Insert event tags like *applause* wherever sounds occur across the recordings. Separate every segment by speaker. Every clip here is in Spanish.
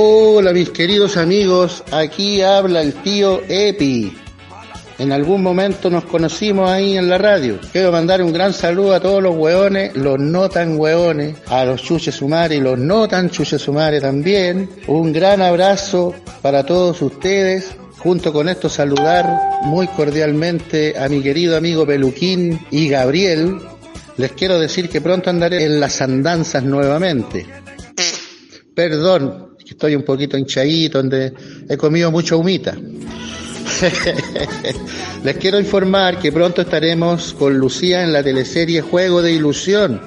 Speaker 1: Hola mis queridos amigos, aquí habla el tío Epi. En algún momento nos conocimos ahí en la radio. Quiero mandar un gran saludo a todos los hueones, los no tan hueones, a los chuches sumares y los no tan chuches sumares también. Un gran abrazo para todos ustedes. Junto con esto saludar muy cordialmente a mi querido amigo Peluquín y Gabriel. Les quiero decir que pronto andaré en las andanzas nuevamente. Perdón, estoy un poquito hinchadito, donde he comido mucha humita. *laughs* Les quiero informar que pronto estaremos con Lucía en la teleserie Juego de Ilusión.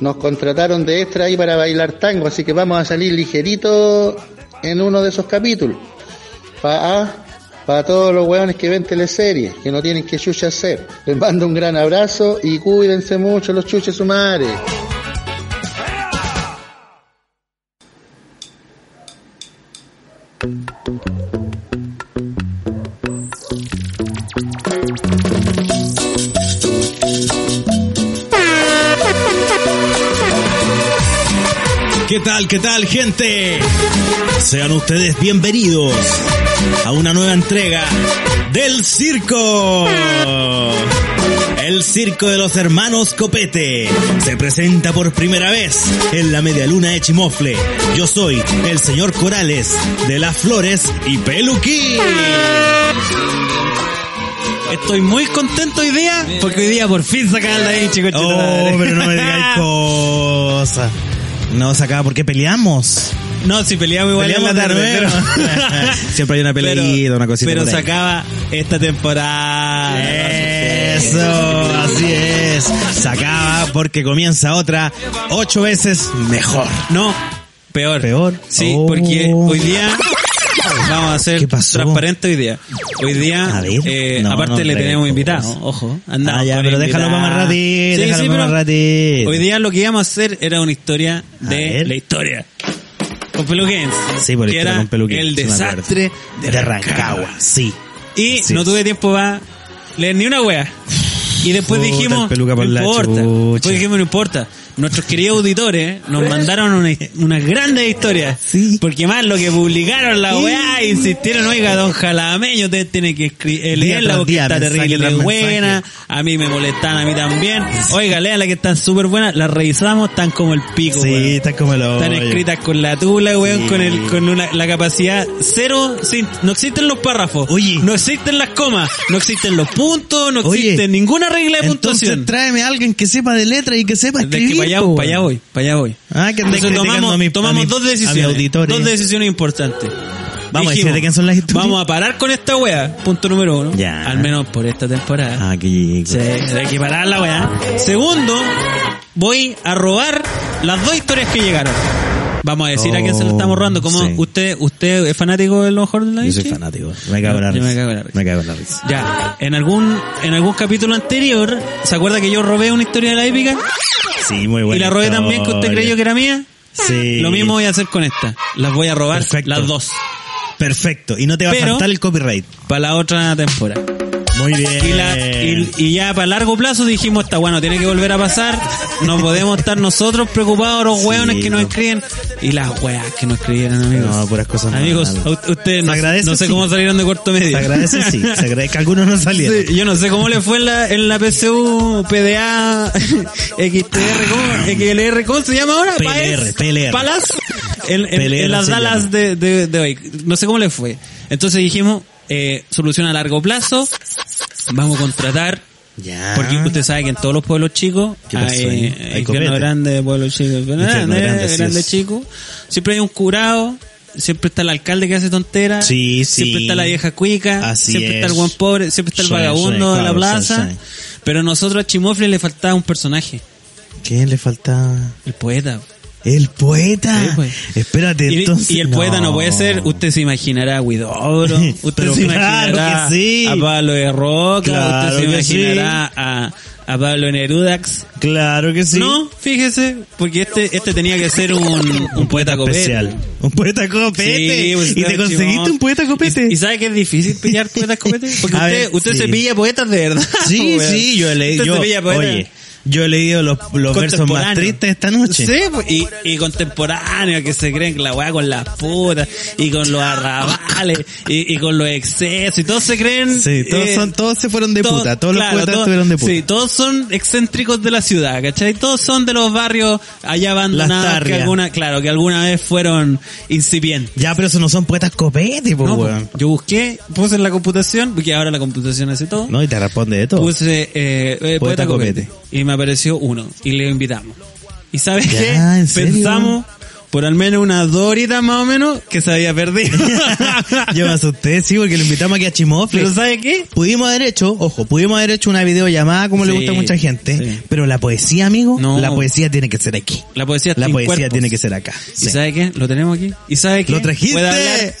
Speaker 1: Nos contrataron de extra ahí para bailar tango, así que vamos a salir ligerito en uno de esos capítulos. Para todos los hueones que ven teleseries, que no tienen que chucha hacer. Les mando un gran abrazo y cuídense mucho los chuches sumares.
Speaker 2: ¿Qué tal, qué tal, gente? Sean ustedes bienvenidos a una nueva entrega del circo. El circo de los hermanos Copete se presenta por primera vez en la media luna de Chimofle. Yo soy el señor Corales de las Flores y Peluquín.
Speaker 3: Estoy muy contento hoy día porque hoy día por fin sacaron la coche.
Speaker 2: Oh, pero no me digáis cosas. No sacaba porque peleamos.
Speaker 3: No, si peleamos igual en la tarde, pero... *laughs*
Speaker 2: Siempre hay una peleita, una cosita
Speaker 3: Pero
Speaker 2: por ahí.
Speaker 3: se acaba esta temporada.
Speaker 2: Eso, así es. Se acaba porque comienza otra ocho veces mejor.
Speaker 3: No, peor.
Speaker 2: Peor.
Speaker 3: Sí,
Speaker 2: Oh.
Speaker 3: porque hoy día vamos a ser transparente hoy día. Hoy día, eh,
Speaker 2: No,
Speaker 3: aparte
Speaker 2: no
Speaker 3: le tenemos
Speaker 2: cosas.
Speaker 3: invitados, ojo. andamos
Speaker 2: Ah, ya, pero déjalo para más ratito,
Speaker 3: Sí,
Speaker 2: déjalo
Speaker 3: sí,
Speaker 2: para más ratito.
Speaker 3: Hoy día lo que íbamos a hacer era una historia de la historia. Con Peluquens.
Speaker 2: Sí, por
Speaker 3: que era
Speaker 2: con Peluquín,
Speaker 3: el desastre de,
Speaker 2: de
Speaker 3: Rancagua.
Speaker 2: Sí.
Speaker 3: Y
Speaker 2: Sí.
Speaker 3: no tuve tiempo para leer ni una wea. Y después
Speaker 2: Puta,
Speaker 3: dijimos, no importa. Después dijimos, no importa. Nuestros queridos auditores nos mandaron una, una grande historia.
Speaker 2: Sí.
Speaker 3: Porque más lo que publicaron la weá, insistieron, oiga, don Jalameño, usted tiene que eh, leerla porque
Speaker 2: día,
Speaker 3: está terrible buena. A mí me molestan, a mí también. Oiga, léala que están súper buenas. Las revisamos, están como el pico,
Speaker 2: Sí,
Speaker 3: weón.
Speaker 2: está como el
Speaker 3: Están escritas con la tula, weón,
Speaker 2: Sí.
Speaker 3: con el, con una, la capacidad cero, sin- no existen los párrafos,
Speaker 2: Oye.
Speaker 3: no existen las comas, no existen los puntos, no
Speaker 2: Oye,
Speaker 3: existe ninguna regla de
Speaker 2: Entonces
Speaker 3: puntuación.
Speaker 2: tráeme a alguien que sepa de letra y que sepa escribir.
Speaker 3: Para allá,
Speaker 2: po,
Speaker 3: para allá voy, para allá voy.
Speaker 2: Ah, que
Speaker 3: Entonces tomamos,
Speaker 2: a mi- a
Speaker 3: tomamos
Speaker 2: mi-
Speaker 3: dos decisiones, dos decisiones importantes.
Speaker 2: Vamos a decir de quién son las historias.
Speaker 3: Vamos a parar con esta wea, punto número uno.
Speaker 2: Ya.
Speaker 3: Al menos por esta temporada.
Speaker 2: Ah, chico.
Speaker 3: Sí, hay que parar la weá. Segundo, voy a robar las dos historias que llegaron. Vamos a decir a quién se lo estamos robando. Como
Speaker 2: Sí.
Speaker 3: usted, usted es fanático de los mejor de la
Speaker 2: Yo soy fanático. Me cago en la
Speaker 3: me
Speaker 2: risa.
Speaker 3: cago en la risa.
Speaker 2: Me cago en la risa.
Speaker 3: Ya, en algún, en algún capítulo anterior, ¿se acuerda que yo robé una historia de la épica?
Speaker 2: Sí, muy bueno.
Speaker 3: y la robé también que usted creyó que era mía.
Speaker 2: Sí.
Speaker 3: Lo mismo voy a hacer con esta. Las voy a robar
Speaker 2: Perfecto.
Speaker 3: las dos.
Speaker 2: Perfecto. Y no te va
Speaker 3: Pero-
Speaker 2: a faltar el copyright.
Speaker 3: Para la otra temporada.
Speaker 2: Muy bien.
Speaker 3: Y, la, y, y ya para largo plazo dijimos, está bueno, tiene que volver a pasar. No podemos estar nosotros preocupados los
Speaker 2: Sí,
Speaker 3: hueones que nos
Speaker 2: no.
Speaker 3: escriben. Y las weas que nos escribieron, amigos.
Speaker 2: No, puras cosas
Speaker 3: Amigos,
Speaker 2: malas.
Speaker 3: ustedes no, sé
Speaker 2: sí.
Speaker 3: cómo salieron de corto medio.
Speaker 2: Se agradece, sí. Se agradece que algunos no salieron.
Speaker 3: Sí, yo no sé cómo le fue en la, en la PSU, PDA, *laughs* XTR, ¿cómo? XLR, ¿cómo se llama ahora?
Speaker 2: PLR, PLR.
Speaker 3: Palas, en, en-
Speaker 2: PLR
Speaker 3: en las Dallas
Speaker 2: llama.
Speaker 3: de, de, de hoy. No sé cómo le fue. Entonces dijimos, eh, solución a largo plazo, vamos a contratar
Speaker 2: Ya.
Speaker 3: porque usted sabe que en todos los pueblos chicos
Speaker 2: ¿Qué pasó
Speaker 3: hay, hay
Speaker 2: Hay
Speaker 3: grande, pueblos chicos, grande,
Speaker 2: grande,
Speaker 3: chico. Siempre hay un curado, siempre está el alcalde que hace tonteras,
Speaker 2: Sí, sí.
Speaker 3: siempre está la vieja cuica,
Speaker 2: Así
Speaker 3: siempre está el buen pobre, siempre está el
Speaker 2: Sí,
Speaker 3: vagabundo de la plaza. Pero a nosotros a Chimofle le faltaba un personaje,
Speaker 2: ¿Qué le falta?
Speaker 3: el poeta.
Speaker 2: El poeta.
Speaker 3: Sí, pues.
Speaker 2: Espérate,
Speaker 3: Y,
Speaker 2: entonces.
Speaker 3: y el poeta no puede ser, usted se imaginará a Guidobro, usted se imaginará
Speaker 2: sí.
Speaker 3: a Pablo de Roca,
Speaker 2: Claro
Speaker 3: usted se
Speaker 2: que sí.
Speaker 3: imaginará a, a Pablo Nerudax.
Speaker 2: Claro que sí.
Speaker 3: No, fíjese, porque este este tenía que ser un, un poeta copete.
Speaker 2: Especial. Un poeta copete.
Speaker 3: Sí, pues,
Speaker 2: y te conseguiste un poeta copete.
Speaker 3: ¿Y, y sabe que es difícil pillar poetas copete? *laughs* Porque
Speaker 2: A
Speaker 3: usted,
Speaker 2: ver,
Speaker 3: usted se pilla poetas de verdad.
Speaker 2: Sí, *laughs* sí, yo leí.
Speaker 3: Usted
Speaker 2: Yo,
Speaker 3: se pilla poetas.
Speaker 2: oye, Yo he leído los, los versos más tristes esta noche.
Speaker 3: Sí, pues, y, y contemporáneos que se creen que la weá con las putas y con los arrabales y, y con los excesos y todos se creen.
Speaker 2: Sí, todos
Speaker 3: eh,
Speaker 2: son, todos se fueron de
Speaker 3: todos-
Speaker 2: puta, todos
Speaker 3: claro,
Speaker 2: los poetas estuvieron de puta.
Speaker 3: Sí, todos son excéntricos de la ciudad, ¿cachai? Todos son de los barrios allá abandonados que alguna, claro, que alguna vez fueron incipientes.
Speaker 2: Ya, pero eso no son poetas copete, pues,
Speaker 3: No,
Speaker 2: weón.
Speaker 3: yo busqué, puse en la computación, porque ahora la computación hace todo.
Speaker 2: No, y te responde de todo.
Speaker 3: Puse eh, eh, poeta,
Speaker 2: Poeta
Speaker 3: copete.
Speaker 2: copete.
Speaker 3: Y me apareció uno. Y le invitamos. ¿Y sabes
Speaker 2: Ya,
Speaker 3: qué? Pensamos por al menos unas dos horitas más o menos que se había perdido. *laughs*
Speaker 2: Yo me asusté, sí, porque lo invitamos aquí a Chimofle.
Speaker 3: Pero ¿sabes qué?
Speaker 2: Pudimos haber hecho, ojo, pudimos haber hecho una videollamada como le gusta a mucha gente,
Speaker 3: sí.
Speaker 2: pero la poesía, amigo,
Speaker 3: No.
Speaker 2: la poesía tiene que ser aquí.
Speaker 3: La poesía
Speaker 2: La poesía
Speaker 3: cuerpos.
Speaker 2: tiene que ser acá.
Speaker 3: ¿Y
Speaker 2: Sí.
Speaker 3: sabe qué? Lo tenemos aquí. ¿Y sabe qué?
Speaker 2: ¿Lo trajiste?
Speaker 3: ¿Y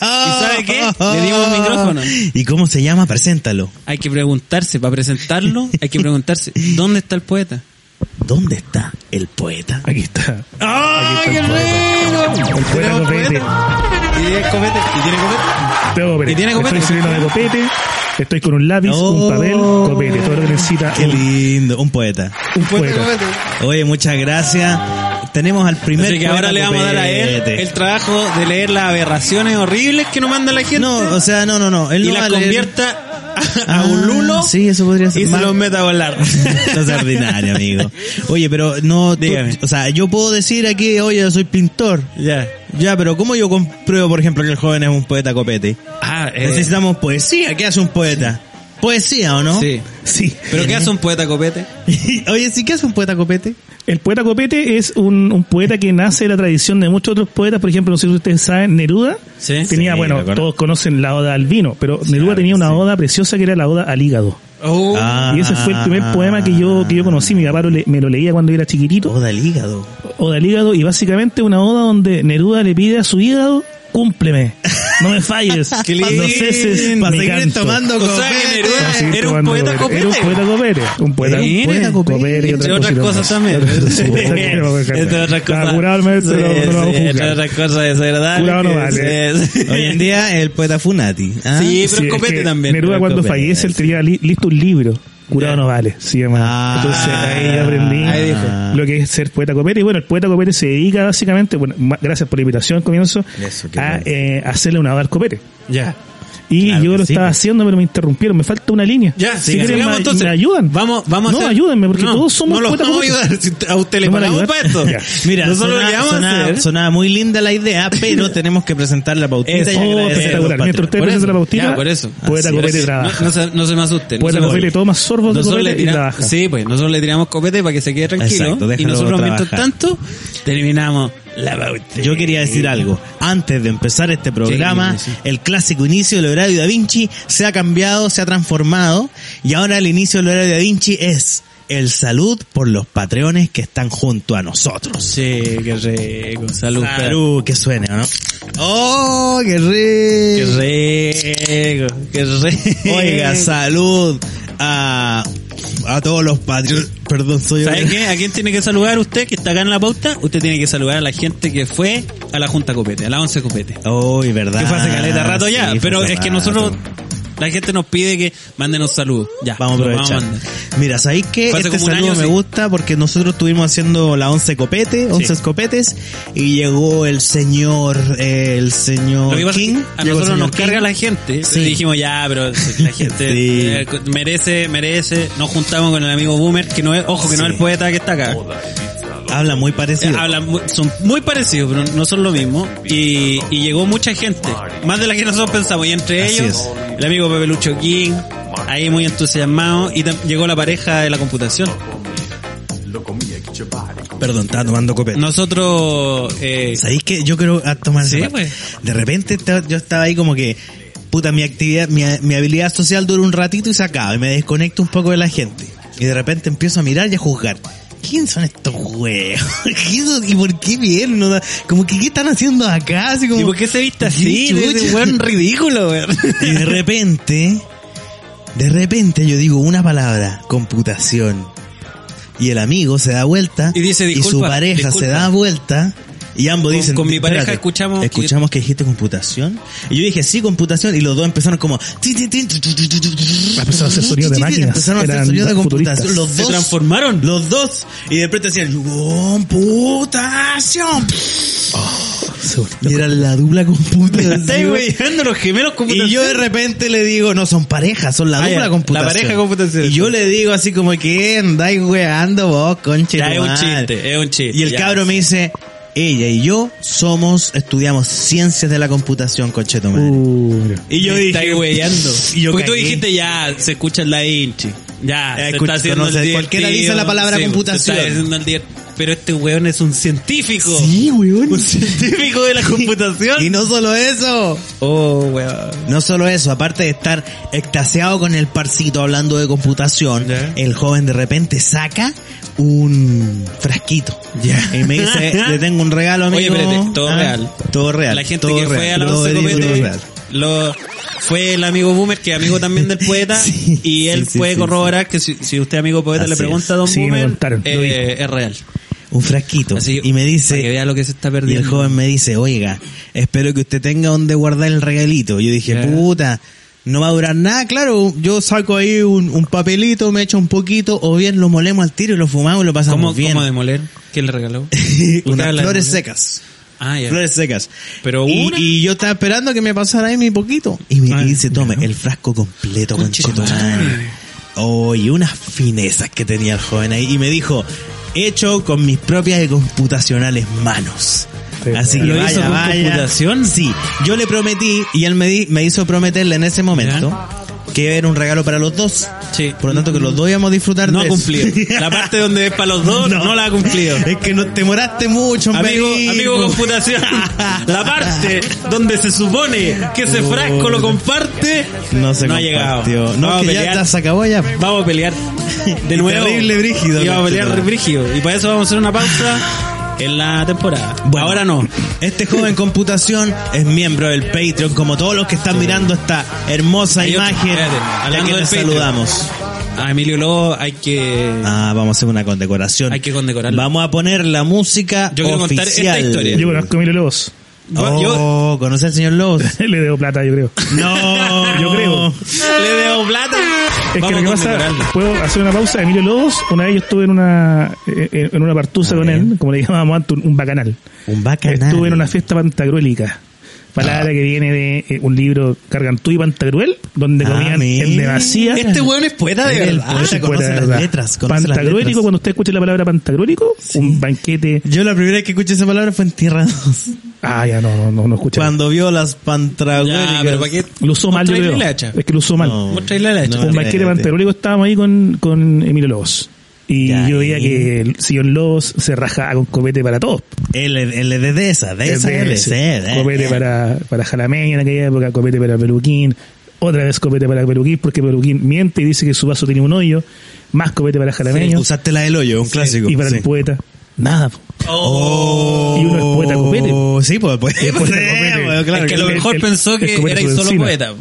Speaker 3: sabe qué? *laughs* Le dimos micrófono.
Speaker 2: ¿Y cómo se llama? Preséntalo.
Speaker 3: Hay que preguntarse, para presentarlo, hay que preguntarse, *laughs* ¿dónde está el poeta?
Speaker 2: ¿Dónde está el poeta?
Speaker 4: Aquí está.
Speaker 3: ¡Ah,
Speaker 4: Aquí
Speaker 3: qué
Speaker 4: está el
Speaker 3: rico!
Speaker 4: El poeta
Speaker 3: ¿Tenemos
Speaker 4: copete.
Speaker 3: ¿Y tiene copete? ¿Y tiene copete?
Speaker 4: Tengo copete.
Speaker 3: ¿Y tiene copete?
Speaker 4: Estoy sirviendo de copete. Estoy con un lápiz,
Speaker 2: Oh.
Speaker 4: un papel, copete. Todo lo que necesita
Speaker 2: Qué
Speaker 4: un,
Speaker 2: lindo, un poeta.
Speaker 4: un poeta.
Speaker 2: Oye, muchas gracias. Tenemos al primer
Speaker 3: Así que
Speaker 2: poeta
Speaker 3: ahora le vamos a dar a él el trabajo de leer las aberraciones horribles que nos manda la gente.
Speaker 2: No, o sea, no, no, no. Él
Speaker 3: y
Speaker 2: no
Speaker 3: las convierta *laughs* a, a
Speaker 2: Ah,
Speaker 3: un lulo
Speaker 2: Sí, eso podría ser
Speaker 3: y se los meta a volar. *laughs*
Speaker 2: No es ordinario, amigo. Oye, pero no, tú-
Speaker 3: Dígame.
Speaker 2: o sea, yo puedo decir aquí, oye, soy pintor.
Speaker 3: ya.
Speaker 2: Ya, pero ¿cómo yo compruebo, por ejemplo, que el joven es un poeta copete?
Speaker 3: Ah, eh,
Speaker 2: Necesitamos poesía. ¿Qué hace un poeta? ¿Poesía o no?
Speaker 3: sí.
Speaker 4: Sí.
Speaker 3: ¿Pero qué hace un poeta copete? *laughs*
Speaker 2: oye, ¿sí qué hace un poeta copete?
Speaker 4: El poeta copete es un, un poeta que nace de la tradición de muchos otros poetas. Por ejemplo, no sé si ustedes saben, Neruda
Speaker 3: Sí.
Speaker 4: tenía,
Speaker 2: Sí,
Speaker 4: bueno, todos conocen la oda al vino, pero Neruda tenía una oda preciosa que era la oda al hígado.
Speaker 3: Oh.
Speaker 2: Ah.
Speaker 4: Y ese fue el primer poema que yo, que yo conocí. Mi papá le- me lo leía cuando era chiquitito.
Speaker 2: Oda el hígado.
Speaker 4: Oda al hígado y básicamente una oda donde Neruda le pide a su hígado, cúmpleme, no me falles,
Speaker 3: Qué
Speaker 4: no
Speaker 3: lindo.
Speaker 4: ceses
Speaker 2: Para
Speaker 4: mi
Speaker 2: seguir
Speaker 4: canto".
Speaker 2: tomando
Speaker 3: O sea que
Speaker 2: copete.
Speaker 3: Neruda
Speaker 4: Para seguir
Speaker 3: era un
Speaker 4: tomando
Speaker 3: poeta
Speaker 4: copete. Era un poeta copete. Un poeta,
Speaker 3: Mire,
Speaker 4: un poeta
Speaker 2: copete.
Speaker 4: copete y
Speaker 3: Entre
Speaker 4: otras
Speaker 3: cosas también. Entre
Speaker 4: no,
Speaker 3: otras cosas.
Speaker 4: curado el maestro,
Speaker 3: Sí,
Speaker 4: no, no lo vamos a
Speaker 3: sí, entre
Speaker 4: juzgar.
Speaker 3: otras cosas desagradables.
Speaker 4: Curado no vale.
Speaker 3: sí, sí.
Speaker 2: Hoy en día el poeta Funati. ¿ah?
Speaker 3: Sí, pero
Speaker 4: Sí,
Speaker 3: es
Speaker 4: es
Speaker 3: copete
Speaker 4: que
Speaker 3: también.
Speaker 4: Neruda cuando
Speaker 2: copete,
Speaker 4: fallece, él tenía li- listo un libro. Curado no vale, se llama.
Speaker 2: Ah.
Speaker 4: Entonces ahí aprendí
Speaker 3: Ahí dijo.
Speaker 4: lo que es ser poeta copete. Y bueno, el poeta copete se dedica básicamente, bueno, gracias por la invitación, comienzo,
Speaker 2: Eso,
Speaker 4: a eh, hacerle una oda al copete.
Speaker 3: Ya.
Speaker 4: Y
Speaker 2: Claro
Speaker 4: yo lo
Speaker 2: sí,
Speaker 4: estaba
Speaker 2: pues.
Speaker 4: haciendo, pero me interrumpieron. Me falta una línea.
Speaker 3: Ya,
Speaker 4: si
Speaker 3: siga,
Speaker 4: quieren, me, ayudan.
Speaker 3: Vamos, vamos a
Speaker 4: No,
Speaker 3: hacer-
Speaker 4: ayúdenme, porque
Speaker 3: No,
Speaker 4: todos somos
Speaker 3: No lo
Speaker 4: poeta
Speaker 3: vamos a ayudar. A usted le
Speaker 4: ¿No me
Speaker 3: pagamos para esto.
Speaker 2: Mira,
Speaker 3: Nosotros
Speaker 2: sonaba,
Speaker 3: lo a hacer.
Speaker 2: muy linda la idea, *laughs* pero tenemos que presentar la pautita y
Speaker 4: Oh,
Speaker 2: a los
Speaker 4: espectacular. Mientras usted presenta la pautita,
Speaker 3: Ya, por eso.
Speaker 4: poeta
Speaker 2: Así
Speaker 4: copete
Speaker 2: es.
Speaker 4: trabaja.
Speaker 3: No, se, no se me asusten.
Speaker 4: Poeta copete toma sorbos de copete y trabaja.
Speaker 3: sí, pues nosotros le tiramos copete para que se quede tranquilo. Y nosotros mientras tanto terminamos la.
Speaker 2: Yo quería decir algo. Antes de empezar este programa,
Speaker 3: Sí, sí, sí.
Speaker 2: el clásico inicio del horario da Vinci se ha cambiado, se ha transformado y ahora el inicio del horario da Vinci es el salud por los patreones que están junto a nosotros.
Speaker 3: Sí, qué rico. Salud.
Speaker 2: Salud, que suene, ¿o ¿no? ¡Oh, qué
Speaker 3: Qué
Speaker 2: rico!
Speaker 3: rico. Qué rico.
Speaker 2: Oiga, salud a, a todos los patreones. Perdón, soy yo.
Speaker 3: ¿Sabe qué? ¿A quién tiene que saludar usted que está acá en la pauta? Usted tiene que saludar a la gente que fue a la Junta Copete, a la 11 Copete.
Speaker 2: Uy, verdad.
Speaker 3: Que fue hace caleta rato ya,
Speaker 2: Sí,
Speaker 3: pero es que nosotros, la gente nos pide que mándenos saludos. Ya,
Speaker 2: Vamos a aprovechar.
Speaker 3: mandar.
Speaker 2: Mira, ¿sabéis
Speaker 3: hace
Speaker 2: Este saludo
Speaker 3: año,
Speaker 2: me
Speaker 3: sí.
Speaker 2: gusta porque nosotros estuvimos haciendo la 11 copete, 11 copetes, y llegó el señor, eh, el señor
Speaker 3: que
Speaker 2: King.
Speaker 3: que a
Speaker 2: llegó
Speaker 3: nosotros nos
Speaker 2: King.
Speaker 3: carga la gente.
Speaker 2: Sí.
Speaker 3: Y dijimos, ya, pero la *laughs* gente
Speaker 2: Sí.
Speaker 3: eh, merece, merece. Nos juntamos con el amigo Boomer, que no es, ojo, que no es el poeta que está acá.
Speaker 2: Habla muy
Speaker 3: Eh,
Speaker 2: parecido.
Speaker 3: hablan muy- son muy parecidos, pero no son lo mismo. Y, y llegó mucha gente, más de la que nosotros pensamos. Y entre
Speaker 2: Así
Speaker 3: ellos,
Speaker 2: es.
Speaker 3: el amigo Pepe Lucho King, ahí muy entusiasmado. Y llegó la pareja de la computación.
Speaker 2: Perdón, estaba tomando copete.
Speaker 3: Nosotros, eh,
Speaker 2: ¿Sabéis qué? Yo creo a tomar
Speaker 3: Sí, pues.
Speaker 2: De repente estaba- yo estaba ahí como que, puta, mi actividad, mi, mi habilidad social dura un ratito y se acaba. Y me desconecto un poco de la gente. Y de repente empiezo a mirar y a juzgar. ¿Quién son estos huevos? *laughs* ¿Qué son- ¿Y por qué vienen? No Como que, ¿qué están haciendo acá? Así como,
Speaker 3: ¿y por qué se viste
Speaker 2: ¿Qué
Speaker 3: así?
Speaker 2: Chucha?
Speaker 3: weón ridículo, weón. *laughs*
Speaker 2: Y de repente, de repente yo digo una palabra, computación. Y el amigo se da vuelta
Speaker 3: Y dice,
Speaker 2: su
Speaker 3: "Disculpa,
Speaker 2: pareja
Speaker 3: disculpa".
Speaker 2: se da vuelta Y ambos
Speaker 3: Con-
Speaker 2: dicen,
Speaker 3: con mi pareja
Speaker 2: espérate,
Speaker 3: escuchamos
Speaker 2: escuchamos que dijiste computación. Y yo dije, sí, computación. Y los dos empezaron como...
Speaker 4: Empezaron a hacer sonidos de máquinas.
Speaker 2: Empezaron a hacer
Speaker 4: Eran
Speaker 2: sonidos de computación. Los
Speaker 3: Se
Speaker 2: dos.
Speaker 3: transformaron.
Speaker 2: Los dos. Y de repente decían, computación. Y era la dupla computación.
Speaker 3: Estáis weyando los gemelos computación.
Speaker 2: Y yo de repente le digo, no son parejas, son la
Speaker 3: Ah,
Speaker 2: dupla
Speaker 3: ya,
Speaker 2: computación.
Speaker 3: la pareja computación.
Speaker 2: Y yo le digo así como que andáis weando vos, conche.
Speaker 3: Ya, es un
Speaker 2: madre".
Speaker 3: chiste, es un chiste,
Speaker 2: Y el
Speaker 3: ya.
Speaker 2: cabro me dice, ella y yo somos, estudiamos ciencias de la computación, conche tu madre.
Speaker 4: Uh,
Speaker 2: y yo dije. *laughs* Y yo
Speaker 3: Porque tú dijiste ya, se escucha en la inchi. Ya,
Speaker 2: Eh,
Speaker 3: se
Speaker 2: escucha,
Speaker 3: está haciendo
Speaker 2: conoce-
Speaker 3: el
Speaker 2: cualquiera dice la palabra
Speaker 3: Sí,
Speaker 2: computación.
Speaker 3: se está haciendo el Pero este weón es un científico.
Speaker 2: Sí, weón.
Speaker 3: Un científico de la *laughs* computación.
Speaker 2: Y no solo eso.
Speaker 3: Oh, weón.
Speaker 2: No solo eso, aparte de estar extasiado con el parcito hablando de computación,
Speaker 3: Ya.
Speaker 2: el joven de repente saca un frasquito. Y me dice, le tengo un regalo, *laughs* amigo.
Speaker 3: Oye, espérate, todo
Speaker 2: Ah,
Speaker 3: real.
Speaker 2: Todo real.
Speaker 3: La gente
Speaker 2: todo
Speaker 3: que fue
Speaker 2: real,
Speaker 3: a la
Speaker 2: real.
Speaker 3: Lo, fue el amigo Boomer, que es amigo también del poeta, *laughs*
Speaker 2: Sí,
Speaker 3: y él
Speaker 2: sí,
Speaker 3: puede
Speaker 2: sí,
Speaker 3: corroborar que si, si usted amigo poeta
Speaker 2: Así
Speaker 3: le pregunta a Don Boomer, eh, es real.
Speaker 2: Un frasquito.
Speaker 3: Así,
Speaker 2: y me
Speaker 3: Para que
Speaker 2: dice,
Speaker 3: vea lo que se está
Speaker 2: y
Speaker 3: perdiendo.
Speaker 2: el joven me dice, oiga, espero que usted tenga donde guardar el regalito. Yo dije,
Speaker 3: Ya.
Speaker 2: puta, no va a durar nada. Claro, yo saco ahí un, un papelito, me echo un poquito, o bien lo molemos al tiro y lo fumamos y lo pasamos
Speaker 3: ¿Cómo,
Speaker 2: bien.
Speaker 3: ¿Cómo demoler? ¿Quién le regaló? *laughs*
Speaker 2: Unas flores secas.
Speaker 3: Ah, ya.
Speaker 2: Flores secas.
Speaker 3: Pero
Speaker 2: y,
Speaker 3: una.
Speaker 2: y yo estaba esperando que me pasara ahí mi poquito. Y me
Speaker 3: Ah,
Speaker 2: dice, tome, el frasco completo,
Speaker 3: madre.
Speaker 2: Oh, y unas finezas que tenía el joven ahí. Y me dijo, hecho con mis propias y computacionales manos.
Speaker 4: Sí,
Speaker 2: Así que
Speaker 3: ¿Lo
Speaker 2: vaya,
Speaker 3: hizo con
Speaker 2: vaya.
Speaker 3: computación?
Speaker 2: Sí, yo le prometí y él me, di- me hizo prometerle en ese momento que era un regalo para los dos.
Speaker 3: Sí.
Speaker 2: Por lo tanto, que los dos íbamos a disfrutar
Speaker 3: No
Speaker 2: de
Speaker 3: ha
Speaker 2: eso.
Speaker 3: cumplido. *laughs* La parte donde es para los dos no, la ha cumplido.
Speaker 2: Es que no te moraste mucho,
Speaker 3: Amigo, amigo *laughs* computación, la parte donde se supone que ese frasco lo comparte,
Speaker 2: No se
Speaker 3: ha llegado.
Speaker 2: No,
Speaker 3: vamos,
Speaker 2: que
Speaker 3: a
Speaker 2: ya,
Speaker 3: pelear,
Speaker 2: ya se acabó ya.
Speaker 3: vamos a pelear de *laughs* nuevo.
Speaker 2: terrible brígido,
Speaker 3: Y vamos a pelear brígido. Y para eso vamos a hacer una pausa en la temporada.
Speaker 2: Bueno,
Speaker 3: Ahora no.
Speaker 2: Este joven computación es miembro del Patreon, como todos los que están mirando esta hermosa
Speaker 3: Hay otro-
Speaker 2: imagen.
Speaker 3: espérate,
Speaker 2: de
Speaker 3: hablando
Speaker 2: que les saludamos.
Speaker 3: A Emilio Lobo hay que...
Speaker 2: Ah, vamos a hacer una condecoración.
Speaker 3: Hay que condecorarlo.
Speaker 2: Vamos a poner la música
Speaker 3: Yo quiero contar
Speaker 2: oficial.
Speaker 3: esta historia.
Speaker 4: yo conozco a Emilio Lobos.
Speaker 2: Oh,
Speaker 3: Yo
Speaker 2: ¿conoce al señor Lobos? *laughs*
Speaker 4: Le debo plata, yo creo.
Speaker 2: No, *laughs*
Speaker 4: Yo creo.
Speaker 3: le debo plata.
Speaker 4: Es que lo que
Speaker 3: a
Speaker 4: pasa, puedo hacer una pausa. Emilio Lobos, una vez yo estuve en una eh, en una partusa con él, como le llamábamos antes, un, un bacanal.
Speaker 2: Un bacanal.
Speaker 4: Estuve en una fiesta pantagruélica. Palabra que viene de eh, un libro Cargantú y Pantagruel, donde
Speaker 2: Ah,
Speaker 4: comían en demasía.
Speaker 3: Este weón es poeta de
Speaker 2: El
Speaker 3: verdad.
Speaker 2: poeta conoce
Speaker 4: poeta,
Speaker 2: las
Speaker 4: ¿verdad?
Speaker 2: letras, conoce las
Speaker 4: Pantagruélico,
Speaker 2: letras.
Speaker 4: cuando usted escuche la palabra pantagruélico, un banquete.
Speaker 2: Yo la primera vez que escuché esa palabra fue en Tierra 2.
Speaker 4: Ah, ya no, no, no, no escuché.
Speaker 2: Cuando vio las
Speaker 3: Ya,
Speaker 2: pantragüéricas.
Speaker 3: pero ¿para qué?
Speaker 4: Lo usó mal, yo creo.
Speaker 3: la hacha.
Speaker 4: Es que lo usó mal.
Speaker 2: No.
Speaker 3: Mostráisle la hacha.
Speaker 2: No,
Speaker 4: un banquete pantagruélico estábamos ahí con, con Emilio Lobos. Y
Speaker 2: Ya,
Speaker 4: yo veía
Speaker 2: y-
Speaker 4: que el señor Lobos se rajaba con copete para todos.
Speaker 2: Él, él es de esa, de esa,
Speaker 4: Es de
Speaker 2: él
Speaker 4: ese.
Speaker 2: es, eh,
Speaker 4: Copete
Speaker 2: eh.
Speaker 4: para, para Jalameña en aquella época, copete para Peluquín, otra vez copete para Peluquín, porque Peluquín miente y dice que su vaso tenía un hoyo, más copete para Jalameño,
Speaker 2: Usaste la del hoyo, un clásico.
Speaker 4: y para
Speaker 2: sí.
Speaker 4: el poeta, nada.
Speaker 2: Oh.
Speaker 4: Y uno es poeta copete.
Speaker 2: Sí, pues, pues,
Speaker 4: Es poeta
Speaker 2: sí,
Speaker 4: copete.
Speaker 2: pues, claro
Speaker 3: es que lo
Speaker 2: sí.
Speaker 3: mejor
Speaker 4: el-
Speaker 3: pensó que era solo
Speaker 4: encima.
Speaker 3: poeta.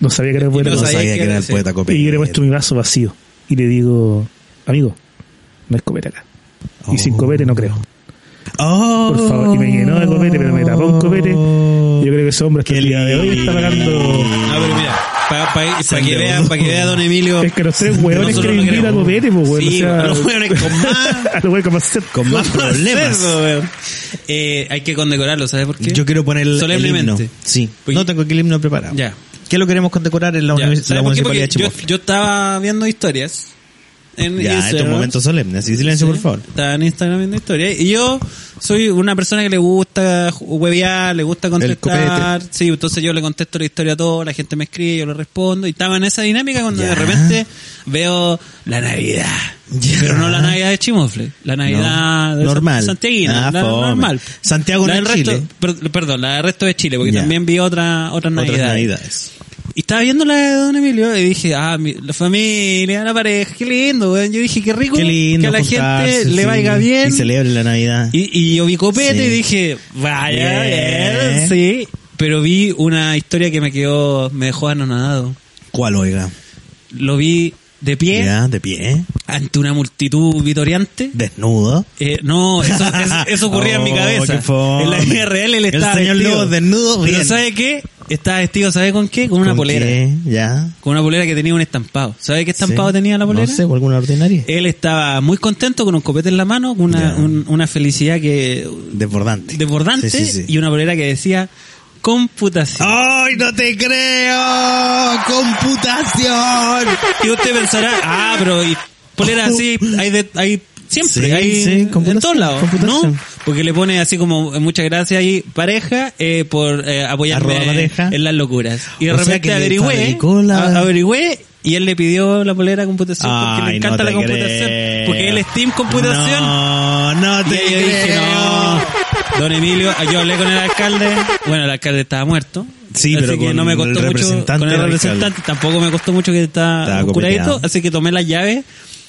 Speaker 4: No sabía que era poeta.
Speaker 2: No
Speaker 3: No
Speaker 2: sabía que era el poeta copete.
Speaker 4: Y yo le muestro mi vaso vacío. Y le digo, amigo, no es copete acá. Y sin copete no creo.
Speaker 2: Oh.
Speaker 4: Por favor. Y me llenó de copete, pero me tapó un copete. Yo creo que ese hombre
Speaker 2: Qué
Speaker 4: el día de hoy está pagando...
Speaker 3: Ah, pero mira, para que vea, para que vea don Emilio.
Speaker 4: Es que los tres hueones
Speaker 3: no
Speaker 4: vivir a copete, pues, weón.
Speaker 3: Sí,
Speaker 4: o sea,
Speaker 3: a los hueones con más-
Speaker 4: a los hueones con más sed.
Speaker 2: Con más problemas.
Speaker 3: Eh, hay que condecorarlo, ¿sabes por qué?
Speaker 2: Yo quiero poner el, el
Speaker 3: Solemnemente.
Speaker 2: himno. Sí.
Speaker 3: Porque-
Speaker 2: No tengo aquí el himno preparado.
Speaker 3: Ya.
Speaker 2: ¿Qué lo queremos condecorar en la,
Speaker 3: Ya,
Speaker 2: univers-
Speaker 3: ¿sabes
Speaker 2: la municipalidad de
Speaker 3: yo estaba viendo historias. En
Speaker 2: Ya,
Speaker 3: Instagram.
Speaker 2: estos momentos solemnes. Y silencio,
Speaker 3: Sí,
Speaker 2: por favor.
Speaker 3: Estaba en Instagram viendo historias. Y yo soy una persona que le gusta huevear, le gusta contestar. Sí, entonces yo le contesto la historia a todo, la gente me escribe, yo le respondo. Y estaba en esa dinámica cuando
Speaker 2: Ya.
Speaker 3: de repente veo la Navidad.
Speaker 2: Ya.
Speaker 3: Pero no la Navidad de Chimofle. La Navidad
Speaker 2: No.
Speaker 3: de
Speaker 2: Normal.
Speaker 3: Santiaguina.
Speaker 2: Ah,
Speaker 3: la normal.
Speaker 2: Santiago
Speaker 3: la del resto,
Speaker 2: Chile.
Speaker 3: per- Perdón, la del resto de Chile, porque
Speaker 2: Ya.
Speaker 3: también vi otra, otras
Speaker 2: Otras
Speaker 3: Navidades. Y estaba viendo la de Don Emilio y dije, ah, mi- la familia, la pareja, qué lindo, weón. Yo dije, qué rico
Speaker 2: Qué lindo.
Speaker 3: que a la gente le
Speaker 2: sí.
Speaker 3: vaya bien.
Speaker 2: Y celebre la Navidad.
Speaker 3: Y, y yo vi copete
Speaker 2: Sí.
Speaker 3: y dije, vaya,
Speaker 2: Bien.
Speaker 3: bien, sí. Pero vi una historia que me quedó, me dejó anonadado.
Speaker 2: ¿Cuál, oiga?
Speaker 3: Lo vi de pie,
Speaker 2: Ya, de pie.
Speaker 3: ante una multitud vitoriante.
Speaker 2: Desnudo.
Speaker 3: Eh, no, eso, eso, eso *laughs* ocurría en mi
Speaker 2: Oh,
Speaker 3: cabeza. En la real él
Speaker 2: El
Speaker 3: estaba
Speaker 2: señor
Speaker 3: vestido.
Speaker 2: Lobo desnudo,
Speaker 3: Pero
Speaker 2: bien.
Speaker 3: ¿sabe qué? Estaba vestido, ¿sabe con qué? Con una
Speaker 2: ¿Con
Speaker 3: polera.
Speaker 2: qué? Ya.
Speaker 3: Con una polera que tenía un estampado. ¿Sabe qué estampado
Speaker 2: Sí.
Speaker 3: tenía la polera?
Speaker 2: No sé, ¿por alguna ordinaria.
Speaker 3: Él estaba muy contento con un copete en la mano, con una, un- una felicidad que
Speaker 2: Desbordante.
Speaker 3: desbordante
Speaker 2: Sí, sí, sí.
Speaker 3: y una polera que decía computación.
Speaker 2: ¡Ay, no te creo! ¡Computación!
Speaker 3: Y usted pensará, ah, pero y polera así hay de, hay siempre,
Speaker 2: Sí,
Speaker 3: hay
Speaker 2: sí,
Speaker 3: en todos lados. ¿no? Porque le pone así como eh, muchas gracias ahí pareja eh, por eh, apoyarme
Speaker 2: Arroba pareja.
Speaker 3: en las locuras. Y de
Speaker 2: O
Speaker 3: repente averigüé,
Speaker 2: la-
Speaker 3: averigüé y él le pidió la polera computación porque le encanta
Speaker 2: no
Speaker 3: la computación,
Speaker 2: creo.
Speaker 3: porque él es team computación.
Speaker 2: No, no
Speaker 3: Y
Speaker 2: te
Speaker 3: ahí yo dije, no, don Emilio, yo hablé con el alcalde, bueno, el alcalde estaba muerto.
Speaker 2: Sí,
Speaker 3: así
Speaker 2: pero
Speaker 3: que
Speaker 2: con
Speaker 3: no me
Speaker 2: el
Speaker 3: costó mucho, con el representante,
Speaker 2: alcalde.
Speaker 3: tampoco me costó mucho que
Speaker 2: Estaba
Speaker 3: estaba curadito, así que tomé las llaves,
Speaker 2: ¿Y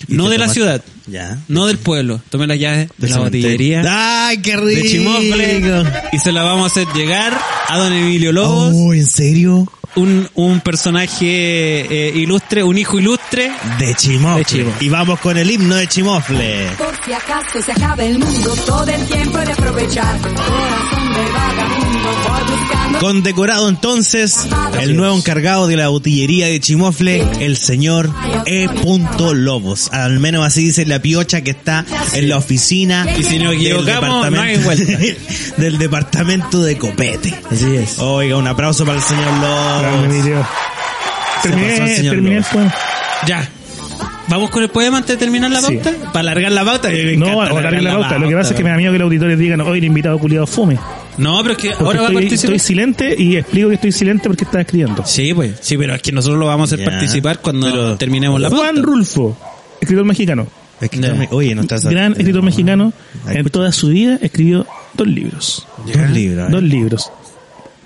Speaker 3: no de la ciudad,
Speaker 2: Ya.
Speaker 3: no del pueblo, tomé las llaves de la
Speaker 2: cementerio.
Speaker 3: botillería
Speaker 2: ¡Ay, qué rico!
Speaker 3: de Chimofle y se la vamos a hacer llegar a don Emilio Lobos,
Speaker 2: Oh, ¿en serio?
Speaker 3: un, un personaje eh, ilustre, un hijo ilustre.
Speaker 2: De Chimofle.
Speaker 3: De Chimofle.
Speaker 2: Y vamos con el himno de Chimofle.
Speaker 5: Por si acaso se acaba el mundo, todo el tiempo de aprovechar. Corazón de vagabundo.
Speaker 2: Condecorado entonces el nuevo encargado de la botillería de Chimofle, el señor E. Lobos. Al menos así dice la piocha que está en la oficina
Speaker 3: Y si nos
Speaker 2: del
Speaker 3: equivocamos, no hay *laughs*
Speaker 2: del departamento de Copete.
Speaker 3: Así es.
Speaker 2: Oiga, un aplauso para el señor Lobos. Se pasó el
Speaker 4: Terminé,
Speaker 2: señor
Speaker 4: terminé
Speaker 2: Lobos.
Speaker 3: Ya. ¿Vamos con el poema antes de terminar la
Speaker 4: Sí.
Speaker 3: pauta? Para alargar la pauta.
Speaker 4: No, darle la pauta. Lo que pasa es que me da miedo que los auditores digan, hoy el invitado culiado fome.
Speaker 3: No, pero es que
Speaker 4: Porque
Speaker 3: ahora va a
Speaker 4: estoy,
Speaker 3: participar.
Speaker 4: estoy silente y explico que estoy silente porque está escribiendo.
Speaker 3: Sí, pues. Sí, pero es que nosotros lo vamos a hacer
Speaker 2: Ya.
Speaker 3: participar cuando
Speaker 2: Pero-
Speaker 3: terminemos la pauta.
Speaker 4: Juan Rulfo, escritor mexicano.
Speaker 2: Es que
Speaker 3: Ya.
Speaker 2: no me- Oye, no estás
Speaker 4: Gran escritor mexicano.
Speaker 2: Ay,
Speaker 4: En toda su vida escribió dos libros.
Speaker 2: Dos libros. ¿eh?
Speaker 4: Dos libros.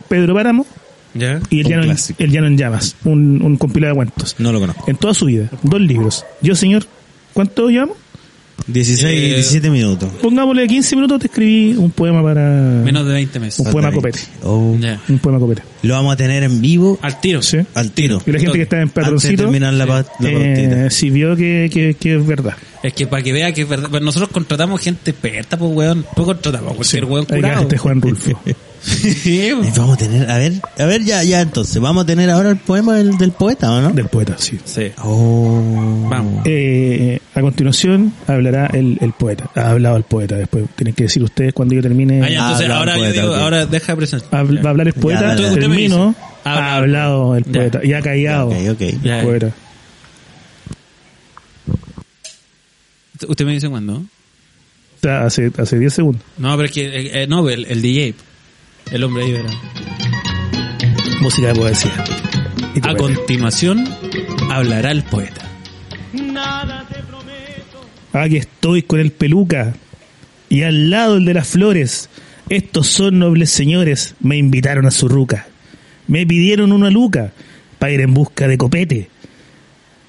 Speaker 4: Pedro Páramo
Speaker 3: ¿Ya?
Speaker 4: y El Llano, en. El Llano en Llamas. Un, un compilado de cuentos.
Speaker 2: No lo conozco.
Speaker 4: En toda su vida. Dos libros. Yo, señor, ¿cuánto llevamos?
Speaker 2: 16 y
Speaker 3: Eh,
Speaker 2: 17 minutos.
Speaker 4: Pongámosle 15 minutos, te escribí un poema para...
Speaker 3: Menos de 20 meses.
Speaker 4: Un poema copete.
Speaker 2: Oh.
Speaker 4: Un poema copete.
Speaker 2: Lo vamos a tener en vivo
Speaker 3: Al tiro.
Speaker 4: Sí.
Speaker 2: al tiro.
Speaker 4: Y la gente que está en patroncito,
Speaker 2: terminar la, la
Speaker 4: eh, si vio que, que, que es verdad.
Speaker 3: Es que para que vea que es verdad. Pues nosotros contratamos gente experta, pues, weón. No contratamos a cualquier weón curado.
Speaker 4: este Juan Rulfo. *laughs*
Speaker 3: Sí,
Speaker 2: vamos a tener, a ver, a ver ya, ya entonces, vamos a tener ahora el poema del, del poeta, ¿o no?
Speaker 4: del poeta, sí.
Speaker 3: Sí.
Speaker 2: Oh.
Speaker 3: Vamos.
Speaker 4: Eh, a continuación hablará el, el poeta. Ha hablado el poeta después. Tienen que decir ustedes cuando yo termine.
Speaker 3: Ah, ya, entonces ahora yo digo, ahora deja de presentar.
Speaker 4: Va a hablar el poeta,
Speaker 2: dale, dale.
Speaker 4: termino.
Speaker 3: Habla.
Speaker 4: Ha hablado el
Speaker 3: Ya.
Speaker 4: poeta. Y ha callado
Speaker 2: Ok, ok.
Speaker 3: Ya.
Speaker 4: el poeta.
Speaker 3: ¿Usted me dice cuándo?
Speaker 4: Hace, hace 10 segundos.
Speaker 3: No, pero es que, eh, eh, no, el, el DJ. El hombre ahí, verá.
Speaker 4: Música de poesía.
Speaker 3: A
Speaker 4: poeta.
Speaker 3: continuación, hablará el poeta.
Speaker 4: Aquí estoy con el peluca. Y al lado el de las flores. Estos son nobles señores. Me invitaron a su ruca. Me pidieron una luca para ir en busca de copete.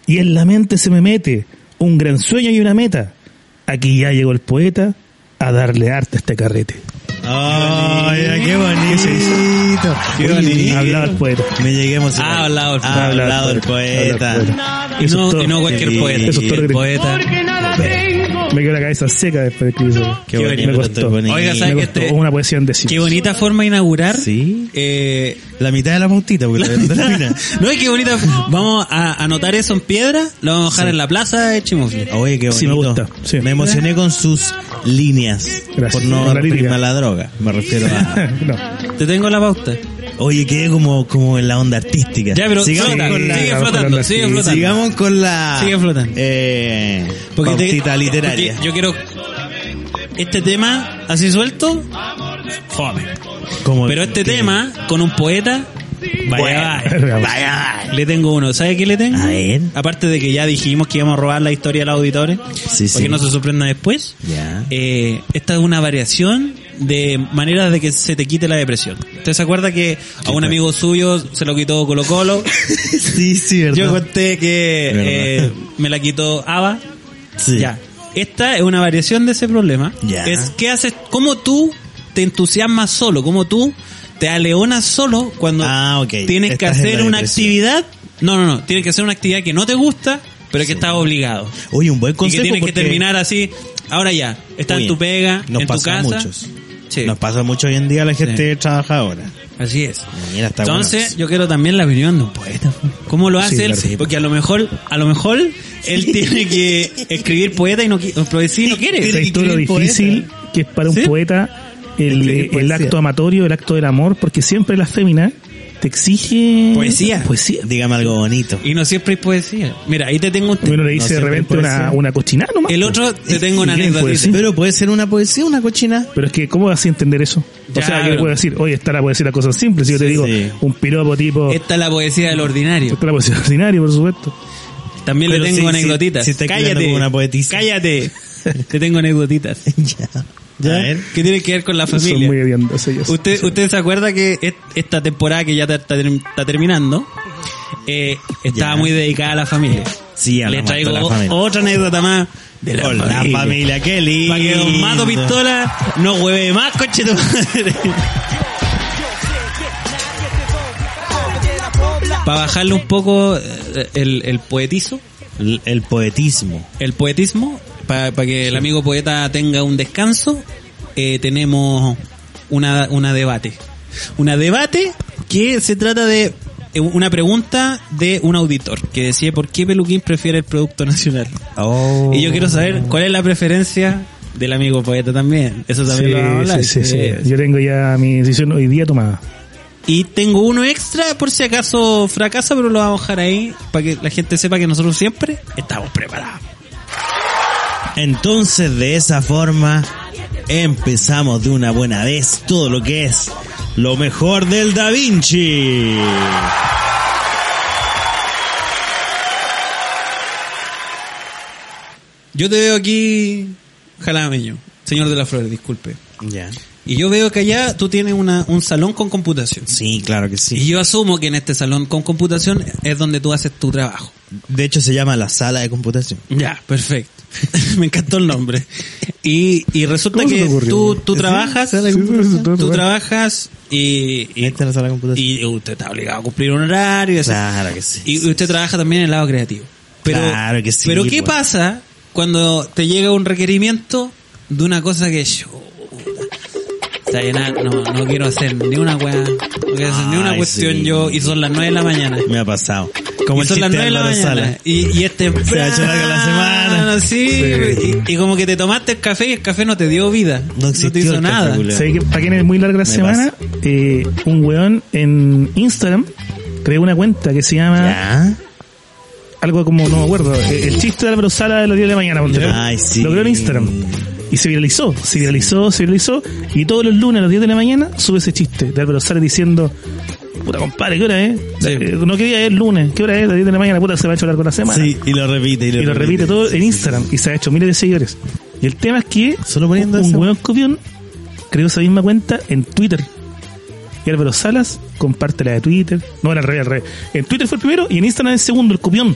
Speaker 4: Y en la mente se me mete un gran sueño y una meta. Aquí ya llegó el poeta a darle arte a este carrete.
Speaker 2: Ay, qué bonito.
Speaker 3: Qué bonito.
Speaker 4: Ha hablado el poeta.
Speaker 2: Me llegué a emocionar.
Speaker 3: Ha hablado el poeta.
Speaker 2: hablado el
Speaker 4: Ha
Speaker 2: poeta.
Speaker 4: hablado el poeta.
Speaker 3: Y no, no cualquier poeta.
Speaker 4: Eso es todo
Speaker 3: el poeta.
Speaker 4: Me quedó la cabeza seca después de escribir eso.
Speaker 2: Qué
Speaker 3: Qué
Speaker 2: bonito,
Speaker 4: me costó.
Speaker 2: bonito.
Speaker 3: Oiga, ¿sabe
Speaker 4: Me
Speaker 3: que
Speaker 4: costó
Speaker 3: este-
Speaker 4: una poesía en décimos.
Speaker 3: Qué bonita forma de inaugurar.
Speaker 2: Sí.
Speaker 3: Eh,
Speaker 2: La mitad de la pautita, porque la no *laughs* termina.
Speaker 3: no, es que bonita. Vamos a anotar eso en piedra. Lo vamos a dejar en la plaza de Chimofle.
Speaker 2: Oye, qué bonito.
Speaker 4: Sí, me gusta. Sí.
Speaker 2: Me emocioné con sus líneas.
Speaker 4: Gracias.
Speaker 2: Por no referirme a la droga. Me refiero a... *laughs*
Speaker 4: no.
Speaker 3: Te tengo la pauta.
Speaker 2: Oye, quedé como, como en la onda artística.
Speaker 3: Ya, pero
Speaker 2: sigamos
Speaker 3: flota,
Speaker 2: con la...
Speaker 3: sigue
Speaker 4: sigamos con
Speaker 3: flotando,
Speaker 4: la-
Speaker 3: sigue flotando.
Speaker 2: Sigamos con la...
Speaker 3: Sigue flotando.
Speaker 2: Eh,
Speaker 3: Porque te-
Speaker 2: literaria.
Speaker 3: porque yo quiero este tema así suelto, fome.
Speaker 2: Como
Speaker 3: Pero este
Speaker 2: que-
Speaker 3: tema con un poeta, *laughs* vaya, vaya.
Speaker 2: Vaya.
Speaker 3: Le tengo uno. ¿Sabe qué le tengo?
Speaker 2: A ver.
Speaker 3: Aparte de que ya dijimos que íbamos a robar la historia a los auditores,
Speaker 2: Sí,
Speaker 3: para
Speaker 2: sí.
Speaker 3: que no se sorprenda después.
Speaker 2: Ya.
Speaker 3: Eh, esta es una variación de maneras de que se te quite la depresión. ¿Usted se acuerda que a un amigo suyo se lo quitó Colo Colo? *laughs*
Speaker 2: sí, sí, ¿verdad?
Speaker 3: Yo conté que eh, me la quitó Ava.
Speaker 2: Sí.
Speaker 3: Ya. Esta es una variación de ese problema.
Speaker 2: Ya.
Speaker 3: Es qué haces, cómo tú te entusiasmas solo, cómo tú te aleonas solo cuando
Speaker 2: Ah,
Speaker 3: tienes que
Speaker 2: Estás
Speaker 3: hacer una actividad. No, no, no. Tienes que hacer una actividad que no te gusta pero que estás obligado.
Speaker 2: Oye, un buen
Speaker 3: Y
Speaker 2: consejo
Speaker 3: que tienes que terminar así, ahora ya, está
Speaker 2: Oye,
Speaker 3: en tu pega,
Speaker 2: nos
Speaker 3: en tu casa.
Speaker 2: muchos.
Speaker 3: Sí,
Speaker 2: Nos pasa mucho hoy en día a la gente trabajadora.
Speaker 3: así es.
Speaker 2: Mira, está
Speaker 3: Entonces, yo quiero también la opinión de un poeta. ¿Cómo lo hace
Speaker 4: Sí,
Speaker 3: él?
Speaker 4: claro.
Speaker 3: Porque a lo mejor, a lo mejor, él tiene que *laughs* escribir poeta y no, poesía y no quiere.
Speaker 4: ¿Sabes
Speaker 2: que
Speaker 4: todo lo difícil que es para un poeta el, el acto amatorio, el acto del amor? Porque siempre la fémina te exige
Speaker 3: Poesía.
Speaker 4: Poesía.
Speaker 2: Dígame algo bonito.
Speaker 3: Y no siempre hay poesía. Mira, ahí te tengo un
Speaker 4: Uno le dice de
Speaker 2: siempre
Speaker 4: repente una, una cochinada nomás.
Speaker 3: El otro te tengo una *laughs*
Speaker 4: ¿Y quién
Speaker 3: anécdota.
Speaker 2: Pero puede ser una poesía, una cochina.
Speaker 4: Pero es que, ¿cómo vas a entender eso?
Speaker 3: Ya,
Speaker 4: o sea,
Speaker 3: pero-
Speaker 4: le puedo decir, oye, está la poesía la cosa simple. Si yo te
Speaker 2: Sí,
Speaker 4: digo
Speaker 2: sí.
Speaker 4: un piropo tipo.
Speaker 3: Esta es la poesía del ordinario.
Speaker 4: Está la poesía ordinaria, por supuesto.
Speaker 3: También
Speaker 2: Pero
Speaker 3: le tengo
Speaker 2: sí, escribiendo
Speaker 3: cállate,
Speaker 2: una poetisa.
Speaker 3: cállate. *laughs* Te tengo anécdotitas.
Speaker 2: ya.
Speaker 3: ¿Ya?
Speaker 2: A ver.
Speaker 3: ¿Qué tiene que ver con la
Speaker 4: Son
Speaker 3: familia?
Speaker 4: muy hediondos ellos.
Speaker 3: ¿Usted, ¿Usted se acuerda que esta temporada que ya está, está term- está terminando eh, estaba
Speaker 2: Ya.
Speaker 3: muy dedicada a la familia?
Speaker 2: Sí,
Speaker 3: Le
Speaker 2: hablamos
Speaker 3: traigo
Speaker 2: la familia.
Speaker 3: otra anécdota más de la familia.
Speaker 2: familia, qué lindo.
Speaker 3: Para que Don Mato Pistola no hueve más, coche tu madre. Para bajarle un poco eh, el, el poetizo,
Speaker 2: El, el poetismo.
Speaker 3: el poetismo, para que el amigo poeta tenga un descanso, eh, tenemos una, una debate. Una debate que se trata de eh, una pregunta de un auditor que decía por qué Peluquín prefiere el producto nacional.
Speaker 2: Oh.
Speaker 3: Y yo quiero saber cuál es la preferencia del amigo poeta también. Eso también
Speaker 4: Sí,
Speaker 3: lo vamos a hablar.
Speaker 4: sí, sí, sí.
Speaker 3: Sí.
Speaker 4: Yo tengo ya mi decisión hoy día tomada.
Speaker 3: Y tengo uno extra por si acaso fracasa, pero lo vamos a dejar ahí para que la gente sepa que nosotros siempre estamos preparados.
Speaker 2: Entonces, de esa forma, empezamos de una buena vez todo lo que es lo mejor del Da Vinci.
Speaker 3: Yo te veo aquí, jalameño, señor de las flores, disculpe.
Speaker 2: Ya.
Speaker 3: Y yo veo que allá tú tienes una, un salón con computación.
Speaker 2: Sí, claro que
Speaker 3: Y
Speaker 2: sí.
Speaker 3: yo asumo que en este salón con computación es donde tú haces tu trabajo.
Speaker 2: De hecho, se llama la sala de computación.
Speaker 3: Ya, perfecto. *laughs* Me encantó el nombre. Y, y resulta
Speaker 4: ¿Cómo se
Speaker 3: que tú, tú trabajas, tú trabajas y, y,
Speaker 2: la
Speaker 3: usted está obligado a cumplir un horario. así.
Speaker 2: Claro que sí.
Speaker 3: Y usted trabaja también en el lado creativo. Pero,
Speaker 2: Claro que sí,
Speaker 3: Pero ¿qué
Speaker 2: pues.
Speaker 3: pasa cuando te llega un requerimiento de una cosa que yo... O sea, na- no, no quiero hacer ni una weá, no quiero hacer ni una
Speaker 2: Ay,
Speaker 3: cuestión
Speaker 2: sí.
Speaker 3: yo y son las nueve de la mañana.
Speaker 2: Me ha pasado. Como
Speaker 3: y
Speaker 2: el
Speaker 3: son las
Speaker 2: chiste
Speaker 3: 9 de la mañana.
Speaker 2: Sala.
Speaker 3: Y, y este
Speaker 2: Se ha hecho larga la semana.
Speaker 3: Sí,
Speaker 4: Sí.
Speaker 3: Y, y como que te tomaste el café y el café no te dio vida.
Speaker 2: No
Speaker 3: No,
Speaker 2: existió
Speaker 3: te hizo nada.
Speaker 2: culiao.
Speaker 4: ¿Sabes que para quienes es muy larga la
Speaker 2: Me
Speaker 4: semana? Eh, un weón en Instagram creó una cuenta que se llama
Speaker 2: Ya.
Speaker 4: algo como, no me acuerdo, eh, el chiste de Álvaro Sala de los 10 de la mañana.
Speaker 2: Ay, sí.
Speaker 4: Lo creó en Instagram. Y se viralizó, se viralizó, se viralizó. Y todos los lunes a las 10 de la mañana sube ese chiste de Álvaro Sala diciendo, puta compadre, ¿qué hora es?
Speaker 3: Sí.
Speaker 4: Eh, No quería el lunes, ¿qué hora es? A las 10 de la mañana, puta, se me ha hecho largo la semana.
Speaker 2: Sí, y lo repite. Y lo,
Speaker 4: y lo repite todo en Instagram y se ha hecho miles de seguidores. Y el tema es que
Speaker 2: Solo poniendo
Speaker 4: un weón copión creó esa misma cuenta en Twitter. Y Álvaro Salas comparte la de Twitter. No, era al revés, al revés. En Twitter fue el primero y en Instagram el segundo, el copión.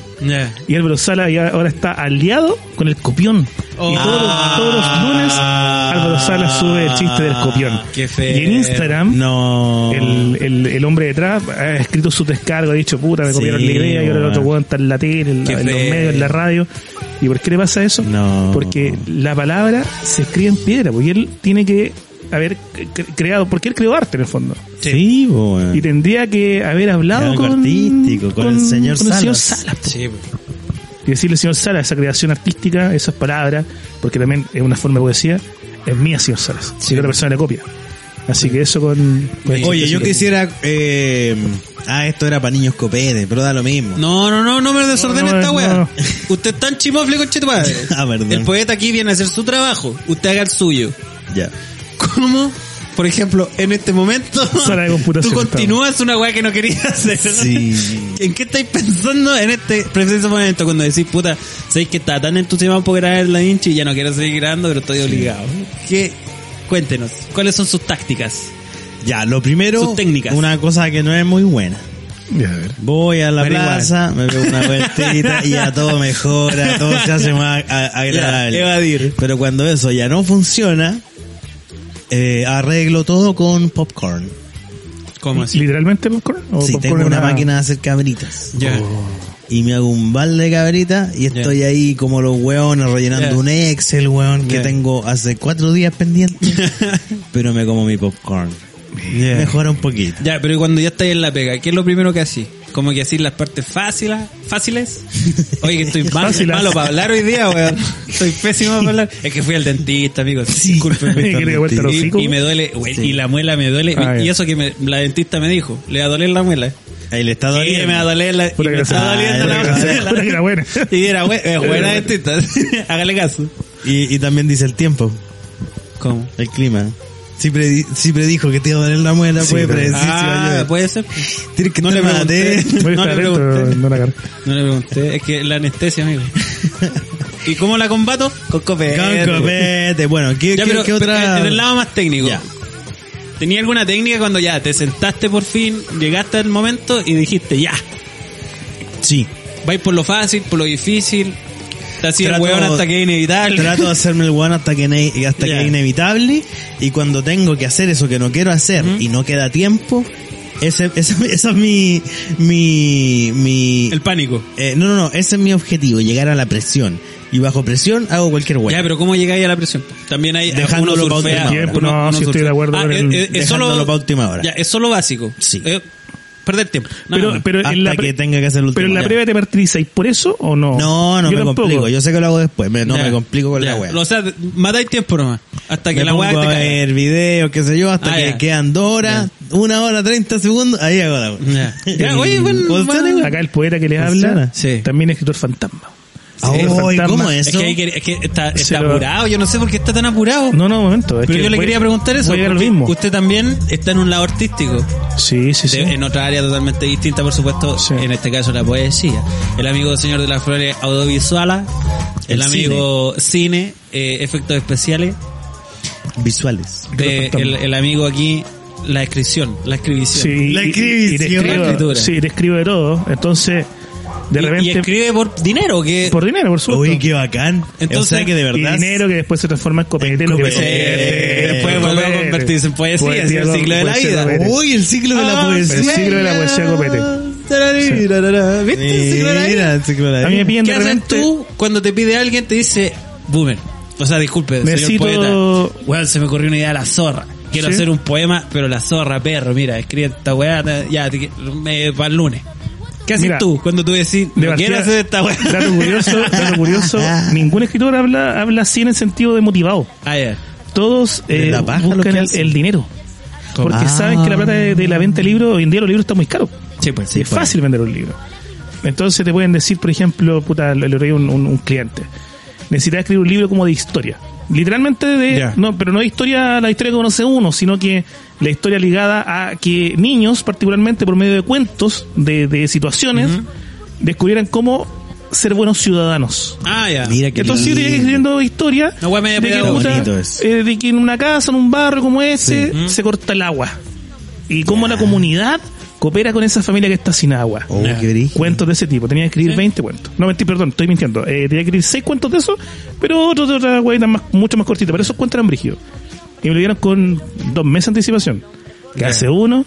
Speaker 4: Y Álvaro Salas ya ahora está aliado con el copión.
Speaker 3: Oh.
Speaker 4: Y todos, los- todos los lunes Álvaro Salas sube el chiste del copión.
Speaker 3: Qué feo.
Speaker 4: Y en Instagram
Speaker 2: No.
Speaker 4: el, el, el hombre detrás ha escrito su descargo, ha dicho, puta, me
Speaker 2: Sí,
Speaker 4: copiaron la idea y ahora el otro
Speaker 2: weón.
Speaker 4: está en la tele, en, en los medios, en la radio. ¿Y por qué le pasa eso?
Speaker 2: No.
Speaker 4: Porque la palabra se escribe en piedra, porque él tiene que haber cre- creado, porque él creó arte en el fondo.
Speaker 2: Sí, weón.
Speaker 4: Y tendría que haber hablado con,
Speaker 2: artístico, con el señor
Speaker 4: con el señor
Speaker 2: Salas.
Speaker 4: Salas.
Speaker 3: Sí,
Speaker 4: Y decirle, señor Salas, esa creación artística, esas palabras, porque también es una forma de poesía, es mía, señor Salas. Si otra persona le copia. Así que eso con...
Speaker 2: Oye, yo quisiera... Eh, ah, esto era para niños copete, pero da lo mismo.
Speaker 3: No, no, no, no me desordene
Speaker 4: No, no,
Speaker 3: esta
Speaker 4: no, no.
Speaker 3: Usted está en chimofle con madre. *laughs*
Speaker 2: Ah, perdón.
Speaker 3: El poeta aquí viene a hacer su trabajo. Usted haga el suyo.
Speaker 2: Ya.
Speaker 3: ¿Cómo? Por ejemplo, en este momento,
Speaker 4: Sala de computación,
Speaker 3: tú continúas una weá que no querías hacer.
Speaker 2: Sí. *laughs*
Speaker 3: ¿En qué estáis pensando en este preciso momento cuando decís, puta, sabéis que está tan entusiasmado por grabar la hincha y ya no quiero seguir grabando, pero estoy obligado? ¿Qué? Cuéntenos, ¿cuáles son sus tácticas?
Speaker 2: Ya, lo primero...
Speaker 3: Sus técnicas.
Speaker 2: Una cosa que no es muy buena.
Speaker 4: Ya, a ver.
Speaker 2: Voy a la
Speaker 3: Marihuana.
Speaker 2: plaza, me pego una vueltita y ya todo mejora, todo se hace más *laughs* a- agradable.
Speaker 3: Ya, evadir.
Speaker 2: Pero cuando eso ya no funciona, eh, arreglo todo con popcorn.
Speaker 3: ¿Cómo así?
Speaker 4: ¿Literalmente popcorn? ¿O
Speaker 2: Sí,
Speaker 4: popcorn
Speaker 2: tengo
Speaker 4: en
Speaker 2: una máquina de hacer cabritas.
Speaker 3: Ya.
Speaker 2: y me hago un balde de cabrita y estoy ahí como los hueones rellenando un Excel, weón, que tengo hace cuatro días pendiente, *laughs* pero me como mi popcorn. Mejora un poquito.
Speaker 3: Ya, pero cuando ya estáis en la pega, ¿qué es lo primero que hacís? Como que así las partes fáciles, fáciles. *laughs* Oye, que estoy mal- malo para hablar hoy día, weón. Estoy pésimo para hablar. Es que fui al dentista, amigos.
Speaker 2: Sí.
Speaker 3: Discúlpenme. *laughs*
Speaker 4: ¿Quiere que vuelta los
Speaker 3: Y, y me duele, güey, y la muela me duele.
Speaker 4: Ah,
Speaker 3: y eso que me- la dentista me dijo, le va a doler la muela.
Speaker 2: Ahí le está
Speaker 3: Sí,
Speaker 2: doliendo.
Speaker 3: me va a doler la, y me está doliendo la muela.
Speaker 4: la buena.
Speaker 3: Y era es buena dentista. *laughs* Hágale caso.
Speaker 2: Y, y también dice el tiempo,
Speaker 3: ¿Cómo?
Speaker 2: el clima. Si, predi- si predijo que te iba a doler la muela,
Speaker 4: Sí,
Speaker 2: puede predecir si va a
Speaker 3: Ah,
Speaker 2: llover.
Speaker 3: puede ser.
Speaker 2: Tienes que
Speaker 3: No le pregunté. No le pregunté.
Speaker 4: no la cara.
Speaker 3: No le pregunté. Es que la anestesia, amigo. *laughs* ¿Y cómo la combato? Con copete.
Speaker 2: Con copete. Bueno, ¿qué,
Speaker 3: Ya,
Speaker 2: qué-
Speaker 3: pero,
Speaker 2: qué otra?
Speaker 3: en el lado más técnico.
Speaker 2: Ya.
Speaker 3: ¿Tenía alguna técnica cuando ya te sentaste por fin, llegaste al momento y dijiste ya?
Speaker 2: Sí.
Speaker 3: Vais por lo fácil, por lo difícil. Hacía el
Speaker 2: Trato-
Speaker 3: hueón hasta que es inevitable.
Speaker 2: Trato de hacerme el guano hasta que, ne- hasta que es inevitable y cuando tengo que hacer eso que no quiero hacer y no queda tiempo, ese, ese, *laughs* ese es mi, mi, mi,
Speaker 3: El pánico.
Speaker 2: eh, no, no, no, ese es mi objetivo, llegar a la presión. Y bajo presión hago cualquier hueá.
Speaker 3: Ya, pero ¿cómo llegáis a la presión? También hay
Speaker 2: Dejándolo
Speaker 3: uno
Speaker 2: pa'
Speaker 3: surfea,
Speaker 2: última
Speaker 4: hora. No, sí estoy de acuerdo
Speaker 3: Ah,
Speaker 4: con
Speaker 3: es,
Speaker 4: el-
Speaker 3: es- es solo
Speaker 2: dejándolo pa' última hora.
Speaker 3: Ya, es solo básico.
Speaker 2: Sí.
Speaker 3: Eh, perder tiempo. No,
Speaker 4: Pero,
Speaker 2: hasta
Speaker 4: en la
Speaker 2: que tenga que hacer el último.
Speaker 4: pero en la
Speaker 2: Ya.
Speaker 4: previa te martirizáis por eso o no?
Speaker 2: No, no
Speaker 4: Yo
Speaker 2: me
Speaker 4: tampoco.
Speaker 2: complico. Yo sé que lo hago después. me- no
Speaker 3: Ya.
Speaker 2: me complico con
Speaker 3: Ya.
Speaker 2: la hueá.
Speaker 3: O sea, matáis tiempo nomás. Hasta que
Speaker 2: me
Speaker 3: la hueá te
Speaker 2: a
Speaker 3: caiga.
Speaker 2: ver videos, qué sé yo, hasta
Speaker 3: Ah,
Speaker 2: que
Speaker 3: ya.
Speaker 2: quedan dos horas, una hora, treinta segundos, ahí hago la.
Speaker 3: Ya, oye, *laughs* bueno.
Speaker 4: Acá el poeta que le habla,
Speaker 3: Sí.
Speaker 4: también es escritor fantasma.
Speaker 2: ¿Cómo es
Speaker 3: que, es que está,
Speaker 4: Se
Speaker 3: está
Speaker 4: lo-
Speaker 3: apurado. Yo no sé por qué está tan apurado.
Speaker 4: No, no, un momento. es
Speaker 3: Pero
Speaker 4: que
Speaker 3: yo le
Speaker 4: voy-
Speaker 3: quería preguntar eso.
Speaker 4: lo mismo.
Speaker 3: Usted también está en un lado artístico.
Speaker 4: Sí, sí, sí.
Speaker 3: de- en otra área totalmente distinta, por supuesto.
Speaker 4: Sí.
Speaker 3: En este caso, la poesía. El amigo señor de las flores audiovisuales. El,
Speaker 2: El
Speaker 3: amigo cine, eh, efectos especiales.
Speaker 2: Visuales.
Speaker 3: de- el, el amigo aquí, la escripción. La escribición.
Speaker 4: Sí,
Speaker 2: La
Speaker 4: y- y- y
Speaker 2: escribición.
Speaker 3: Escritura.
Speaker 4: Sí, te escribo de todo. Entonces, de
Speaker 3: Y- escribe por dinero, que
Speaker 4: por dinero, por supuesto.
Speaker 2: Uy, qué bacán.
Speaker 3: Entonces-
Speaker 2: o sea que de
Speaker 4: y
Speaker 2: verdad.
Speaker 4: dinero que después se transforma en copete.
Speaker 2: En
Speaker 4: lo que
Speaker 2: copete.
Speaker 4: me-
Speaker 3: Después vuelve a convertirse en poesía, es el ciclo de la vida.
Speaker 2: Uy, el ciclo de la
Speaker 3: Ah,
Speaker 2: poesía.
Speaker 4: el ciclo de la poesía copete.
Speaker 3: ¿Viste el ciclo de la vida?
Speaker 2: Mira, el ciclo de la
Speaker 4: A mí me
Speaker 2: vida.
Speaker 4: piden
Speaker 3: ¿Qué
Speaker 4: de
Speaker 3: haces
Speaker 4: repente...
Speaker 3: tú cuando te pide alguien te dice, boomer? O sea, disculpe,
Speaker 4: Necesito-
Speaker 3: señor poeta. Weón, se me ocurrió una idea de la zorra. Quiero
Speaker 4: ¿Sí?
Speaker 3: hacer un poema, pero la zorra, perro, mira, escribe esta weá, ya, te- me- para el lunes. ¿Qué haces
Speaker 4: Mira,
Speaker 3: tú cuando tú decís,
Speaker 4: de
Speaker 3: no quiero hacer esta weá?
Speaker 4: Dato curioso, *laughs* dato curioso, ningún escritor habla, habla así en el sentido de motivado.
Speaker 3: Ah, ya.
Speaker 4: Todos eh,
Speaker 2: la
Speaker 4: buscan el, dinero. Porque
Speaker 2: Ah.
Speaker 4: saben que la plata de, de la venta de libros, hoy en día los libros están muy caros.
Speaker 3: Sí, pues,
Speaker 4: Sí, es fácil vender un libro. Entonces te pueden decir, por ejemplo, puta, le, un, un, un cliente. Necesitas escribir un libro como de historia. Literalmente de, no, pero no de historia, la historia que conoce uno, sino que la historia ligada a que niños, particularmente por medio de cuentos, de, de situaciones, descubrieran cómo ser buenos ciudadanos.
Speaker 3: Ah, ya.
Speaker 2: Mira que
Speaker 4: Entonces yo iría escribiendo historia de, que, puta, eh, de que en una casa, en un barrio como ese,
Speaker 3: Sí.
Speaker 4: se corta el agua. Y cómo la comunidad coopera con esa familia que está sin agua.
Speaker 2: Oh, qué.
Speaker 4: Cuentos de ese tipo. Tenía que escribir
Speaker 3: Sí.
Speaker 4: 20 cuentos. No, mentí, perdón, estoy mintiendo. Eh, tenía que escribir 6 cuentos de eso, pero otros de otra hueá más, mucho más cortitos. Pero esos cuentos eran brígidos. Y me lo dieron con dos meses de anticipación. Que hace uno,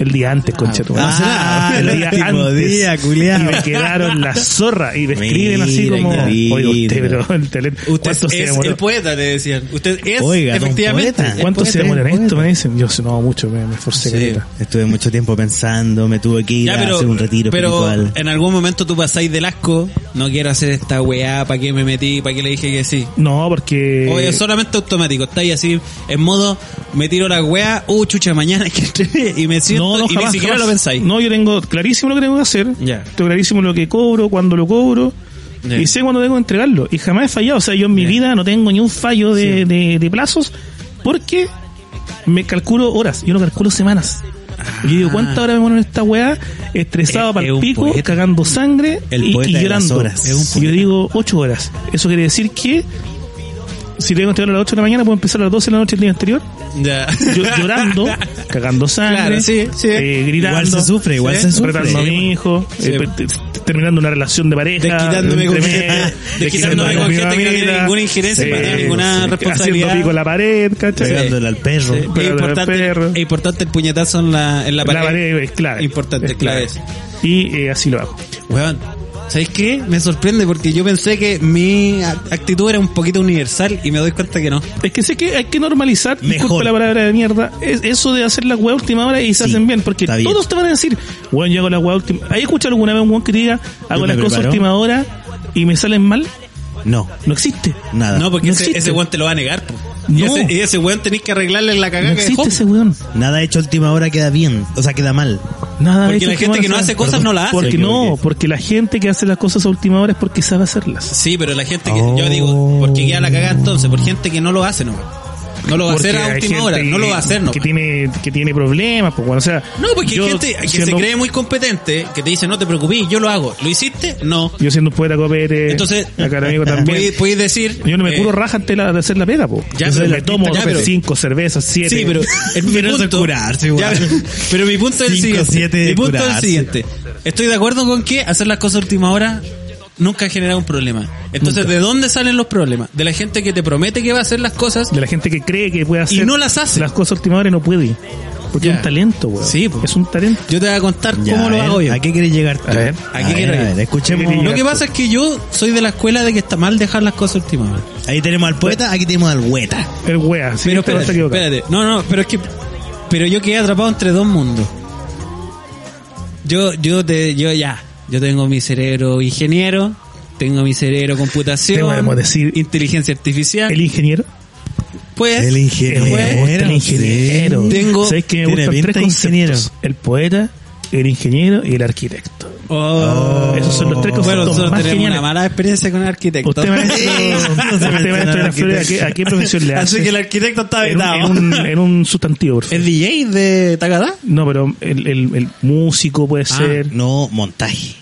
Speaker 4: el día antes, concha tu madre.
Speaker 2: Ah,
Speaker 4: el día antes.
Speaker 2: día.
Speaker 4: Y me quedaron la zorra. Y me escriben así como, oiga usted, pero el talento.
Speaker 3: Usted
Speaker 4: ¿Cuánto se
Speaker 3: es el poeta, le decían. Usted es,
Speaker 2: Oiga,
Speaker 3: efectivamente.
Speaker 4: ¿Cuánto se
Speaker 3: poeta.
Speaker 4: demora en esto? Me dicen. Yo no, mucho, me, me esforcé.
Speaker 3: Sí.
Speaker 2: Estuve mucho tiempo pensando, me tuve que ir
Speaker 3: Ya,
Speaker 2: a
Speaker 3: pero,
Speaker 2: hacer un retiro
Speaker 3: pero
Speaker 2: espiritual.
Speaker 3: en algún momento tú pasáis del asco, no quiero hacer esta weá, ¿para qué me metí? ¿Para qué le dije que sí?
Speaker 4: No, porque...
Speaker 3: O es solamente automático, estáis así en modo, me tiro la weá, uh, chucha, mañana hay *laughs* que entrenar", y me siento
Speaker 4: No, no,
Speaker 3: y
Speaker 4: jamás,
Speaker 3: ni siquiera
Speaker 4: jamás.
Speaker 3: lo pensáis.
Speaker 4: No, yo tengo clarísimo lo que tengo que hacer.
Speaker 3: Ya.
Speaker 4: Tengo clarísimo lo que cobro, cuándo lo cobro. Y sé cuándo tengo que entregarlo. Y jamás he fallado. O sea, yo en mi vida no tengo ni un fallo de, de, de plazos porque me calculo horas. Yo no calculo semanas. Y yo digo, ¿cuántas horas me muero en esta weá? Estresado
Speaker 3: Es-
Speaker 4: para el pico,
Speaker 3: poeta.
Speaker 4: cagando sangre
Speaker 2: El
Speaker 4: y, y llorando.
Speaker 2: horas.
Speaker 4: Yo digo, ocho horas. Eso quiere decir que si tengo que entregarlo a las 8 de la mañana, puedo empezar a las 12 de la noche del día anterior
Speaker 3: Ya.
Speaker 4: yo- llorando, *laughs* cagando sangre,
Speaker 3: Claro, sí, sí.
Speaker 4: eh, gritando,
Speaker 2: Igual se sufre, igual
Speaker 3: Sí.
Speaker 2: se sufre.
Speaker 4: retando a mi hijo,
Speaker 3: Sí.
Speaker 4: eh, te- terminando una relación de pareja,
Speaker 3: Desquitándome con gente- *laughs* desquitándome con gente que no tiene ninguna injerencia,
Speaker 4: sí,
Speaker 3: no tiene ninguna
Speaker 4: sí,
Speaker 3: responsabilidad.
Speaker 4: Haciendo pico en la pared, ¿cachai?
Speaker 2: Pegándole al perro.
Speaker 3: Es importante,
Speaker 4: perro.
Speaker 3: es importante el puñetazo en la, en la
Speaker 4: La
Speaker 3: pared.
Speaker 4: pared es clave.
Speaker 3: Importante,
Speaker 4: es clave.
Speaker 3: clave.
Speaker 4: Y eh, así lo hago.
Speaker 3: Weón, ¿sabéis qué? Me sorprende porque yo pensé que mi actitud era un poquito universal y me doy cuenta que no.
Speaker 4: Es que sé que hay que normalizar,
Speaker 2: Mejor.
Speaker 4: disculpa la palabra de mierda, es eso de hacer la weá última hora y se
Speaker 2: Sí,
Speaker 4: hacen bien, porque
Speaker 2: bien.
Speaker 4: todos te van a decir, weón, yo hago la weá última. ¿Hay escuchado alguna vez un weón que diga, hago las cosas última hora y me salen mal?
Speaker 2: No,
Speaker 4: No existe.
Speaker 2: nada.
Speaker 3: No, porque
Speaker 4: No
Speaker 3: ese, ese weón te lo va a negar. po. Y,
Speaker 4: No.
Speaker 3: ese, y ese weón tenés que arreglarle la
Speaker 4: No
Speaker 3: cagada que
Speaker 4: existe ese weón.
Speaker 2: Nada hecho a última hora queda bien, o sea, queda mal.
Speaker 4: Nada
Speaker 3: Porque la gente que no hace cosas no la hace.
Speaker 4: Porque no, porque la gente que hace las cosas a última hora es porque sabe hacerlas.
Speaker 3: Sí, pero la gente que,
Speaker 2: Oh.
Speaker 3: yo digo, porque queda la cagada entonces, por gente que no lo hace, no. No lo va a hacer a última hora, no lo va a hacer, no.
Speaker 4: Que tiene, que tiene problemas, pues bueno, o sea.
Speaker 3: No, porque hay gente que se cree muy competente, que te dice, no te preocupes, yo lo hago. ¿Lo hiciste? No.
Speaker 4: Yo siendo un poeta copete,
Speaker 3: Entonces,
Speaker 4: académico *laughs* también.
Speaker 3: Puedes, puedes decir...
Speaker 4: Yo no me
Speaker 3: eh,
Speaker 4: curo raja antes de la- de hacer la pega, po.
Speaker 3: Ya,
Speaker 4: Entonces
Speaker 3: pero
Speaker 4: me
Speaker 3: el
Speaker 4: tomo
Speaker 3: artista- ya, pero-
Speaker 4: cinco cervezas, siete.
Speaker 3: Sí, pero, *laughs* el- mi
Speaker 2: eso es
Speaker 3: punto,
Speaker 2: curarse, igual.
Speaker 3: Ya, *laughs* pero, pero mi punto es el siguiente. mi punto es el siguiente. Estoy de acuerdo con que hacer las cosas a última hora nunca genera un problema. Entonces, ¿de dónde salen los problemas? De la gente que te promete que va a hacer las cosas
Speaker 4: de la gente que cree que puede hacer
Speaker 3: y no las hace.
Speaker 4: las cosas a última hora y no puede. Porque es un talento, weón.
Speaker 3: Sí, po.
Speaker 4: Es un talento.
Speaker 3: Yo te voy a contar
Speaker 2: Ya,
Speaker 3: cómo
Speaker 2: a
Speaker 3: lo
Speaker 2: ver,
Speaker 3: hago yo.
Speaker 2: ¿A qué quieres llegar tú?
Speaker 4: A ver.
Speaker 3: ¿A qué
Speaker 2: ver, escuchemos.
Speaker 3: Lo que pasa es que yo soy de la escuela de que está mal dejar las cosas a última hora.
Speaker 2: Ahí tenemos al poeta, aquí tenemos al hueta.
Speaker 4: El wea. Sí,
Speaker 3: pero
Speaker 4: te vas a
Speaker 3: espérate, espérate. No, no, pero es que pero yo quedé atrapado entre dos mundos. Yo yo te yo ya, yo tengo mi cerebro ingeniero, tengo mi cerebro computación,
Speaker 4: ¿Qué podemos decir?
Speaker 3: inteligencia artificial.
Speaker 4: El ingeniero.
Speaker 3: pues
Speaker 2: El ingeniero.
Speaker 4: Me gusta el ingeniero.
Speaker 3: Tengo-
Speaker 4: ¿Sabes que me gustan tres
Speaker 2: de ingeniero.
Speaker 4: conceptos? El poeta, el ingeniero y el arquitecto.
Speaker 3: Oh.
Speaker 4: Esos son los tres
Speaker 3: Bueno,
Speaker 4: conceptos
Speaker 3: nosotros
Speaker 4: más
Speaker 3: tenemos
Speaker 4: geniales.
Speaker 3: una mala experiencia con el arquitecto.
Speaker 4: Usted maestro,
Speaker 2: Sí, no se
Speaker 4: usted maestro las flores, ¿a qué, a qué profesión le hace?
Speaker 3: Así que el arquitecto está
Speaker 4: en, un,
Speaker 3: vetado.
Speaker 4: en un, en un sustantivo, por favor.
Speaker 3: ¿Es DJ de Takada?
Speaker 4: No, pero el, el, el músico puede
Speaker 3: Ah,
Speaker 4: ser
Speaker 2: No, montaje.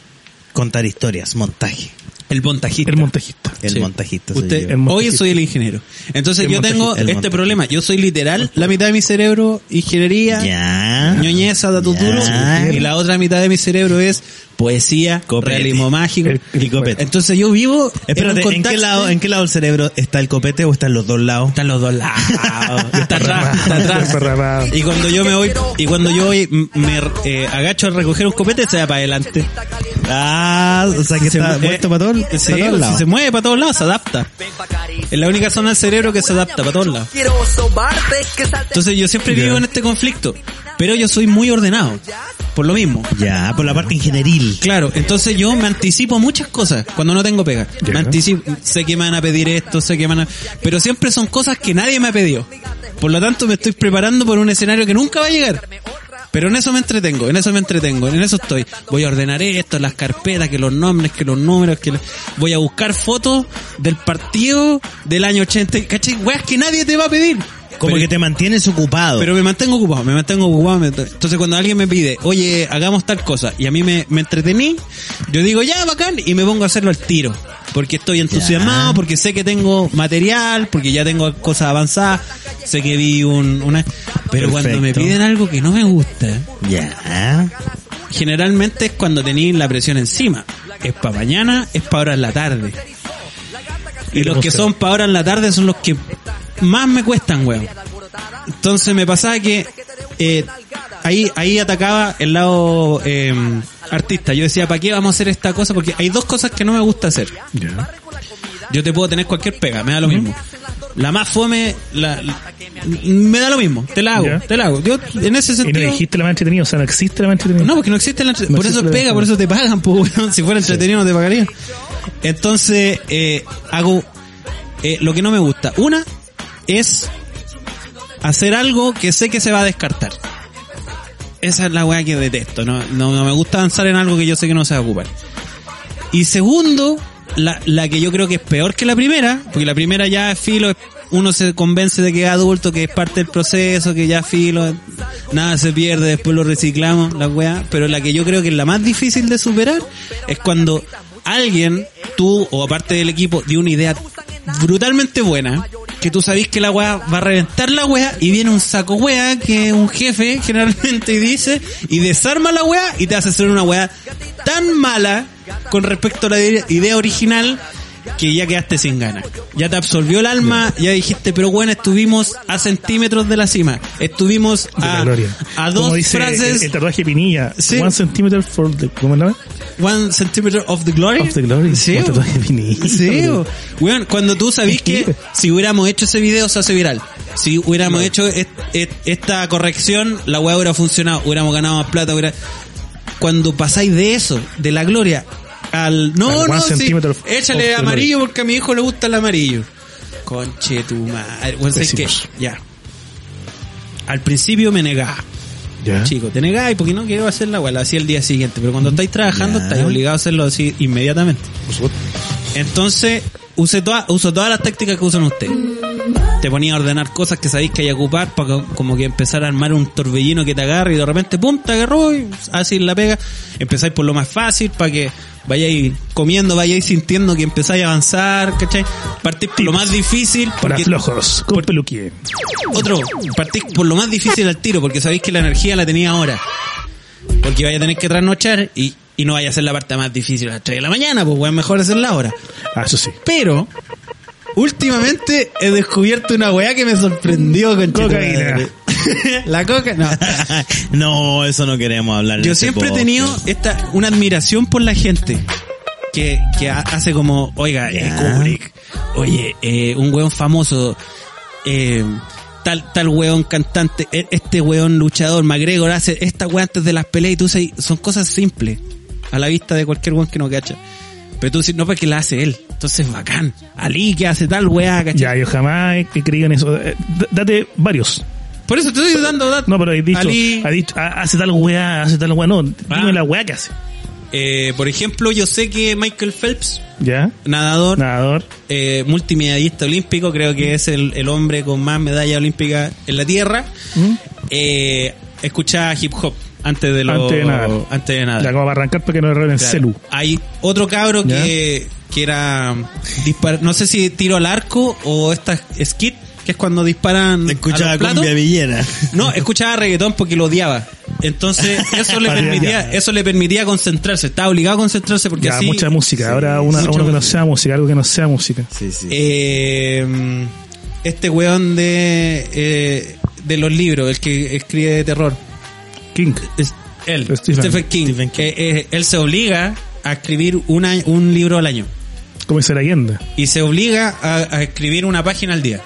Speaker 2: Contar historias, montaje.
Speaker 3: El montajista.
Speaker 4: el montajista.
Speaker 2: El
Speaker 3: Sí.
Speaker 2: montajista. soy
Speaker 3: Usted,
Speaker 2: yo.
Speaker 4: El
Speaker 3: hoy soy el ingeniero. Entonces
Speaker 4: El
Speaker 3: yo tengo.
Speaker 2: El
Speaker 3: este
Speaker 2: montajista.
Speaker 3: problema. Yo soy literal, la mitad de mi cerebro, ingeniería,
Speaker 2: Ya.
Speaker 3: ñoñeza, datuturo,
Speaker 2: Ya.
Speaker 3: y la otra mitad de mi cerebro es poesía,
Speaker 2: Copete.
Speaker 3: realismo mágico.
Speaker 4: El-
Speaker 2: Y copete.
Speaker 3: Entonces yo vivo
Speaker 2: Espérate,
Speaker 3: en, un
Speaker 2: ¿en qué lado, en qué lado del cerebro está el copete o están los dos lados?
Speaker 3: Están los dos lados. *laughs* está atrás, está atrás. Y cuando yo me voy, y cuando yo voy, me eh, agacho a recoger un copete, se va para adelante.
Speaker 2: Ah, o sea que está
Speaker 3: Se-
Speaker 2: puesto
Speaker 3: eh,
Speaker 2: para, todo,
Speaker 3: sí,
Speaker 2: para todos
Speaker 3: si
Speaker 2: lados.
Speaker 3: se mueve para todos lados, se adapta. Es la única zona del cerebro que se adapta para todos lados. Entonces yo siempre vivo en este conflicto, pero yo soy muy ordenado, por lo mismo.
Speaker 2: Ya, por la parte ingenieril.
Speaker 3: Claro, entonces yo me anticipo a muchas cosas cuando no tengo pega.
Speaker 4: Ya.
Speaker 3: Me anticipo, sé que me van a pedir esto, sé que me van a... Pero siempre son cosas que nadie me ha pedido. Por lo tanto me estoy preparando por un escenario que nunca va a llegar. Pero en eso me entretengo, en eso me entretengo, en eso estoy. Voy a ordenar esto, las carpetas, que los nombres, que los números, que... lo- Voy a buscar fotos del partido del año 80. ¿Cachai? Weas que nadie te va a pedir.
Speaker 2: Como
Speaker 3: Pero-
Speaker 2: que te mantienes ocupado.
Speaker 3: pero me mantengo ocupado, me mantengo ocupado. me- Entonces cuando alguien me pide, oye, hagamos tal cosa, y a mí me, me entretení, yo digo, ya, bacán, y me pongo a hacerlo al tiro. Porque estoy entusiasmado,
Speaker 2: Ya.
Speaker 3: porque sé que tengo material, porque ya tengo cosas avanzadas, sé que vi un, una... Pero cuando me piden algo que no me gusta,
Speaker 2: Ya.
Speaker 3: generalmente es cuando tenéis la presión encima. Es para mañana, es para ahora en la tarde. Y los que son para ahora en la tarde son los que más me cuestan, weón. Entonces me pasaba que eh, ahí ahí atacaba el lado eh, artista. Yo decía, ¿para qué vamos a hacer esta cosa? Porque hay dos cosas que no me gusta hacer. Yo te puedo tener cualquier pega, me da lo mismo. La más fome, la, la- me da lo mismo, te la hago, te la hago. Yo en ese
Speaker 4: Y no
Speaker 3: sentido...
Speaker 4: dijiste la más entretenida, o sea, no existe la más entretenida.
Speaker 3: No, porque no existe la entre-
Speaker 4: No
Speaker 3: Por eso pega, por eso te pagan, pues, weón. Si fuera entretenido no te pagarían. Entonces, eh, hago eh, lo que no me gusta. Una es hacer algo que sé que se va a descartar. Esa es la weá que detesto. No, no, me gusta avanzar en algo que yo sé que no se va a ocupar. Y segundo, la, la que yo creo que es peor que la primera, porque la primera ya es filo, uno se convence de que es adulto, que es parte del proceso, que ya filo, nada se pierde, después lo reciclamos, la weá, pero la que yo creo que es la más difícil de superar es cuando alguien, tú o aparte del equipo, dio una idea brutalmente buena, que tú sabís que la weá va a reventar la weá y viene un saco weá que un jefe generalmente dice y desarma la weá y te hace hacer una weá tan mala con respecto a la ide- idea original que ya quedaste sin ganas. Ya te absorbió el alma, ya dijiste, pero bueno, estuvimos a centímetros de la cima. Estuvimos a,
Speaker 4: Como
Speaker 3: dos
Speaker 4: dice
Speaker 3: frases.
Speaker 4: El, el tatuaje Pinilla.
Speaker 3: Sí.
Speaker 4: One centimeter for the... ¿Cómo?
Speaker 3: One centimeter of the glory.
Speaker 4: Of the Glory.
Speaker 3: Sí, Sí, cuando tú sabís que si hubiéramos hecho ese video se hace viral. Si hubiéramos hecho est- est- esta corrección, la weá hubiera funcionado, hubiéramos ganado más plata, hubiera... Cuando pasáis de eso, de la gloria, al... No,
Speaker 4: Al
Speaker 3: no, sí, échale amarillo porque a mi hijo le gusta el amarillo. Conche tu madre. Bueno, ¿sabes qué?
Speaker 4: Pésimos.
Speaker 3: Ya. Al principio me negaba.
Speaker 4: Ya.
Speaker 3: Chico, te negáis porque no quiero hacer la la hacía el día siguiente. Pero cuando estáis trabajando,
Speaker 2: Ya.
Speaker 3: estáis obligados a hacerlo así inmediatamente. Entonces, use toda, uso todas las tácticas que usan ustedes. Te ponía a ordenar cosas que sabéis que hay que ocupar para como que empezar a armar un torbellino que te agarre y de repente, pum, te agarró y así la pega. Empezáis por lo más fácil para que vayáis comiendo, vayáis sintiendo que empezáis a avanzar, ¿cachai? Partís por lo más difícil.
Speaker 4: Para
Speaker 3: porque-
Speaker 4: flojos, con peluquín.
Speaker 3: otro, partís por lo más difícil al tiro, porque sabéis que la energía la tenía ahora. Porque vaya a tener que trasnochar y, y no vaya a ser la parte más difícil a las 3 de la mañana, pues weón, mejor hacerla ahora.
Speaker 4: Ah, eso sí.
Speaker 3: Pero, últimamente he descubierto una weá que me sorprendió con
Speaker 4: Cocaína. *laughs*
Speaker 3: La coca, no. *laughs*
Speaker 2: no, eso no queremos hablar.
Speaker 3: Yo
Speaker 2: este
Speaker 3: siempre he tenido esta, una admiración por la gente que, que ha- hace como, oiga, eh. Kubrick, oye, eh, un weón famoso, eh, tal, tal weón cantante, e- este weón luchador, McGregor hace esta weá antes de las peleas y tú sabes, son cosas simples a la vista de cualquier weón que no cacha. Pero tú dices, no, porque la hace él. Entonces, bacán. Ali que hace tal weá, ¿cachai?
Speaker 4: Ya, yo jamás he creído en eso. Eh, d- Date varios.
Speaker 3: Por eso te estoy dando datos.
Speaker 4: No, pero he dicho,
Speaker 3: Ali,
Speaker 4: ha dicho, hace tal weá, hace tal weá. No, dime
Speaker 3: Ah.
Speaker 4: la weá que hace.
Speaker 3: eh, por ejemplo, yo sé que Michael Phelps,
Speaker 4: ¿Ya?
Speaker 3: nadador,
Speaker 4: Nadador.
Speaker 3: eh, multimedallista olímpico, creo que es el, el hombre con más medallas olímpicas en la Tierra,
Speaker 4: ¿Mm?
Speaker 3: eh, escuchaba hip hop antes de lo,
Speaker 4: Antes de nadar.
Speaker 3: antes de nada.
Speaker 4: Ya como para arrancar para que no error en
Speaker 3: Claro.
Speaker 4: celu.
Speaker 3: Hay otro cabro
Speaker 4: Ya.
Speaker 3: que, que era dispar, no sé si tiro al arco o esta skit, que es cuando disparan a
Speaker 2: Escuchaba
Speaker 3: los platos.
Speaker 2: cumbia villera.
Speaker 3: No, escuchaba reggaetón porque lo odiaba. Entonces, *laughs* eso le permitía, eso le permitía concentrarse. Estaba obligado a concentrarse porque
Speaker 4: Ya,
Speaker 3: así.
Speaker 4: mucha música. Ahora una, uno que no sea música, algo que no sea música.
Speaker 2: Sí, sí.
Speaker 3: Eh, este weón de, eh, de los libros, el que escribe de terror.
Speaker 4: King.
Speaker 3: Es él,
Speaker 4: Stephen.
Speaker 3: Stephen, King.
Speaker 2: Stephen King.
Speaker 3: Eh, eh, él se obliga a escribir una, un libro al año.
Speaker 4: Como dice la leyenda.
Speaker 3: Y se obliga a, a escribir una página al día.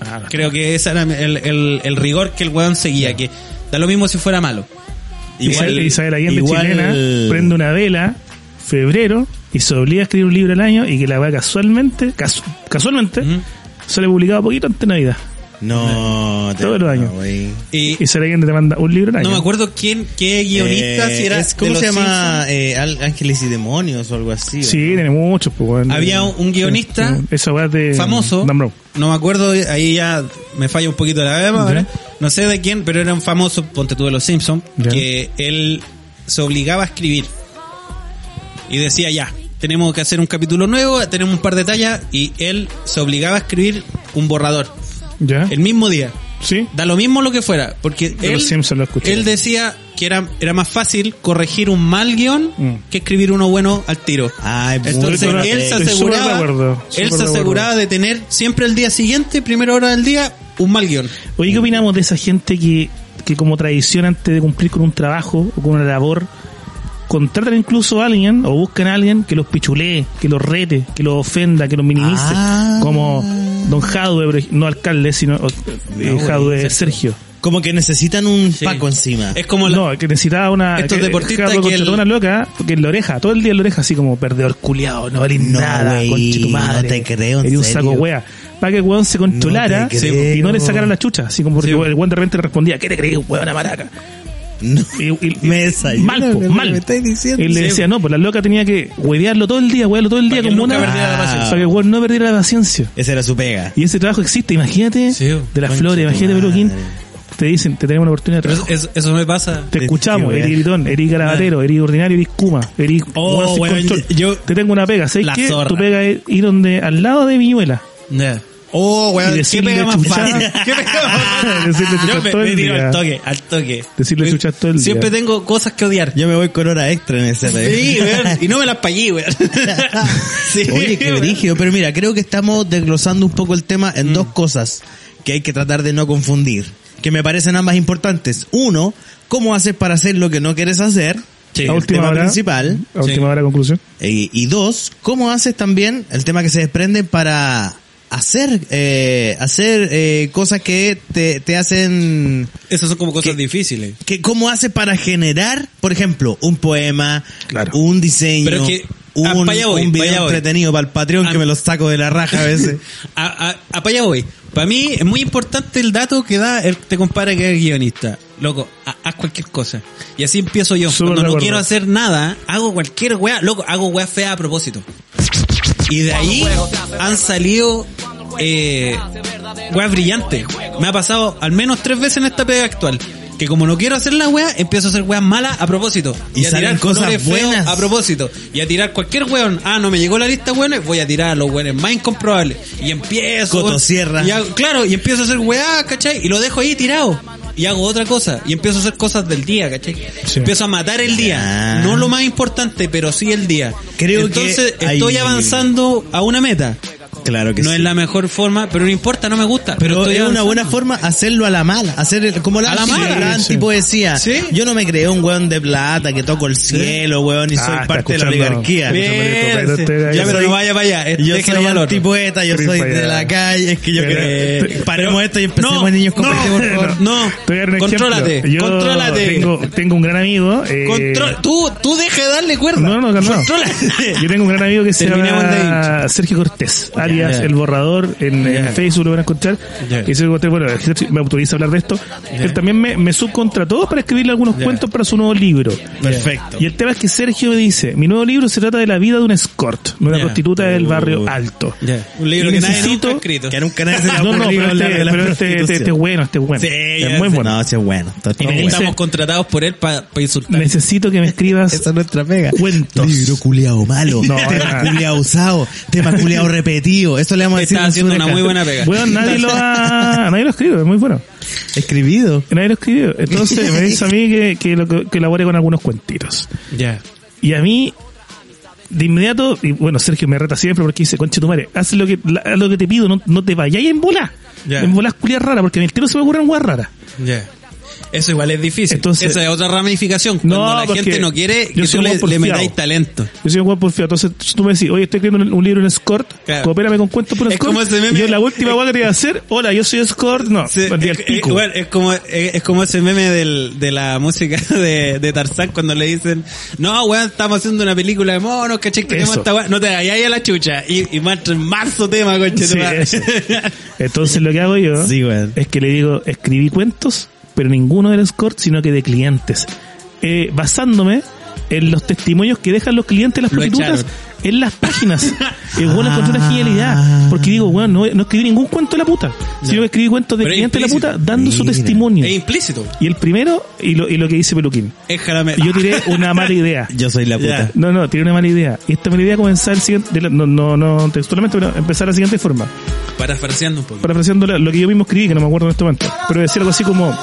Speaker 4: Ah,
Speaker 3: Creo que ese era el, el- el rigor que el weón seguía, que da lo mismo si fuera malo.
Speaker 4: Isabel,
Speaker 2: Igual-
Speaker 4: Isabel Allende
Speaker 2: igual-
Speaker 4: chilena prende una vela febrero y se obliga a escribir un libro al año y que la va casualmente, casu- casualmente,
Speaker 3: Ujú.
Speaker 4: sale publicado poquito antes de Navidad.
Speaker 2: No, te-
Speaker 4: Todos los años.
Speaker 3: Y
Speaker 4: Isabel Allende te manda un libro al año.
Speaker 3: no me acuerdo quién, qué guionista,
Speaker 2: Eh,
Speaker 3: si era
Speaker 2: es- ¿Cómo se llama? Eh, Al- Ángeles y Demonios o algo así. ¿o
Speaker 4: Sí,
Speaker 2: no?
Speaker 4: tiene muchos. Pues, bueno.
Speaker 3: Había un- un guionista
Speaker 4: Sí, de
Speaker 3: famoso,
Speaker 4: Dan
Speaker 3: no me acuerdo, ahí ya me falla un poquito la memoria,
Speaker 4: Ya.
Speaker 3: no sé de quién, pero era un famoso, ponte tú de los Simpsons,
Speaker 4: Ya.
Speaker 3: que él se obligaba a escribir y decía ya, tenemos que hacer un capítulo nuevo, tenemos un par de tallas y él se obligaba a escribir un borrador
Speaker 4: ¿Ya?
Speaker 3: el mismo día.
Speaker 4: ¿Sí?
Speaker 3: Da lo mismo lo que fuera, porque
Speaker 4: De
Speaker 3: él,
Speaker 4: lo
Speaker 3: él decía que era, era más fácil corregir un mal guion
Speaker 4: Mm.
Speaker 3: que escribir uno bueno al tiro.
Speaker 2: Ay,
Speaker 3: Entonces él se
Speaker 4: súper de
Speaker 3: aseguraba,
Speaker 4: acuerdo,
Speaker 3: él se aseguraba de tener siempre el día siguiente, primera hora del día, un mal guion.
Speaker 4: Oye, ¿qué opinamos de esa gente que, que como tradición antes de cumplir con un trabajo o con una labor, contratan incluso a alguien o buscan a alguien que los pichulee, que los rete, que los ofenda, que los minimice?
Speaker 2: Ah.
Speaker 4: Como Don Jadwe, no alcalde, sino eh,
Speaker 2: No, güey,
Speaker 4: Jadwe Sergio.
Speaker 2: Como que necesitan un
Speaker 3: Sí.
Speaker 2: paco encima.
Speaker 3: Es como la-
Speaker 4: No, que necesitaba una.
Speaker 3: Estos
Speaker 4: que-
Speaker 3: deportistas
Speaker 4: Jadwe
Speaker 3: que el-
Speaker 4: una loca, porque en la oreja, todo el día en la oreja, así como perdedor culiado, no valís
Speaker 2: No,
Speaker 4: nada, conche tu madre.
Speaker 2: no te creo, en
Speaker 4: un saco wea. Para que el weón se controlara
Speaker 2: No
Speaker 4: y no le sacara la chucha, así como porque
Speaker 3: Sí.
Speaker 4: el weón de repente le respondía, ¿qué te crees, weón, a maraca?
Speaker 2: No.
Speaker 4: Y, y-
Speaker 2: Me desayuno
Speaker 4: mal, po, mal.
Speaker 2: me estáis diciendo.
Speaker 4: Él le decía, no, pues la loca tenía que huevearlo todo el día, huevearlo todo el día como una...
Speaker 3: perdiera la paciencia.
Speaker 4: Para que el weón no perdiera la paciencia.
Speaker 2: Esa era su pega.
Speaker 4: Y ese trabajo existe, imagínate,
Speaker 3: Sí,
Speaker 4: de las flores, imagínate. Peluquín, te dicen, te tenemos una oportunidad de
Speaker 3: eso, eso me pasa.
Speaker 4: Te escuchamos, eres gritón, eres garabatero, eres ordinario, eres kuma, eres
Speaker 3: Oh,
Speaker 4: control.
Speaker 3: yo-
Speaker 4: Te tengo una pega, ¿sabes
Speaker 3: La
Speaker 4: qué?
Speaker 3: zorra.
Speaker 4: Tu pega es ir donde, al lado de Viñuela.
Speaker 3: Ya. Oh, weón, ¿qué
Speaker 4: decirle
Speaker 3: pega más fácil? *laughs* ¿Qué pega más fácil? *laughs*
Speaker 4: Decirle
Speaker 3: Yo me,
Speaker 4: todo el
Speaker 3: me tiro
Speaker 4: día.
Speaker 3: al toque, al toque.
Speaker 4: Decirle
Speaker 3: Me-
Speaker 4: chucha todo el día.
Speaker 3: Siempre tengo cosas que odiar.
Speaker 2: Yo me voy con hora extra en ese
Speaker 3: Sí, weón, y no me las pagué, weón. *laughs* Sí,
Speaker 2: Oye, qué
Speaker 3: weón.
Speaker 2: brígido. Pero mira, creo que estamos desglosando un poco el tema en dos cosas que hay que tratar de no confundir. Que me parecen ambas importantes. Uno, ¿cómo haces para hacer lo que no quieres hacer? Sí,
Speaker 4: a
Speaker 2: el
Speaker 4: última
Speaker 2: tema
Speaker 4: hora.
Speaker 2: principal.
Speaker 4: A última hora, conclusión.
Speaker 2: Y, y dos, ¿cómo haces también el tema que se desprende para hacer eh, hacer eh, cosas que te, te hacen
Speaker 3: Esas son como cosas
Speaker 2: ¿Qué?
Speaker 3: difíciles.
Speaker 2: que cómo haces para generar por ejemplo un poema
Speaker 4: Claro.
Speaker 2: un diseño
Speaker 3: Pero que,
Speaker 2: un,
Speaker 3: ah, pa' allá voy,
Speaker 2: un video
Speaker 3: voy.
Speaker 2: entretenido para el Patreon
Speaker 3: Ah.
Speaker 2: que me lo saco de la raja a veces
Speaker 3: A, a, a pa' allá voy. Para mí es muy importante el dato que da el te compara que es guionista. Loco, ha- haz cualquier cosa. Y así empiezo yo.
Speaker 4: Súper
Speaker 3: Cuando no quiero hacer nada, hago cualquier weá. Loco, hago weá fea a propósito. Y de ahí han salido eh, weas brillantes. Me ha pasado al menos tres veces en esta pega actual. Que como no quiero hacer la wea, empiezo a hacer weas malas a propósito.
Speaker 2: Y
Speaker 3: a
Speaker 2: salen
Speaker 3: tirar
Speaker 2: cosas buenas.
Speaker 3: a propósito. Y a tirar cualquier weón. Ah, no me llegó la lista weones, voy a tirar a los weones más incomprobables. Y empiezo. Y hago- claro, y empiezo a hacer weá, ¿cachai? Y lo dejo ahí tirado. Y hago otra cosa. Y empiezo a hacer cosas del día, ¿cachai?
Speaker 4: Sí.
Speaker 3: Empiezo a matar el día.
Speaker 2: Ah.
Speaker 3: No lo más importante, pero sí el día.
Speaker 2: Creo
Speaker 3: Entonces
Speaker 2: que hay-
Speaker 3: estoy avanzando a una meta.
Speaker 2: Claro que
Speaker 3: No
Speaker 2: sí
Speaker 3: es la mejor forma, pero no importa, no me gusta.
Speaker 2: pero es una buena forma hacerlo a la mala, hacer el- como la,
Speaker 3: A la mala.
Speaker 2: la
Speaker 4: Sí, sí.
Speaker 2: antipoesía.
Speaker 3: Sí.
Speaker 2: Yo no me creo un weón de plata que toco el cielo, weón, y
Speaker 4: Ah,
Speaker 2: soy parte de la oligarquía.
Speaker 4: Bien.
Speaker 3: Sí. Ya, pero no vaya para allá. eh,
Speaker 2: Yo soy antipoeta, yo soy de la calle, es que yo creo.
Speaker 4: pero-
Speaker 2: Paremos esto y empecemos,
Speaker 3: no,
Speaker 2: niños,
Speaker 3: no,
Speaker 2: competen, por favor.
Speaker 3: No,
Speaker 4: un
Speaker 3: contrólate.
Speaker 4: Yo
Speaker 3: contrólate.
Speaker 4: Tengo, tengo un gran amigo. eh,
Speaker 3: Control- tú, tú deja de darle cuerda.
Speaker 4: No, no, calmado.
Speaker 3: Contrólate.
Speaker 4: Yo tengo un gran amigo que se llama Sergio Cortés, alias. El Borrador, en. Facebook lo van a encontrar.
Speaker 3: Ya.
Speaker 4: Y Cortés, bueno, me autoriza a hablar de esto. Él también me, me subcontrató para escribirle algunos cuentos para su nuevo libro.
Speaker 2: Perfecto.
Speaker 4: Y el tema es que Sergio me dice, mi nuevo libro se trata de la vida de una escort, de una prostituta del barrio alto.
Speaker 3: Un libro
Speaker 4: Y
Speaker 3: que nadie
Speaker 4: necesito-
Speaker 3: ha escrito.
Speaker 2: Que nunca nadie se
Speaker 4: No, no, pero este,
Speaker 2: de la
Speaker 4: pero este, este, este es bueno, este es bueno.
Speaker 2: Sí,
Speaker 4: es muy bueno.
Speaker 2: No, sí es bueno.
Speaker 4: Y
Speaker 2: bueno.
Speaker 3: Estamos contratados por él para insultar.
Speaker 4: Necesito que me escribas
Speaker 2: Esa es nuestra pega.
Speaker 4: cuentos.
Speaker 2: Libro culiao malo.
Speaker 4: No,
Speaker 2: tema culiao usado. Tema culiao repetido. *laughs* Eso le vamos a decir.
Speaker 3: Está haciendo una muy buena pega.
Speaker 4: Bueno, nadie lo ha, *laughs* nadie lo escribe, es muy bueno.
Speaker 2: Escribido.
Speaker 4: Nadie lo escribió. Entonces me dice a mí que, que, lo, que elabore con algunos cuentitos.
Speaker 3: Ya.
Speaker 4: Y a mí, de inmediato, y bueno, Sergio me reta siempre porque dice, conche tu madre, haz lo que, la- haz lo que te pido, no, no te vayas en bola.
Speaker 3: Ya.
Speaker 4: En bolas culias raras, porque en el tiro se me ocurren hueas raras.
Speaker 3: Ya. Eso igual es difícil.
Speaker 4: Entonces-
Speaker 3: Esa es otra ramificación.
Speaker 4: No,
Speaker 3: Cuando la
Speaker 4: porque
Speaker 3: gente no quiere que tú le, le metáis talento.
Speaker 4: Yo soy un buen porfiado. Entonces si tú me decís, oye, estoy escribiendo un, libro en Escort,
Speaker 3: Claro.
Speaker 4: coopérame con cuentos por
Speaker 3: Es
Speaker 4: Escort.
Speaker 3: como meme-
Speaker 4: Y yo la última hueá que te iba a hacer, hola, yo soy Escort, no,
Speaker 3: Sí,
Speaker 4: el
Speaker 3: es,
Speaker 4: pico.
Speaker 3: es- bueno, es como, es, es como ese meme del, de la música *laughs* de, de Tarzán cuando le dicen, no, weón, estamos haciendo una película de monos, caché, que tenemos esta no te vayas a la chucha. Y, y marzo tema, conche
Speaker 4: Sí. *laughs* Entonces lo que hago yo
Speaker 2: Sí,
Speaker 4: es que le digo, escribí cuentos, pero ninguno del escort, sino que de clientes. Eh, basándome en los testimonios que dejan los clientes las
Speaker 3: Lo
Speaker 4: prostitutas
Speaker 3: echaron.
Speaker 4: en las páginas. *laughs* Es bueno encontré una genialidad. Porque digo, bueno, no, no escribí ningún cuento de la puta, sino que escribí cuentos de
Speaker 3: Pero es
Speaker 4: clientes de la
Speaker 3: implícito.
Speaker 4: puta dando su
Speaker 2: Mira.
Speaker 4: testimonio.
Speaker 3: es implícito.
Speaker 4: Y el primero, y lo, y lo que dice Peluquín.
Speaker 3: Es jarame.
Speaker 4: Yo tiré una *laughs* mala idea.
Speaker 2: Yo soy la puta.
Speaker 4: No, no, tiré una mala idea. Y esta mala idea comenzar el siguiente, de la- no, no, no textualmente, pero empezar de la siguiente forma.
Speaker 3: Parafraseando un poco.
Speaker 4: parafraseando la- lo que yo mismo escribí, que no me acuerdo en este momento, pero decía algo así como,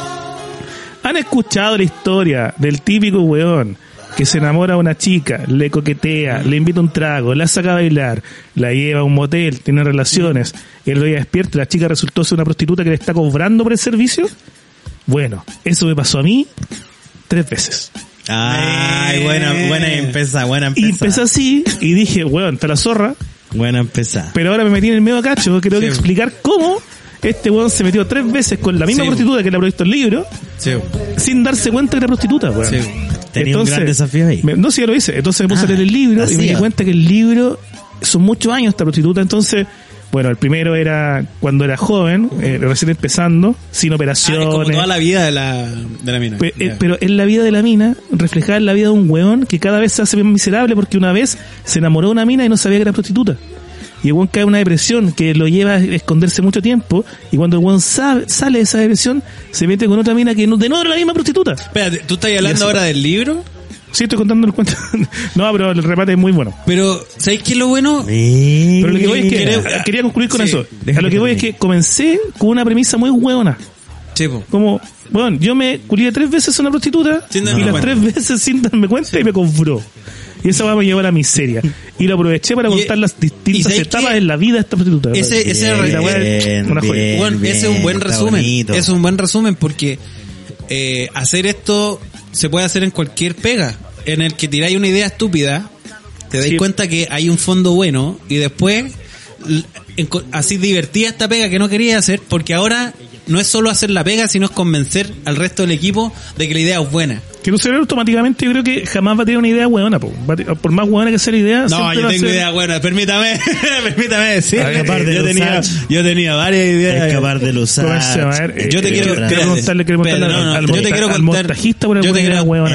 Speaker 4: ¿han escuchado la historia del típico weón que se enamora a una chica, le coquetea, le invita un trago, la saca a bailar, la lleva a un motel, tiene relaciones, y él lo despierta, y la chica resultó ser una prostituta que le está cobrando por el servicio? Bueno, eso me pasó a mí tres veces.
Speaker 2: Ay, buena, buena empezada, buena
Speaker 4: Y
Speaker 2: empezada.
Speaker 4: empecé así, y dije, weón, está la zorra,
Speaker 2: Buena empezada.
Speaker 4: pero ahora me metí en el medio cacho, creo que
Speaker 3: Sí.
Speaker 4: explicar cómo este weón se metió tres veces con la misma
Speaker 3: Sí.
Speaker 4: prostituta que le ha provisto el libro,
Speaker 3: Sí.
Speaker 4: sin darse cuenta que era prostituta, weón.
Speaker 3: Sí.
Speaker 2: Tenía un gran desafío ahí.
Speaker 4: me- no, sí, ya lo hice. Entonces me puse
Speaker 2: Ah,
Speaker 4: a leer el libro y me di cuenta que el libro son muchos años esta prostituta. Entonces, bueno, el primero era cuando era joven, eh, recién empezando, sin
Speaker 3: Ah, es
Speaker 4: operaciones.
Speaker 3: como toda la vida de la, de la mina.
Speaker 4: Eh, pero en la vida de la mina, reflejada en la vida de un weón que cada vez se hace más miserable porque una vez se enamoró de una mina y no sabía que era prostituta. Y el cae en una depresión que lo lleva a esconderse mucho tiempo. Y cuando el sale de esa depresión, se mete con otra mina que no, de nuevo era la misma prostituta.
Speaker 3: Espérate, ¿tú estás hablando ahora del libro?
Speaker 4: Sí, estoy contando el cuento. *laughs* no, pero el remate es muy bueno.
Speaker 3: Pero, ¿sabéis qué es lo bueno?
Speaker 4: Pero lo que voy es que, quería concluir con
Speaker 3: Sí,
Speaker 4: eso. A lo que voy es que comencé con una premisa muy hueona.
Speaker 3: Chepo.
Speaker 4: Como, bueno, yo me culié tres veces a una prostituta
Speaker 3: Sin
Speaker 4: y las
Speaker 3: cuenta.
Speaker 4: tres veces sin darme cuenta y me cobró. Y esa va me llevó a la miseria. Y lo aproveché para
Speaker 3: Y-
Speaker 4: contar las distintas
Speaker 3: ¿sabes
Speaker 4: etapas
Speaker 3: qué?
Speaker 4: de la vida de esta prostituta.
Speaker 3: Ese- ese
Speaker 4: Y la weá es
Speaker 2: bien,
Speaker 4: una joya.
Speaker 2: bien.
Speaker 3: Bueno, ese es un buen resumen.
Speaker 2: bonito.
Speaker 3: Es un buen resumen porque eh, hacer esto se puede hacer en cualquier pega. en el que tiráis una idea estúpida, te dais
Speaker 4: Sí.
Speaker 3: cuenta que hay un fondo bueno y después así divertida esta pega que no quería hacer porque ahora no es solo hacer la pega, sino es convencer al resto del equipo de que la idea es buena.
Speaker 4: Que tu cerebro automáticamente yo creo que jamás va a tener una idea hueona, po. Va a te- por más hueona que sea la idea.
Speaker 3: No, yo tengo
Speaker 4: ser-
Speaker 3: idea buena, permítame, *laughs* permítame decirle.
Speaker 2: Escapar de
Speaker 3: yo, tenía, yo tenía varias ideas. Yo te
Speaker 4: eh,
Speaker 3: quiero,
Speaker 4: preguntarle, quiero
Speaker 3: no,
Speaker 4: al,
Speaker 3: yo te quiero
Speaker 4: al
Speaker 3: contar-
Speaker 4: montajista por
Speaker 3: yo te
Speaker 4: alguna idea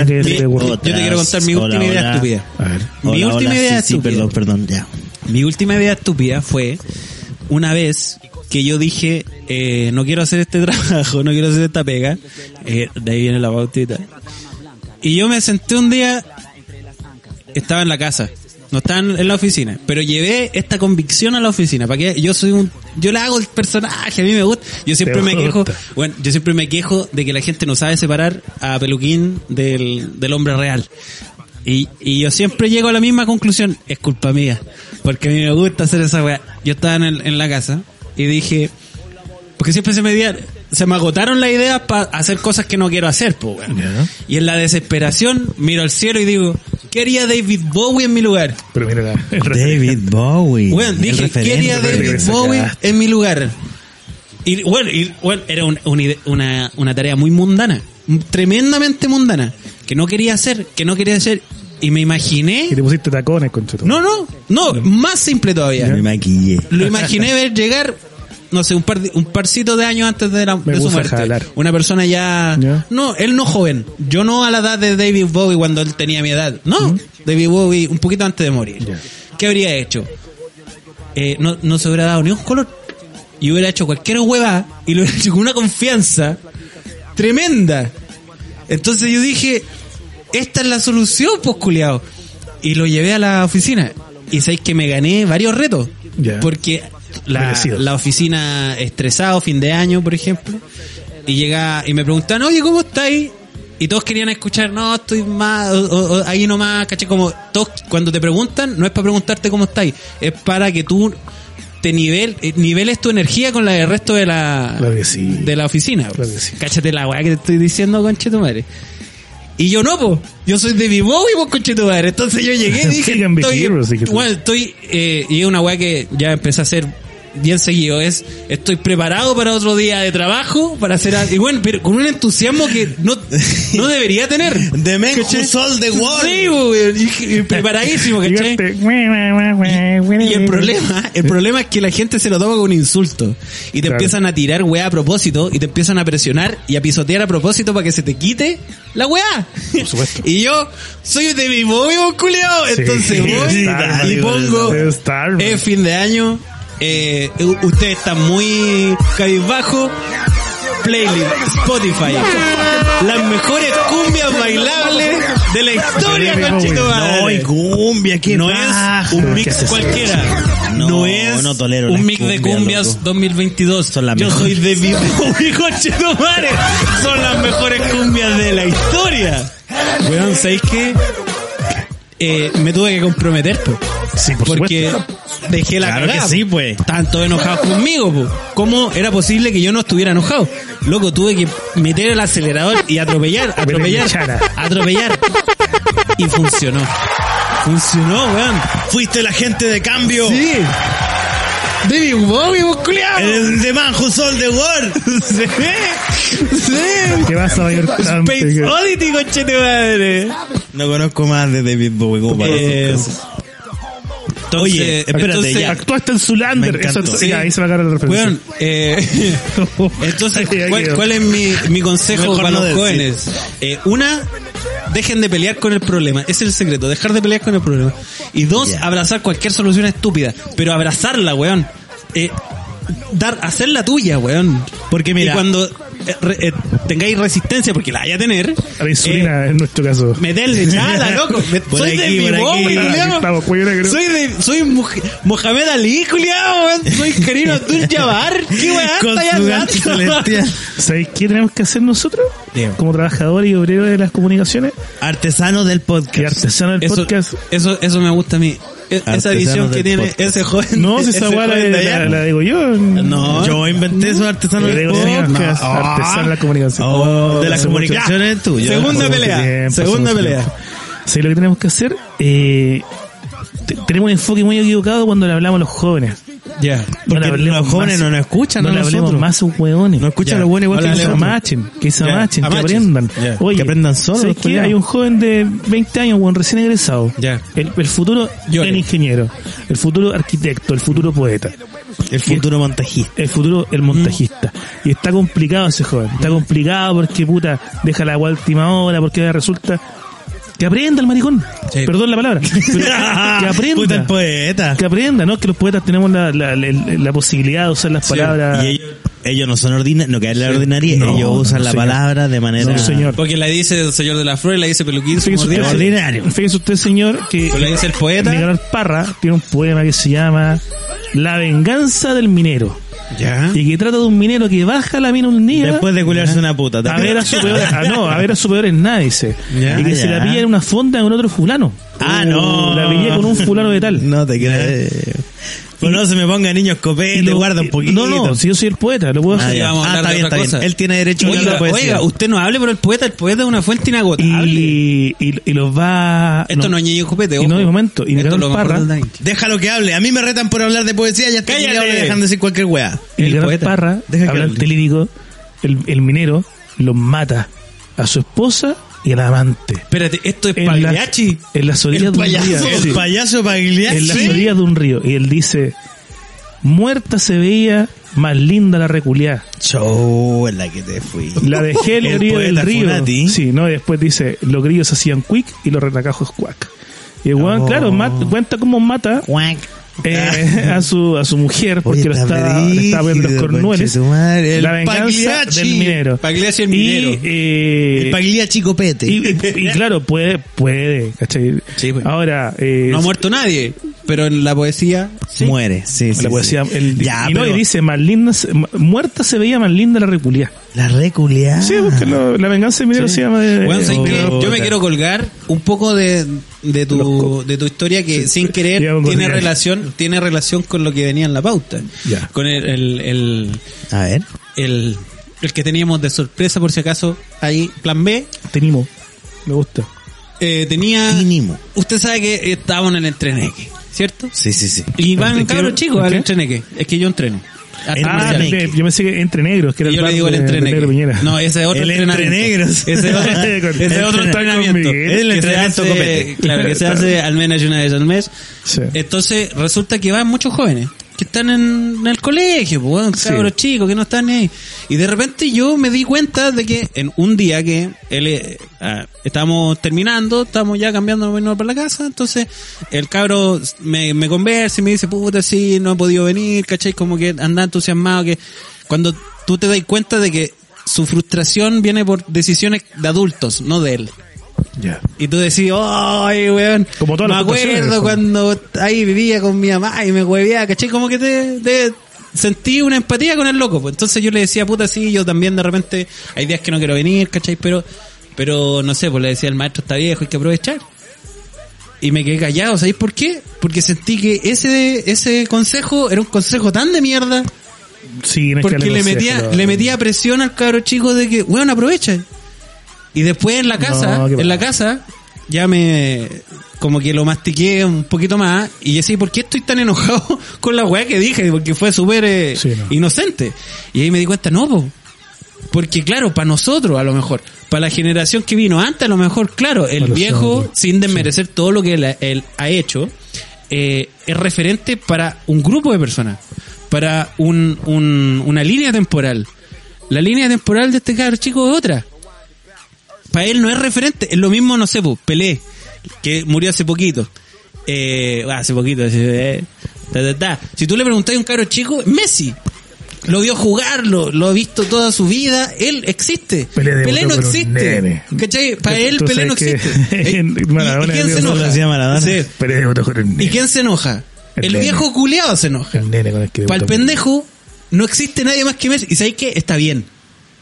Speaker 3: quiero-
Speaker 4: que
Speaker 3: yo te quiero contar mi última idea estúpida.
Speaker 4: A ver.
Speaker 3: Mi última idea estúpida.
Speaker 2: perdón, perdón, ya.
Speaker 3: Mi última idea estúpida fue una vez que yo dije, eh, no quiero hacer este *laughs* trabajo, no quiero hacer esta pega. Eh, de ahí viene la pautita. Y yo me senté un día, estaba en la casa, no estaba en la oficina, pero llevé esta convicción a la oficina, para que yo soy un, yo le hago el personaje, a mí me gusta, yo siempre me quejo, bueno, yo siempre me quejo de que la gente no sabe separar a Peluquín del, del hombre real. Y, y yo siempre llego a la misma conclusión, es culpa mía, porque a mí me gusta hacer esa weá. Yo estaba en, el- en la casa y dije, porque siempre se me dieron- se me agotaron las ideas para hacer cosas que no quiero hacer, po, weón. Y en la desesperación miro al cielo y digo, ¿qué haría David Bowie en mi lugar?
Speaker 4: Pero mira,
Speaker 2: David Bowie.
Speaker 3: Bueno,
Speaker 2: el
Speaker 3: dije, ¿qué haría David. Bowie en mi lugar? Y bueno, y, bueno era un- ide- una, una tarea muy mundana, tremendamente mundana, que no quería hacer, que no quería hacer. Y me imaginé...
Speaker 4: Y te pusiste tacones, concheto.
Speaker 3: No, no, no, más simple todavía.
Speaker 2: Me maquillé.
Speaker 3: Lo imaginé ver llegar, no sé, un par de- un parcito de años antes de, la,
Speaker 4: Me
Speaker 3: de su muerte.
Speaker 4: jalar.
Speaker 3: Una persona ya,
Speaker 4: Ya.
Speaker 3: no, él no joven. Yo no a la edad de David Bowie cuando él tenía mi edad. No, David Bowie un poquito antes de morir.
Speaker 4: Ya.
Speaker 3: ¿Qué habría hecho? Eh, no, no se hubiera dado ni un color. Y hubiera hecho cualquier hueva y lo hubiera hecho con una confianza tremenda. Entonces yo dije, esta es la solución, pues culiao. Y lo llevé a la oficina. Y sabéis que me gané varios retos. Porque la, oficina estresado, fin de año, por ejemplo. Y llega y me preguntan, oye, ¿cómo estáis? Y todos querían escuchar, no, estoy más, o- o- ahí nomás, caché, como todos, cuando te preguntan, no es para preguntarte cómo estáis, es para que tú te nivel, eh, niveles tu energía con la del resto de la,
Speaker 4: Claro que sí.
Speaker 3: de la oficina.
Speaker 4: Claro que sí.
Speaker 3: Cáchate la weá que te estoy diciendo, conche tu madre. Y yo no, po. Yo soy de Bowie, po, conche tu madre. Entonces yo llegué y *laughs* dije, estoy,
Speaker 4: tú-
Speaker 3: bueno, estoy, eh, y es una weá que ya empecé a hacer bien seguido. Es, estoy preparado para otro día de trabajo, para hacer algo. Y bueno, pero con un entusiasmo que no, no debería tener. *laughs* ¿Cachai?
Speaker 2: sold the world.
Speaker 3: Sí, y, y preparadísimo, ¿cachai? Y el problema, el problema es que la gente se lo toma como un insulto. Y te
Speaker 4: Claro.
Speaker 3: empiezan a tirar weá a propósito y te empiezan a presionar y a pisotear a propósito para que se te quite la weá.
Speaker 4: Por supuesto. *laughs*
Speaker 3: y yo soy de mi voy, culiao.
Speaker 4: Sí.
Speaker 3: Entonces voy y pongo es fin de año. Eh, u- ustedes están muy cabizbajo. Playlist, Spotify. Las mejores cumbias bailables de la historia, conchito.
Speaker 2: No, y cumbia, qué
Speaker 3: No es un
Speaker 4: ¿Qué
Speaker 3: mix cualquiera. No,
Speaker 2: No,
Speaker 3: es
Speaker 2: no tolero
Speaker 3: un mix de
Speaker 2: cumbias, loco.
Speaker 3: 2022.
Speaker 2: Son las
Speaker 3: Yo
Speaker 2: mejores.
Speaker 3: soy de. *laughs* Son las mejores cumbias de la historia. Weón, ¿sabéis qué? Eh, me tuve que comprometer, po.
Speaker 4: Sí, por
Speaker 3: porque
Speaker 4: supuesto.
Speaker 3: dejé la
Speaker 2: Claro
Speaker 3: cagada,
Speaker 2: que sí, pues.
Speaker 3: Tanto enojados conmigo, po. ¿Cómo era posible que yo no estuviera enojado? Loco, tuve que meter el acelerador y atropellar, *laughs* atropellar, atropellar. Y funcionó. Funcionó, weón.
Speaker 2: Fuiste la gente de cambio.
Speaker 3: Sí. David Bowie, vos culiao.
Speaker 2: El de man who sold the world. *laughs*
Speaker 3: Sí. Sí.
Speaker 4: ¿Qué vas a bailar tanto?
Speaker 3: Space Oddity, conchete madre.
Speaker 2: No conozco más de David Bowie como para
Speaker 3: Eh. Entonces-
Speaker 2: Oye, espérate,
Speaker 3: entonces-
Speaker 2: ya.
Speaker 4: Actuaste en Zulander.
Speaker 2: Me
Speaker 4: Eso,
Speaker 2: encantó.
Speaker 4: ya, ahí se va a agarrar la referencia.
Speaker 3: Weón, eh, *laughs* entonces, ¿cuál, cuál es mi, mi consejo
Speaker 2: Mejor
Speaker 3: para
Speaker 2: no
Speaker 3: los
Speaker 2: decir.
Speaker 3: jóvenes? Eh, una, dejen de pelear con el problema. Ese es el secreto, dejar de pelear con el problema. Y dos,
Speaker 2: Ya.
Speaker 3: abrazar cualquier solución estúpida. Pero abrazarla, weón. Eh, dar, hacer la tuya, weón.
Speaker 2: Porque mira-
Speaker 3: Y cuando eh, re- eh, tengáis resistencia, porque la vaya a tener,
Speaker 4: A la insulina, en nuestro caso.
Speaker 3: eh, meterle chala, loco. Me-
Speaker 2: Por
Speaker 3: soy
Speaker 2: aquí,
Speaker 3: de
Speaker 2: por
Speaker 3: mi
Speaker 2: aquí.
Speaker 4: Ah, estamos, negro.
Speaker 3: Soy de, soy Mohamed Ali, culiao, weón. Soy Karina Abdul Jabbar. ¿Qué weá *laughs*
Speaker 2: Con
Speaker 3: está
Speaker 2: celestial. *laughs*
Speaker 4: ¿Sabéis qué tenemos que hacer nosotros? Como trabajadores y obreros de las comunicaciones
Speaker 2: Artesano del
Speaker 4: y
Speaker 2: podcast.
Speaker 4: artesanos del
Speaker 3: Eso,
Speaker 4: podcast.
Speaker 3: eso, eso me gusta a mí. E- Esa visión que tiene
Speaker 2: podcast.
Speaker 3: ese joven.
Speaker 4: No, *laughs* si esa weá la, digo yo.
Speaker 3: No.
Speaker 2: Yo inventé esos artesanos
Speaker 4: Yo
Speaker 2: del podcast.
Speaker 4: artesano de la comunicación.
Speaker 2: Oh, de las
Speaker 4: mucho-
Speaker 2: comunicaciones tuyo.
Speaker 3: Segunda pelea.
Speaker 4: tiempo,
Speaker 3: segunda pelea.
Speaker 4: tiempo. ¿Sabes lo que tenemos que hacer? Eh, te- tenemos un enfoque muy equivocado cuando le hablamos a los jóvenes.
Speaker 3: Ya.
Speaker 2: Porque
Speaker 4: le hablemos
Speaker 2: los jóvenes
Speaker 4: más-
Speaker 2: no nos escuchan
Speaker 4: no
Speaker 2: a
Speaker 4: le hablemos más a los hueones.
Speaker 2: No escuchan
Speaker 3: Ya.
Speaker 2: a los buenos igual que
Speaker 4: que se amachen, que se amachen, que aprendan. Oye,
Speaker 2: Que aprendan
Speaker 4: ¿sabes qué?
Speaker 2: culiao.
Speaker 4: Hay un joven de 20 años, buen recién egresado.
Speaker 3: Ya.
Speaker 4: El, el futuro
Speaker 3: Llore.
Speaker 4: el ingeniero, el futuro arquitecto, el futuro poeta,
Speaker 2: El futuro montajista.
Speaker 4: el futuro el montajista. Y está complicado ese joven. Está complicado porque puta deja la última hora, porque resulta que aprenda el maricón.
Speaker 3: Sí.
Speaker 4: Perdón la palabra. Pero *laughs* que aprenda.
Speaker 2: Puta el poeta.
Speaker 4: que aprenda, ¿no? Que los poetas tenemos la, la, la- la posibilidad de usar las palabras.
Speaker 2: Y ellos, ellos no son ordinarios, no caen en la ordinaria,
Speaker 4: No,
Speaker 2: ellos usan
Speaker 4: no,
Speaker 2: la
Speaker 4: señor.
Speaker 2: palabra de manera
Speaker 4: No, señor.
Speaker 3: Porque la dice el señor de la flor y la dice peluquín,
Speaker 4: Fíjese usted,
Speaker 3: ordinario.
Speaker 4: fíjese usted, señor, que
Speaker 3: Pues la dice el poeta.
Speaker 4: Nicolás Parra tiene un poema que se llama La venganza del minero.
Speaker 3: Ya.
Speaker 4: Y que trata de un minero que baja la mina un día
Speaker 2: Después de culiarse una puta. ¿te
Speaker 4: a ver a su peor, ah, no, a ver a su peor en nada, dice.
Speaker 2: Ya,
Speaker 4: y que se
Speaker 2: ya.
Speaker 4: la pilla en una fonda con otro fulano.
Speaker 2: Ah, no.
Speaker 4: La pillé con un fulano de tal.
Speaker 2: No te creo. Pues no se me ponga niño escopete,
Speaker 4: lo-
Speaker 2: guarda un poquito.
Speaker 4: No, no, si yo soy el poeta, lo puedo
Speaker 2: Ah,
Speaker 4: hacer.
Speaker 2: ya.
Speaker 3: vamos a
Speaker 2: Ah, está bien, está bien. Él tiene derecho a hablar de poesía.
Speaker 3: oiga, usted no hable por el poeta, el poeta es una fuente inagotable.
Speaker 4: y, y, y los va...
Speaker 3: Esto no, es ñeño copete,
Speaker 4: y
Speaker 3: ojo.
Speaker 4: no, de momento, y
Speaker 3: Esto lo
Speaker 4: Parra-.
Speaker 2: Déjalo que hable. A mí me retan por hablar de poesía y hasta
Speaker 3: ¡Cállate!
Speaker 2: dejan de decir cualquier weá.
Speaker 4: Y
Speaker 3: El poeta.
Speaker 4: Parra,
Speaker 2: Deja que
Speaker 4: hablante
Speaker 2: hable.
Speaker 4: lírico, el, el minero los mata a su esposa y al amante.
Speaker 3: Espérate, esto es
Speaker 4: En la-
Speaker 3: Pagliacci.
Speaker 4: En las orillas
Speaker 3: El
Speaker 4: de un río.
Speaker 2: El
Speaker 4: Sí.
Speaker 2: payaso Pagliacci.
Speaker 4: En las orillas de un río. Y él dice, muerta se veía más linda la reculiá.
Speaker 2: Show en la que te fui.
Speaker 4: La dejé en la
Speaker 2: El
Speaker 4: orilla del río.
Speaker 2: Funati.
Speaker 4: Sí, no, y después dice, los grillos hacían quick y los retacajos cuac. Y el weón,
Speaker 2: Oh.
Speaker 4: claro, mat- cuenta cómo mata
Speaker 2: Cuac.
Speaker 4: Eh, *laughs* a su a su mujer porque
Speaker 2: Oye,
Speaker 4: lo
Speaker 2: está
Speaker 4: estaba, le estaba poniendo los cornueles.
Speaker 2: El
Speaker 4: La venganza
Speaker 2: Pagliacci.
Speaker 4: del minero.
Speaker 3: Pagliacci el minero.
Speaker 4: Y, eh,
Speaker 2: El Pagliacci copete.
Speaker 4: y, y- y claro, puede, puede, ¿cachai?
Speaker 3: Sí, pues.
Speaker 4: Ahora, eh,
Speaker 3: No ha muerto nadie, pero en la poesía sí.
Speaker 2: Muere, sí, sí.
Speaker 4: la poesía,
Speaker 2: sí.
Speaker 4: el-
Speaker 2: ya,
Speaker 4: y, no, y dice, más linda, muerta se veía más linda la reculia.
Speaker 2: la reculia.
Speaker 4: Sí, porque lo- la venganza minero se llama de,
Speaker 3: Bueno, ¿sabes
Speaker 4: de-
Speaker 3: yo me quiero colgar un poco de, de tu de tu historia que sin querer tiene relación tiene relación con lo que venía en la pauta.
Speaker 4: Ya.
Speaker 3: Con el el, el,
Speaker 2: A ver.
Speaker 3: el el que teníamos de sorpresa por si acaso ahí plan B
Speaker 4: Tenimo. Me gusta.
Speaker 3: eh, tenía
Speaker 2: Mínimo.
Speaker 3: usted sabe que estábamos en el entreneque, ¿cierto?
Speaker 2: Sí, sí, sí.
Speaker 3: Y van
Speaker 4: ¿En qué-
Speaker 3: cabros chicos al
Speaker 4: qué?
Speaker 3: entreneque. Es que yo entreno.
Speaker 4: Ah, de- yo pensé que entre negros, que era
Speaker 3: Y
Speaker 4: el
Speaker 3: yo le digo el
Speaker 4: de- de
Speaker 3: entreneque.
Speaker 4: Negro Piñera.
Speaker 3: No, ese es otro
Speaker 2: El
Speaker 3: entrenamiento.
Speaker 2: entrenegros.
Speaker 3: Ese es otro, *laughs* ese es otro
Speaker 4: Entrenamiento Miguel.
Speaker 2: El
Speaker 3: que se
Speaker 2: entrenamiento
Speaker 3: hace, *laughs* claro, que se hace al menos una vez al mes.
Speaker 4: Sí.
Speaker 3: Entonces, resulta que van muchos jóvenes que están en, el colegio, pues,
Speaker 4: Sí.
Speaker 3: cabros chicos que no están ahí. Y de repente yo me di cuenta de que en un día que él, eh, ah, estábamos terminando, estamos ya cambiando venir para la casa, entonces el cabro me, me conversa y me dice, puta, sí, no he podido venir, ¿cachai? Como que anda entusiasmado, que cuando tú te das cuenta de que su frustración viene por decisiones de adultos, no de él.
Speaker 4: Ya.
Speaker 3: Y tú decís, ay, weón.
Speaker 4: Como todas
Speaker 3: me
Speaker 4: las
Speaker 3: acuerdo cuando ahí vivía con mi mamá y me hueveaba, ¿cachai? Como que te, te sentí una empatía con el loco. Pues. Entonces yo le decía, puta, sí, yo también de repente hay días que no quiero venir, ¿cachai? Pero, pero no sé, pues le decía, el maestro está viejo, hay que aprovechar. Y me quedé callado, ¿sabéis por qué? Porque sentí que ese, ese consejo era un consejo tan de mierda
Speaker 4: Sí, no es que
Speaker 3: porque le metía, le metía presión al cabro chico de que, weón, aprovecha. Y después en la casa,
Speaker 4: No,
Speaker 3: en la casa, ya me, como que lo mastiqué un poquito más y decía, ¿por qué estoy tan enojado *laughs* con la weá que dije? Porque fue súper eh,
Speaker 4: Sí, no.
Speaker 3: inocente. Y ahí me di cuenta, no, po. Porque claro, para nosotros a lo mejor, para la generación que vino antes a lo mejor, claro, el
Speaker 4: Para
Speaker 3: viejo, sin desmerecer todo lo que él, él ha hecho, eh, es referente para un grupo de personas, para un, un- una línea temporal. La línea temporal de este cabrón chico es otra. Para él no es referente, es lo mismo, no sé, pues, Pelé, que murió hace poquito. Eh, ah, hace poquito, eh, ta, ta, ta. Si tú le preguntas a un cabro chico, Messi. Lo vio jugar, lo, ha visto toda su vida, él existe.
Speaker 4: Pelé
Speaker 3: no existe. ¿Cachai? Para él Pelé no
Speaker 4: que
Speaker 3: existe. ¿Y- *laughs*
Speaker 4: en
Speaker 3: ¿Y, quién se enoja?
Speaker 4: El
Speaker 3: viejo culiado se enoja.
Speaker 4: El nene con el que
Speaker 3: Para el pendejo no existe nadie más que Messi. ¿Y sabéis qué? Está bien.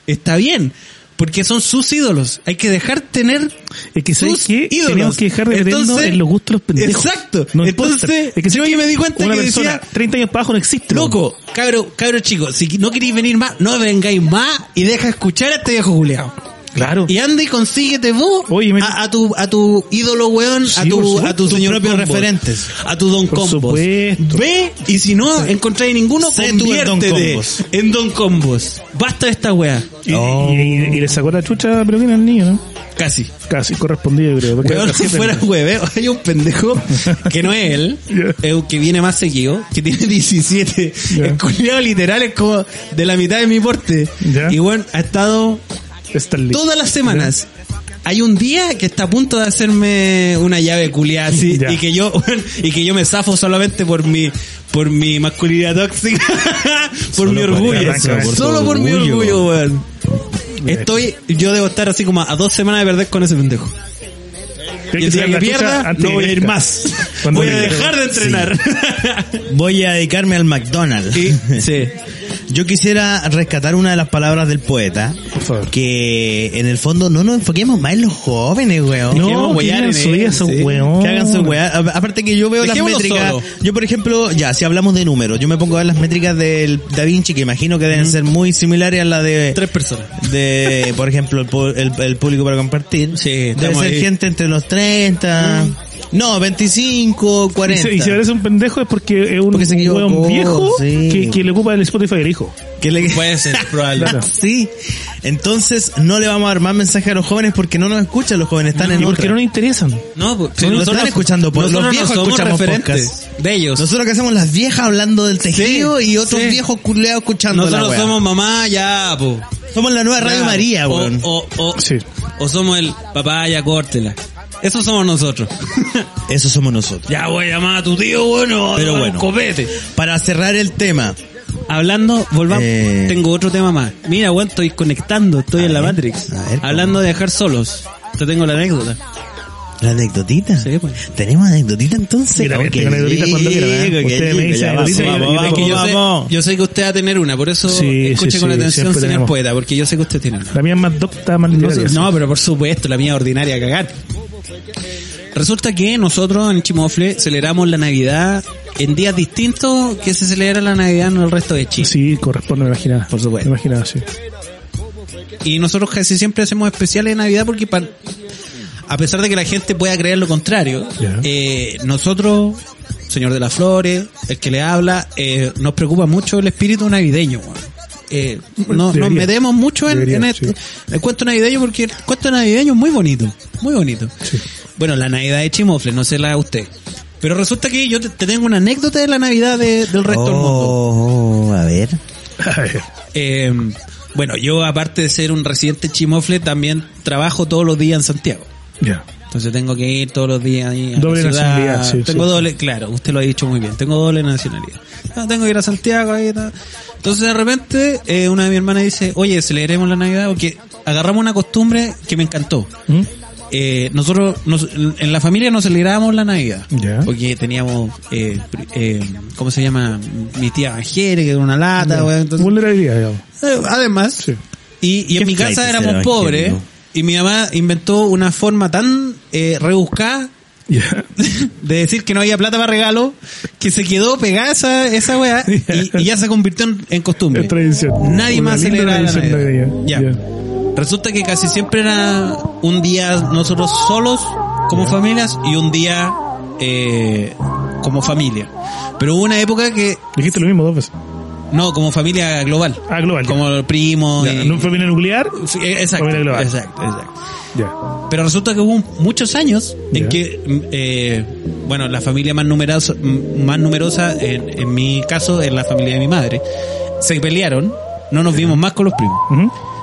Speaker 3: Está bien. Porque son sus ídolos. Hay que dejar tener
Speaker 4: Es que ¿sabes
Speaker 3: sus
Speaker 4: qué?
Speaker 3: ídolos.
Speaker 4: Tenemos que dejar de meternos
Speaker 3: Entonces-
Speaker 4: en los gustos de los pendejos.
Speaker 3: Exacto.
Speaker 4: No.
Speaker 3: Entonces,
Speaker 4: Es que
Speaker 3: yo
Speaker 4: ¿sabes
Speaker 3: ahí
Speaker 4: qué?
Speaker 3: me di cuenta
Speaker 4: Una
Speaker 3: que
Speaker 4: persona
Speaker 3: decía,
Speaker 4: 30 años para abajo no existe.
Speaker 3: loco, cabro, cabro chico, si no queréis venir más, no vengáis más y deja escuchar a este viejo culiado.
Speaker 4: Claro.
Speaker 3: Y anda y consíguete vos
Speaker 4: Oye, me-
Speaker 3: a, a tu a tu ídolo weón, a
Speaker 4: Sí, por
Speaker 3: tu
Speaker 4: supuesto.
Speaker 3: a tu
Speaker 2: Tus
Speaker 3: señor
Speaker 2: propios
Speaker 3: Combos,
Speaker 2: referentes.
Speaker 3: a tu Don
Speaker 4: Por
Speaker 3: Combos.
Speaker 4: supuesto.
Speaker 3: Ve y si no encontráis ninguno,
Speaker 2: Sé Don
Speaker 3: conviértete
Speaker 2: Combos.
Speaker 3: en Don Combos. Basta de esta wea.
Speaker 4: Y,
Speaker 2: Oh.
Speaker 4: y- y- y le sacó la chucha, pero viene al niño, ¿no?
Speaker 3: Casi.
Speaker 4: Casi correspondido, creo. porque
Speaker 3: Weón, si fuera hueveo, hay un pendejo que no es él, *laughs*
Speaker 4: Ya.
Speaker 3: eh, que viene más seguido, que tiene 17.
Speaker 4: Ya.
Speaker 3: El culiado literal es como de la mitad de mi porte. Y bueno, ha estado Todas las semanas. Hay un día que está a punto de hacerme una llave culiada así *laughs*
Speaker 4: Ya.
Speaker 3: y que yo *laughs* y que yo me zafo solamente por mi por mi masculinidad tóxica, *laughs* por
Speaker 2: Solo
Speaker 3: mi
Speaker 2: por
Speaker 3: orgullo,
Speaker 2: eso, por tu
Speaker 3: solo por mi
Speaker 2: orgullo.
Speaker 3: orgullo, weón. Estoy, yo debo estar así como a dos semanas de perder con ese pendejo. Y el día que pierda, no voy a ir más.
Speaker 4: Cuando
Speaker 3: Voy a dejar de entrenar.
Speaker 2: Voy a dedicarme al McDonald's.
Speaker 3: Y- sí.
Speaker 2: Yo quisiera rescatar una de las palabras del poeta,
Speaker 4: Por favor.
Speaker 2: que en el fondo no nos enfoquemos más en los jóvenes, weón.
Speaker 4: No, que hagan su vida esos weón.
Speaker 2: Que hagan su weá. Aparte que yo veo las métricas.
Speaker 3: solo.
Speaker 2: Yo, por ejemplo, ya, si hablamos de números, yo me pongo a ver las métricas del Da Vinci, que imagino que deben ser muy similares a la de,
Speaker 3: Tres personas.
Speaker 2: de, por ejemplo, el, el- el público para compartir.
Speaker 3: Sí,
Speaker 2: Debe ser
Speaker 3: ahí.
Speaker 2: gente entre los 30, no, 25,
Speaker 4: Y
Speaker 2: 40.
Speaker 4: si, y si parece un pendejo es porque es un,
Speaker 2: Porque se
Speaker 4: un viejo
Speaker 2: sí.
Speaker 4: que, que le ocupa el Spotify del hijo.
Speaker 2: Que le-
Speaker 3: Puede ser, *laughs* probable.
Speaker 4: Claro.
Speaker 2: Sí. Entonces, no le vamos a dar más mensaje a los jóvenes porque no nos escuchan, los jóvenes están en
Speaker 4: Y porque
Speaker 2: otra.
Speaker 4: no le interesan.
Speaker 3: No, pues,
Speaker 2: Sí, lo están escuchando, pues, los
Speaker 3: no
Speaker 2: viejos
Speaker 3: somos
Speaker 2: escuchamos podcast.
Speaker 3: de ellos.
Speaker 2: Nosotros que hacemos las viejas hablando del tejido
Speaker 3: Sí,
Speaker 2: y otros
Speaker 3: sí.
Speaker 2: viejos culeados escuchando la
Speaker 3: Nosotros somos mamá, ya, po.
Speaker 2: Somos la nueva Radio
Speaker 3: Ya.
Speaker 2: María,
Speaker 3: o,
Speaker 2: weón.
Speaker 3: o, o,
Speaker 4: Sí.
Speaker 3: o somos el papá, ya córtela. Eso somos nosotros. *laughs*
Speaker 2: Eso somos nosotros.
Speaker 3: ya voy a llamar a tu tío, bueno,
Speaker 2: Pero bueno.
Speaker 3: copete.
Speaker 2: Para cerrar el tema,
Speaker 3: Hablando, volvamos,
Speaker 2: Eh.
Speaker 3: tengo otro tema más. Mira, weón, estoy conectando, estoy en la Matrix.
Speaker 2: a ver.
Speaker 3: Hablando de dejar solos. Te tengo la anécdota.
Speaker 2: la anecdotita.
Speaker 3: Sí, pues.
Speaker 2: ¿Tenemos anecdotita entonces?
Speaker 4: Mira,
Speaker 2: Oh,
Speaker 4: tengo anecdotita cuando
Speaker 2: rico,
Speaker 4: quieran, ¿eh? Ustedes me dicen anecdotita
Speaker 2: vamos, vamos,
Speaker 4: y-
Speaker 3: Es que yo sé,
Speaker 2: vamos.
Speaker 3: yo sé que usted va a tener una, por eso
Speaker 4: Sí,
Speaker 3: escuche
Speaker 4: sí,
Speaker 3: con
Speaker 4: sí,
Speaker 3: atención, señor
Speaker 4: tenemos.
Speaker 3: poeta, porque yo sé que usted tiene una.
Speaker 4: La mía es más docta, más
Speaker 3: No,
Speaker 4: sí.
Speaker 3: no, pero por supuesto, la mía ordinaria cagar. Resulta que nosotros en Chimofle celebramos la Navidad en días distintos que se celebra la Navidad en el resto de Chile.
Speaker 4: Sí, corresponde, me imaginaba.
Speaker 3: Por supuesto.
Speaker 4: Me imaginaba, sí.
Speaker 3: Y nosotros casi siempre hacemos especiales de Navidad porque a pesar de que la gente pueda creer lo contrario, eh, nosotros, señor de las flores, el que le habla, eh, nos preocupa mucho el espíritu navideño. Eh, no- nos metemos mucho en,
Speaker 4: Debería,
Speaker 3: en este,
Speaker 4: sí.
Speaker 3: el cuento navideño porque el cuento navideño es muy bonito, muy bonito.
Speaker 4: Sí.
Speaker 3: Bueno, la Navidad de Chimofle, no sé la de usted. Pero resulta que yo te, te tengo una anécdota de la Navidad de- del resto del mundo.
Speaker 2: Oh, a ver.
Speaker 4: A ver.
Speaker 3: Eh, bueno, yo aparte de ser un residente chimofle, también trabajo todos los días en Santiago.
Speaker 4: Ya.
Speaker 3: Entonces tengo que ir todos los días ahí a
Speaker 4: Doble
Speaker 3: la ciudad.
Speaker 4: nacionalidad, sí,
Speaker 3: Tengo
Speaker 4: sí.
Speaker 3: doble, claro, usted lo ha dicho muy bien. Tengo doble nacionalidad. Ah, tengo que ir a Santiago ahí y tal. Entonces de repente eh, una de mis hermanas dice, oye, celebremos la Navidad porque agarramos una costumbre que me encantó.
Speaker 4: ¿Mm?
Speaker 3: Eh, nosotros nos- en la familia nos celebrábamos la Navidad. Porque teníamos, eh, eh, ¿cómo se llama? Mi tía Angélica, que era una lata, entonces-
Speaker 4: Vulnerabilidad, digamos.
Speaker 3: eh, Además,
Speaker 4: Sí.
Speaker 3: y, y en
Speaker 2: ¿Qué
Speaker 3: mi casa éramos pobres y mi mamá inventó una forma tan eh, rebuscada *laughs* De decir que no había plata para regalo que se quedó pegada esa, esa weá *laughs* y, y ya se convirtió en, en costumbre.
Speaker 4: Es tradición.
Speaker 3: Nadie
Speaker 4: Una
Speaker 3: más celebra la Navidad. Ya. Resulta que casi siempre era un día nosotros solos como familias y un día eh, como familia. Pero hubo una época que
Speaker 4: Dijiste lo mismo dos veces.
Speaker 3: No como familia global.
Speaker 4: Ah, global.
Speaker 3: Como primos.
Speaker 4: Ya,
Speaker 3: y-
Speaker 4: ¿No familia nuclear?
Speaker 3: Sí, Exacto,
Speaker 4: Familia global.
Speaker 3: exacto, exacto.
Speaker 4: Ya.
Speaker 3: Pero resulta que hubo muchos años en
Speaker 4: Ya.
Speaker 3: que, mm, eh, bueno, la familia más numerosa, mm, más numerosa en, en mi caso, es la familia de mi madre, se pelearon, no nos vimos más con los primos.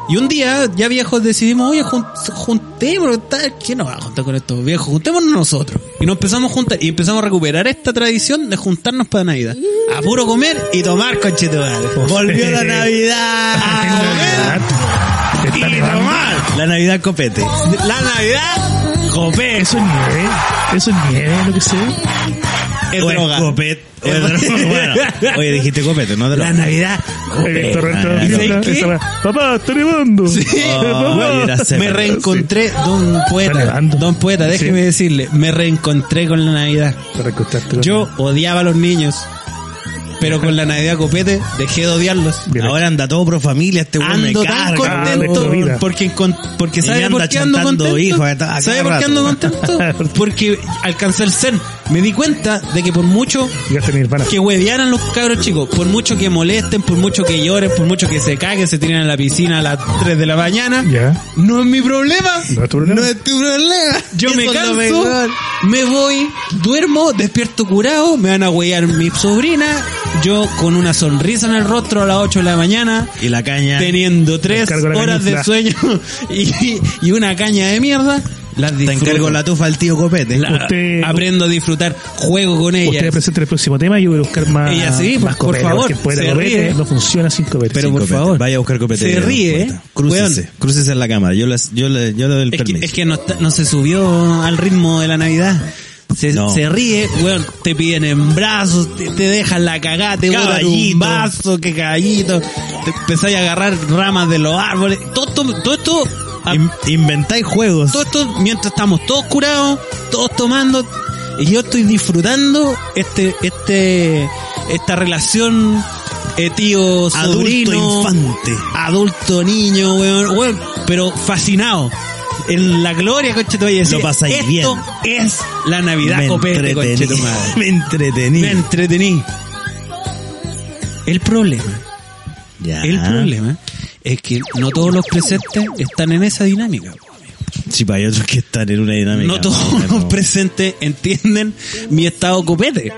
Speaker 3: Y un día, ya viejos, decidimos, oye, jun- juntémonos, tal, ¿quién nos va a juntar con estos viejos? Juntémonos nosotros. Y nos empezamos a juntar, y empezamos a recuperar esta tradición de juntarnos para Navidad. A puro comer y tomar conchetumal. *laughs*
Speaker 2: Volvió *laughs* la Navidad.
Speaker 3: Y tomar.
Speaker 2: La Navidad copete.
Speaker 3: La Navidad, copé.
Speaker 4: Eso es nieve. Eso es nieve, lo que sé.
Speaker 3: Es
Speaker 2: O
Speaker 3: droga.
Speaker 2: copete. O es *laughs* droga. Bueno, oye, dijiste copete, no droga.
Speaker 3: La Navidad.
Speaker 4: Papá, está nevando.
Speaker 3: Sí. Me reencontré, don poeta, don poeta, déjeme
Speaker 4: Sí.
Speaker 3: decirle, me reencontré con la Navidad. Yo odiaba a los niños. Pero con la Navidad copete dejé de odiarlos.
Speaker 4: Bien.
Speaker 2: Ahora anda todo pro familia, este weón me
Speaker 3: Ando tan
Speaker 2: carga.
Speaker 3: contento
Speaker 4: weón.
Speaker 3: porque, porque
Speaker 2: me
Speaker 3: ¿sabe
Speaker 2: anda
Speaker 3: por qué ando
Speaker 2: chantando
Speaker 3: contento?
Speaker 2: hijos a cada
Speaker 3: ¿Sabe por qué ando contento? *laughs* Porque alcancé el zen. Me di cuenta de que por mucho que huevearan los cabros chicos, por mucho que molesten, por mucho que lloren, por mucho que se caguen, se tiren a la piscina a las 3 de la mañana,
Speaker 4: Ya.
Speaker 3: no es mi problema.
Speaker 4: No es tu problema.
Speaker 2: No es tu problema.
Speaker 3: Yo me canso,
Speaker 2: mejor.
Speaker 3: me voy, duermo, despierto curado, me van a huear mi sobrina, yo con una sonrisa en el rostro a las 8 de la mañana,
Speaker 2: Y la caña.
Speaker 3: teniendo tres
Speaker 4: encargo la
Speaker 3: horas de sueño *laughs* y, y una caña de mierda, las
Speaker 2: Te
Speaker 3: disfruto.
Speaker 2: encargo la tufa al tío Copete.
Speaker 3: La-
Speaker 4: Usted-
Speaker 3: aprendo a disfrutar, juego con ella.
Speaker 4: Usted presenta el próximo tema y yo voy a buscar más.
Speaker 3: Ella sí,
Speaker 4: más
Speaker 3: por
Speaker 4: copete,
Speaker 3: favor, se
Speaker 4: copete
Speaker 3: ríe.
Speaker 4: no funciona sin copete.
Speaker 3: Pero por
Speaker 2: Copete.
Speaker 3: favor.
Speaker 2: Vaya a buscar Copete.
Speaker 3: Se ríe.
Speaker 2: Crúcese. Crúcese en la cámara. Yo, les, yo, le, yo le doy el
Speaker 3: Es que, es que no, está- no se subió al ritmo de la Navidad. Se,
Speaker 2: No.
Speaker 3: se ríe, weón, te piden en brazos, te, te dejan la cagada, te botan un vaso, que caballito, te empezáis a agarrar ramas de los árboles, todo, esto- todo esto, a-
Speaker 2: In- inventáis juegos.
Speaker 3: todo esto mientras estamos todos curados, todos tomando, y yo estoy disfrutando este, este, esta relación eh, tío
Speaker 2: Adulto infante.
Speaker 3: adulto niño, weón, weón, pero fascinado. En la gloria, madre, decir,
Speaker 2: Lo pasáis
Speaker 3: esto
Speaker 2: bien.
Speaker 3: es la Navidad
Speaker 2: me
Speaker 3: copete,
Speaker 2: entretení.
Speaker 3: madre.
Speaker 2: Me entretení.
Speaker 3: Me entretení. El problema,
Speaker 2: Ya.
Speaker 3: el problema es que no todos los presentes están en esa dinámica.
Speaker 2: Sí, pues hay otros que están en una dinámica.
Speaker 3: No *laughs* todos los presentes entienden mi estado copete.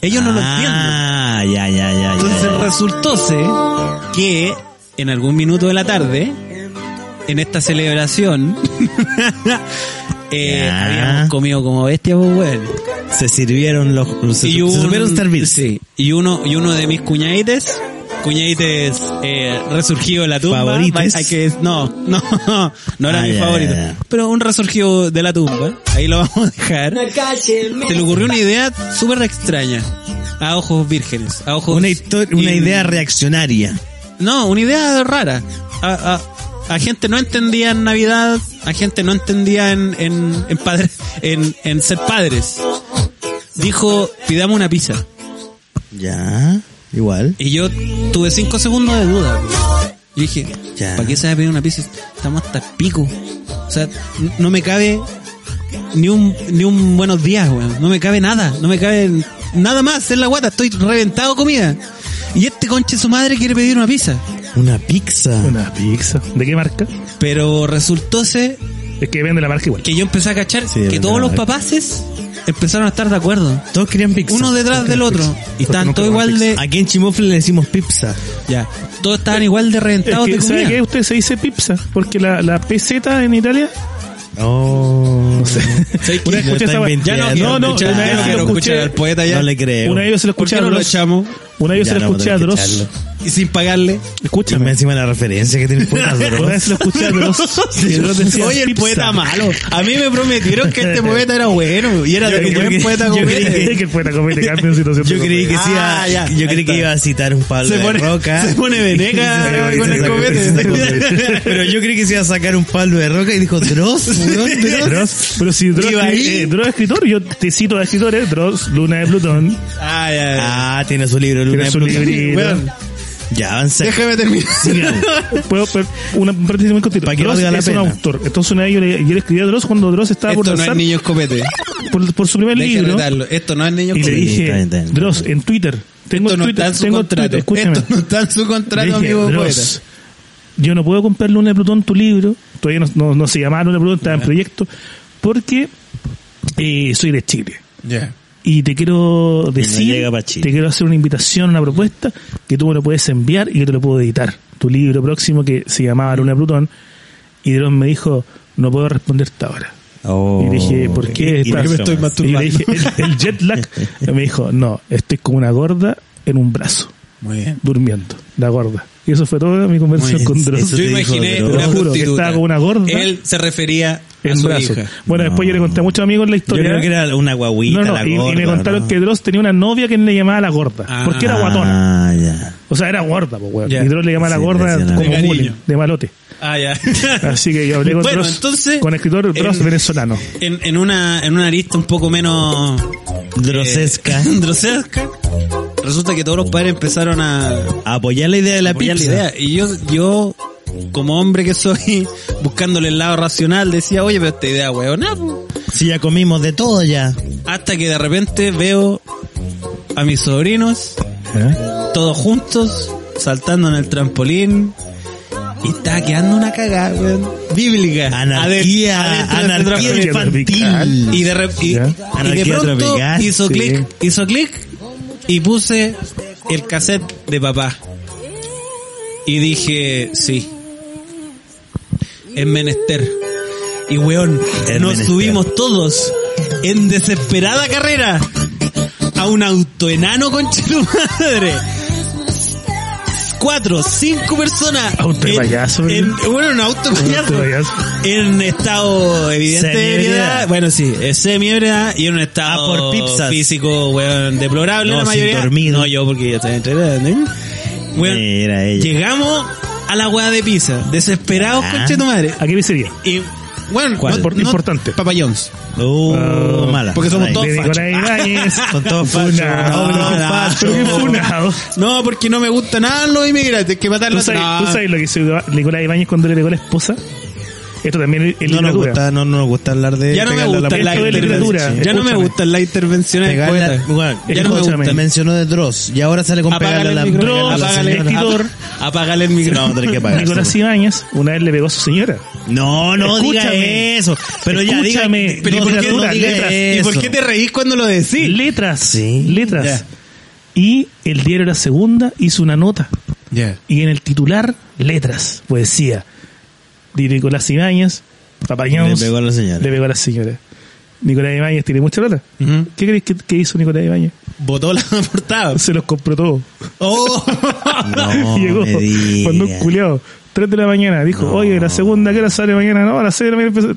Speaker 3: Ellos no lo entienden.
Speaker 2: Ah, ya, ya, ya. ya,
Speaker 3: Entonces
Speaker 2: ya.
Speaker 3: resultóse que en algún minuto de la tarde, en esta celebración, *laughs* eh,
Speaker 2: Ya.
Speaker 3: habíamos comido como bestias, pues, weón.
Speaker 2: Se sirvieron los... Se, se
Speaker 3: un-
Speaker 2: supieron servir.
Speaker 3: Sí. Y uno, y uno de mis cuñadites, cuñadites eh, resurgido de la tumba.
Speaker 2: ¿Favorites?
Speaker 3: Hay que, no, no, *laughs* no era
Speaker 2: Ah,
Speaker 3: mi
Speaker 2: ya,
Speaker 3: favorito.
Speaker 2: ya, ya.
Speaker 3: Pero un resurgido de la tumba. Ahí lo vamos a dejar. Se le ocurrió una idea súper extraña. A ojos vírgenes. A ojos
Speaker 2: Una, histo- una idea reaccionaria.
Speaker 3: no, una idea rara. A, a- a gente no entendía en Navidad, a gente no entendía en, en, en, padre- en, en ser padres. Dijo, pidamos una pizza.
Speaker 2: Ya, igual.
Speaker 3: Y yo tuve cinco segundos de duda. Yo dije,
Speaker 2: Ya.
Speaker 3: ¿para qué se va a pedir una pizza? Estamos hasta el pico. O sea, no me cabe ni un, ni un buenos días, weón. No me cabe nada. No me cabe nada más en la guata. Estoy reventado comida. Y este conche su madre quiere pedir una pizza.
Speaker 2: Una pizza.
Speaker 4: Una pizza. ¿De qué marca?
Speaker 3: Pero resultóse
Speaker 4: Es que vende la marca igual.
Speaker 3: que yo empecé a cachar
Speaker 2: Sí,
Speaker 3: que todos los papaces empezaron a estar de acuerdo.
Speaker 2: Todos querían pizza.
Speaker 3: Uno detrás del otro. Y estaban
Speaker 4: nunca
Speaker 3: todos igual de...
Speaker 2: Aquí en Chimofle le decimos pizza.
Speaker 3: Ya. Todos estaban igual de
Speaker 4: Es
Speaker 3: reventados
Speaker 4: que,
Speaker 3: de
Speaker 4: ¿sabe
Speaker 3: comida.
Speaker 4: qué? Usted se dice pizza. Porque la, la peseta en Italia.
Speaker 2: Oh.
Speaker 4: Una vez escuché esa wea.
Speaker 3: Ya no,
Speaker 4: no, no, una vez
Speaker 3: no
Speaker 4: lo escuché.
Speaker 3: al poeta ya.
Speaker 2: No le creo.
Speaker 4: Una vez yo se lo
Speaker 3: ¿Por
Speaker 4: escuché a
Speaker 3: no lo
Speaker 4: Dross.
Speaker 3: echamos?
Speaker 4: Una vez yo se lo
Speaker 2: no,
Speaker 4: escuché a Dross.
Speaker 3: Y sin pagarle.
Speaker 2: Escúchame encima la referencia que tiene el poeta.
Speaker 4: Una vez se lo escuché a Dross.
Speaker 3: Oye, el poeta malo. A mí me prometieron que este poeta era bueno. Y era
Speaker 2: Yo-
Speaker 3: de
Speaker 2: yo
Speaker 3: buen poeta
Speaker 2: yo creí
Speaker 3: este.
Speaker 4: que el poeta comete cambio en situación
Speaker 2: Yo creí que sí
Speaker 3: Ah,
Speaker 2: yo creí que iba a citar un Pablo
Speaker 3: Se
Speaker 2: de
Speaker 3: pone,
Speaker 2: Roca.
Speaker 3: se pone veneca con el
Speaker 4: sí,
Speaker 3: copete.
Speaker 2: Pero yo creí que se iba a sacar un Pablo de Roca y dijo Dross, *laughs* Dross.
Speaker 4: Pero si Dross, eh, Dross es escritor, yo te cito a escritores, Dross, Luna de Plutón,
Speaker 3: Ah, ya, ya.
Speaker 2: Ah, tiene su libro, Luna
Speaker 4: tiene
Speaker 2: de
Speaker 4: su
Speaker 2: Plutón.
Speaker 4: librito.
Speaker 2: Ya, avanza.
Speaker 3: déjame terminar.
Speaker 4: Puedo, pero una paréntesis muy cortita.
Speaker 2: Para que
Speaker 4: Dross es un autor. Entonces una vez yo le, yo le escribí a Dross cuando Dross estaba por
Speaker 3: Esto no es
Speaker 4: lanzar
Speaker 3: niño escopete.
Speaker 4: por, por su primer
Speaker 3: Deje
Speaker 4: libro.
Speaker 3: retarlo. Esto no es niño
Speaker 4: Y le
Speaker 3: escopete.
Speaker 4: dije,
Speaker 2: Está bien, está bien.
Speaker 4: Dross, en Twitter, tengo
Speaker 3: Esto no
Speaker 4: Twitter,
Speaker 3: está en su
Speaker 4: tengo
Speaker 3: contrato.
Speaker 4: Twitter, escúchame.
Speaker 3: Esto no está en su
Speaker 4: Le
Speaker 3: contrato,
Speaker 4: dije,
Speaker 3: amigo
Speaker 4: Dross,
Speaker 3: poeta.
Speaker 4: yo no puedo comprar Luna de Plutón tu libro, todavía no, no, no se llamaba Luna de Plutón, estaba en proyecto, porque eh, soy de Chile.
Speaker 3: Ya.
Speaker 4: Y te quiero decir, te quiero hacer una invitación, una propuesta, que tú me lo puedes enviar y yo te lo puedo editar. Tu libro próximo que se llamaba Luna Plutón. Y Dross me dijo, no puedo responderte ahora.
Speaker 2: Oh.
Speaker 4: Y dije, ¿por qué?
Speaker 2: Y- y
Speaker 4: estás-
Speaker 2: me estoy
Speaker 4: y
Speaker 3: masturbando.
Speaker 4: le dije, el, el jet lag. Y me dijo, no, estoy como una gorda en un brazo,
Speaker 3: Muy bien.
Speaker 4: durmiendo, la gorda. Y eso fue toda mi conversación con. Dross.
Speaker 3: Yo
Speaker 2: dijo
Speaker 3: imaginé
Speaker 2: Dross.
Speaker 3: una
Speaker 4: juro que estaba como una gorda
Speaker 3: Él se refería a su
Speaker 4: brazo.
Speaker 3: hija.
Speaker 4: Bueno, después yo le conté a muchos amigos la
Speaker 2: Yo
Speaker 4: historia.
Speaker 2: creo que era una guaguita,
Speaker 4: no, no,
Speaker 2: la
Speaker 4: y, me contaron
Speaker 2: ¿no?
Speaker 4: que Dross tenía una novia que él le llamaba la gorda.
Speaker 3: Ah.
Speaker 4: porque era guatona.
Speaker 2: Ah, ya.
Speaker 4: O sea, era gorda, pues, weón. Y Dross le llamaba
Speaker 2: Sí,
Speaker 4: la gorda como
Speaker 3: de
Speaker 4: bullying, de malote.
Speaker 3: Ah, ya. *laughs*
Speaker 4: Así que yo hablé con
Speaker 3: Bueno,
Speaker 4: Dross,
Speaker 3: entonces,
Speaker 4: con escritor Dross
Speaker 3: en-
Speaker 4: venezolano.
Speaker 3: en, en una en una arista un poco menos
Speaker 2: Drosesca.
Speaker 3: eh, *laughs* drosesca resulta que todos los padres empezaron a,
Speaker 2: A apoyar la idea de la
Speaker 3: apoyar la
Speaker 2: pizza.
Speaker 3: idea. Y yo, yo, como hombre que soy, *laughs* buscándole el lado racional, decía, oye, pero esta idea, weón,
Speaker 2: Si ya comimos de todo ya.
Speaker 3: Hasta que de repente veo a mis sobrinos,
Speaker 4: ¿Eh?
Speaker 3: todos juntos, saltando en el trampolín. Y estaba quedando una cagada, weón. Bíblica.
Speaker 2: Anarquía, anarquía infantil.
Speaker 3: Y de, y, y de pronto
Speaker 2: tropical,
Speaker 3: hizo
Speaker 4: sí.
Speaker 3: clic, hizo clic y puse el cassette de papá. Y dije, sí. Es menester. Y weón,
Speaker 2: Es
Speaker 3: nos
Speaker 2: menester.
Speaker 3: subimos todos en desesperada carrera a un auto enano con madre. Cuatro, cinco personas.
Speaker 4: Auto
Speaker 3: en-
Speaker 4: payaso,
Speaker 3: en- bueno, un auto payaso.
Speaker 4: Auto de payaso.
Speaker 3: En estado evidente de ebriedad. Bueno, sí, semi-ebriedad y en un estado
Speaker 2: Ah, por pipsas.
Speaker 3: físico, weón, deplorable
Speaker 2: No,
Speaker 3: la mayoría. No, yo porque ya estaba entrenado. ¿eh? Weón,
Speaker 2: Mira ella.
Speaker 3: llegamos a la weá de pizza, desesperados,
Speaker 2: Ah.
Speaker 3: conche tu madre.
Speaker 4: ¿A qué pizzería?
Speaker 3: Y, bueno,
Speaker 2: ¿Cuál?
Speaker 4: Impor- importante.
Speaker 3: Papa John's.
Speaker 2: Uh,
Speaker 4: Ah,
Speaker 2: mala.
Speaker 3: porque somos todos fachos. *laughs*
Speaker 2: Son todos fachos. No, no.
Speaker 3: No, porque no me gustan nada los inmigrantes, hay que
Speaker 4: ¿Tú
Speaker 3: matarlos.
Speaker 4: sabes,
Speaker 3: No.
Speaker 4: tú sabes lo que hizo Nicolás Ibáñez cuando le pegó a la esposa? Esto también es,
Speaker 2: No nos gusta, no nos gusta hablar de
Speaker 3: Ya no me
Speaker 2: pegarle la
Speaker 3: gusta la
Speaker 4: es literatura.
Speaker 3: Ya no me gustan las intervenciones del
Speaker 2: Pegarle a-
Speaker 3: poeta.
Speaker 2: bueno,
Speaker 3: Ya no me gustan.
Speaker 2: mencionó de Dross y ahora sale con pegarle
Speaker 3: Apágale
Speaker 2: a
Speaker 3: el
Speaker 2: la, la
Speaker 3: apágale,
Speaker 2: señora.
Speaker 4: escritor.
Speaker 3: apágale el
Speaker 2: no,
Speaker 3: micrófono.
Speaker 4: Nicolás Ibáñez una vez le pegó a su señora.
Speaker 2: No, no diga
Speaker 4: Escúchame.
Speaker 2: eso. Pero ya diga,
Speaker 4: Escúchame.
Speaker 3: Pero ¿y por qué
Speaker 4: literatura,
Speaker 2: no diga
Speaker 4: letras.
Speaker 3: ¿Y por
Speaker 2: eso.
Speaker 3: qué te reís cuando lo decís?
Speaker 4: Letras.
Speaker 2: Sí.
Speaker 4: Letras. Y el diario La Segunda hizo una nota.
Speaker 3: Ya.
Speaker 4: Y en el titular, letras, poesía. De Nicolás Ibáñez, Papañón.
Speaker 2: Le pegó a la señora.
Speaker 4: Le pegó a la señora. Nicolás Ibáñez tiene mucha plata. ¿Qué crees que, que hizo Nicolás Ibáñez?
Speaker 3: Botó la *laughs* portada.
Speaker 4: Se los compró todos.
Speaker 3: Oh. *laughs*
Speaker 2: No, *laughs*
Speaker 4: Llegó,
Speaker 2: me
Speaker 4: cuando un culiao, 3 de la mañana, dijo, oye, la segunda, ¿qué hora sale mañana? No, a las 6 de la mañana,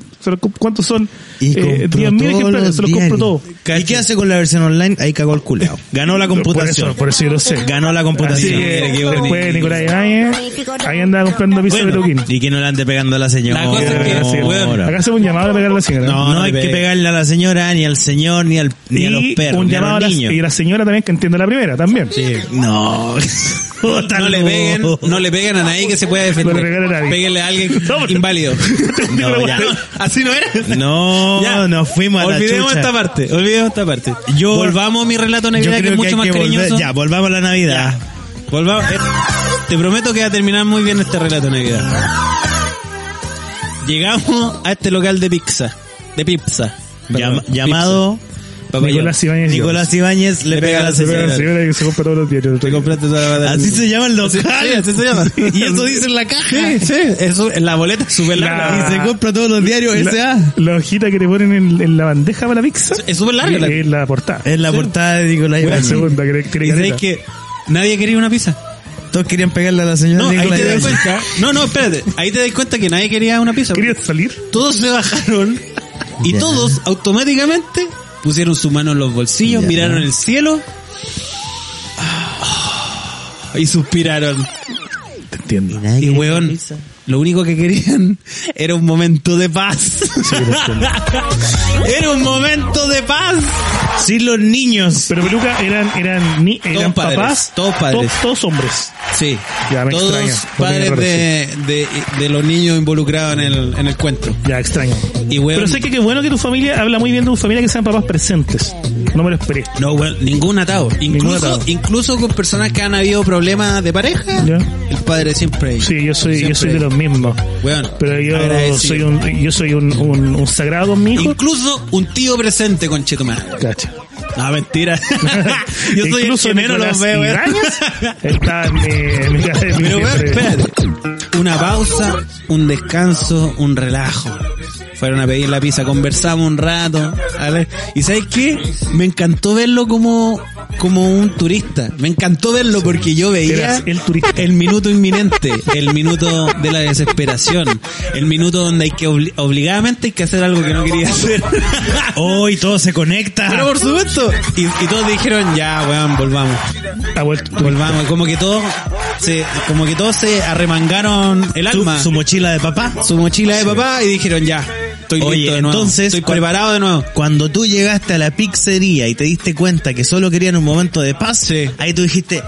Speaker 4: ¿cuántos son?
Speaker 2: Y compró
Speaker 4: 10.000
Speaker 2: todos
Speaker 4: ejemplares, se los compro todos.
Speaker 2: ¿Y qué hace con la versión online? Ahí cagó el culeado. *laughs* Ganó la
Speaker 4: Por
Speaker 2: computación.
Speaker 4: eso, por eso yo lo sé.
Speaker 2: Ganó la
Speaker 4: Así
Speaker 2: computación.
Speaker 4: que
Speaker 3: qué bonito.
Speaker 4: después Nicolás Ibáñez, ahí andaba comprando pizza de
Speaker 2: Bueno,
Speaker 4: Peluquín.
Speaker 2: y que no le ande pegando a la señora.
Speaker 3: La cosa es que,
Speaker 4: Sí,
Speaker 3: weón,
Speaker 4: Acá hacemos un llamado a pegar a la señora.
Speaker 2: No,
Speaker 3: No,
Speaker 2: no
Speaker 3: no
Speaker 2: hay que pegarle a la señora, ni al señor, ni, al, ni a los perros,
Speaker 4: un
Speaker 2: ni a
Speaker 4: llamado a
Speaker 2: los
Speaker 4: la,
Speaker 2: niños.
Speaker 4: y la señora también que entienda la primera, también.
Speaker 2: No. *laughs* *laughs*
Speaker 3: no le peguen, no le peguen a nadie que se pueda defender.
Speaker 4: No le peguen a nadie.
Speaker 3: Péguenle a alguien *laughs* inválido. *laughs*
Speaker 2: No, ya.
Speaker 3: Así no era.
Speaker 2: No,
Speaker 3: Ya.
Speaker 2: nos fuimos a la
Speaker 3: Olvidemos
Speaker 2: chucha.
Speaker 3: esta parte, olvidemos esta parte.
Speaker 2: Yo-
Speaker 3: Volvamos a mi relato navidad que es mucho más
Speaker 2: que volver-
Speaker 3: cariñoso.
Speaker 2: Ya, volvamos a la Navidad.
Speaker 3: Volvamos. eh, te prometo que va a terminar muy bien este relato Navidad. Llegamos a este local de pizza. De pizza. Perdón,
Speaker 2: llamado
Speaker 3: pizza.
Speaker 4: Nicolás Ibáñez.
Speaker 2: Nicolás Ibáñez le, pega a la
Speaker 4: Se pega a
Speaker 2: señora.
Speaker 4: la señora que se compra todos los diarios.
Speaker 3: Te compraste toda la
Speaker 2: Así se llama el local.
Speaker 3: Sí, así se llama. *laughs*
Speaker 2: y eso dice en la caja.
Speaker 3: Sí, sí, eso, en la boleta es súper larga.
Speaker 4: La-
Speaker 2: Y se compra todos los diarios
Speaker 4: La,
Speaker 2: S.A.
Speaker 4: la hojita que te ponen en, en la bandeja para la pizza.
Speaker 3: Es súper larga. la-
Speaker 4: Es la portada.
Speaker 2: Es la portada de Nicolás
Speaker 4: La
Speaker 2: Ibáñez.
Speaker 4: segunda que
Speaker 3: Y
Speaker 4: caleta.
Speaker 3: que nadie quería una pizza.
Speaker 2: Todos querían pegarle a la señora
Speaker 3: No, ahí
Speaker 2: Nicolás
Speaker 3: te das cuenta. No, no, espérate. Ahí te das cuenta que nadie quería una pizza.
Speaker 4: ¿Querías salir?
Speaker 3: Todos se bajaron y todos automáticamente pusieron su mano en los bolsillos,
Speaker 2: Ya.
Speaker 3: miraron el cielo y suspiraron.
Speaker 4: Te entiendo.
Speaker 3: Y
Speaker 2: quería
Speaker 3: weón, lo único que querían era un momento de paz. era un momento de paz.
Speaker 2: Sí, *laughs* los niños.
Speaker 4: Pero Peluca eran, eran, ni, eran
Speaker 3: padres,
Speaker 4: papás.
Speaker 3: todos padres.
Speaker 4: to- todos hombres.
Speaker 3: Sí,
Speaker 4: Ya, me
Speaker 3: todos
Speaker 4: extraña,
Speaker 3: padres de, de, de los niños involucrados en el, en el cuento.
Speaker 4: Ya, extraño.
Speaker 3: Y
Speaker 4: Pero sé que qué bueno que tu familia habla muy bien de tu familia que sean papás presentes. No me lo esperé.
Speaker 3: No, weón, ningún atado. Incluso,
Speaker 4: atado.
Speaker 3: incluso con personas que han habido problemas de pareja,
Speaker 4: Ya.
Speaker 3: el padre siempre.
Speaker 4: Sí, yo soy, yo soy de los mismos.
Speaker 3: Weón,
Speaker 4: Pero yo
Speaker 3: agradecido.
Speaker 4: soy un, yo soy un, un, un sagrado con mi hijo.
Speaker 3: Incluso un tío presente con Chetumar.
Speaker 4: Cacha.
Speaker 3: No, mentira. *laughs* yo soy
Speaker 4: Incluso
Speaker 3: el que menos los veo.
Speaker 4: Ibáñez está en mi, en mi, en mi
Speaker 3: Pero weón, espérate. Una pausa, un descanso, un relajo. Fueron a pedir la pizza, conversamos un rato. ¿vale? Y ¿sabes qué? Me encantó verlo como, como un turista. Me encantó verlo porque yo veía
Speaker 4: el turista.
Speaker 3: el minuto inminente, el minuto de la desesperación, el minuto donde hay que obli- obligadamente hay que hacer algo que no quería hacer. *laughs*
Speaker 2: Hoy todo se conecta.
Speaker 3: Pero por supuesto. Y, y todos dijeron, ya, weón, volvamos.
Speaker 4: Ha vuelto.
Speaker 3: Volvamos. Como que todos se, como que todos se arremangaron el
Speaker 2: Su,
Speaker 3: alma,
Speaker 2: su mochila de papá.
Speaker 3: su mochila de papá y dijeron, ya, Estoy
Speaker 2: Oye,
Speaker 3: listo de nuevo.
Speaker 2: entonces,
Speaker 3: Estoy preparado de nuevo.
Speaker 2: Cuando tú llegaste a la pizzería y te diste cuenta que solo querían un momento de paz,
Speaker 3: Sí.
Speaker 2: ahí tú dijiste,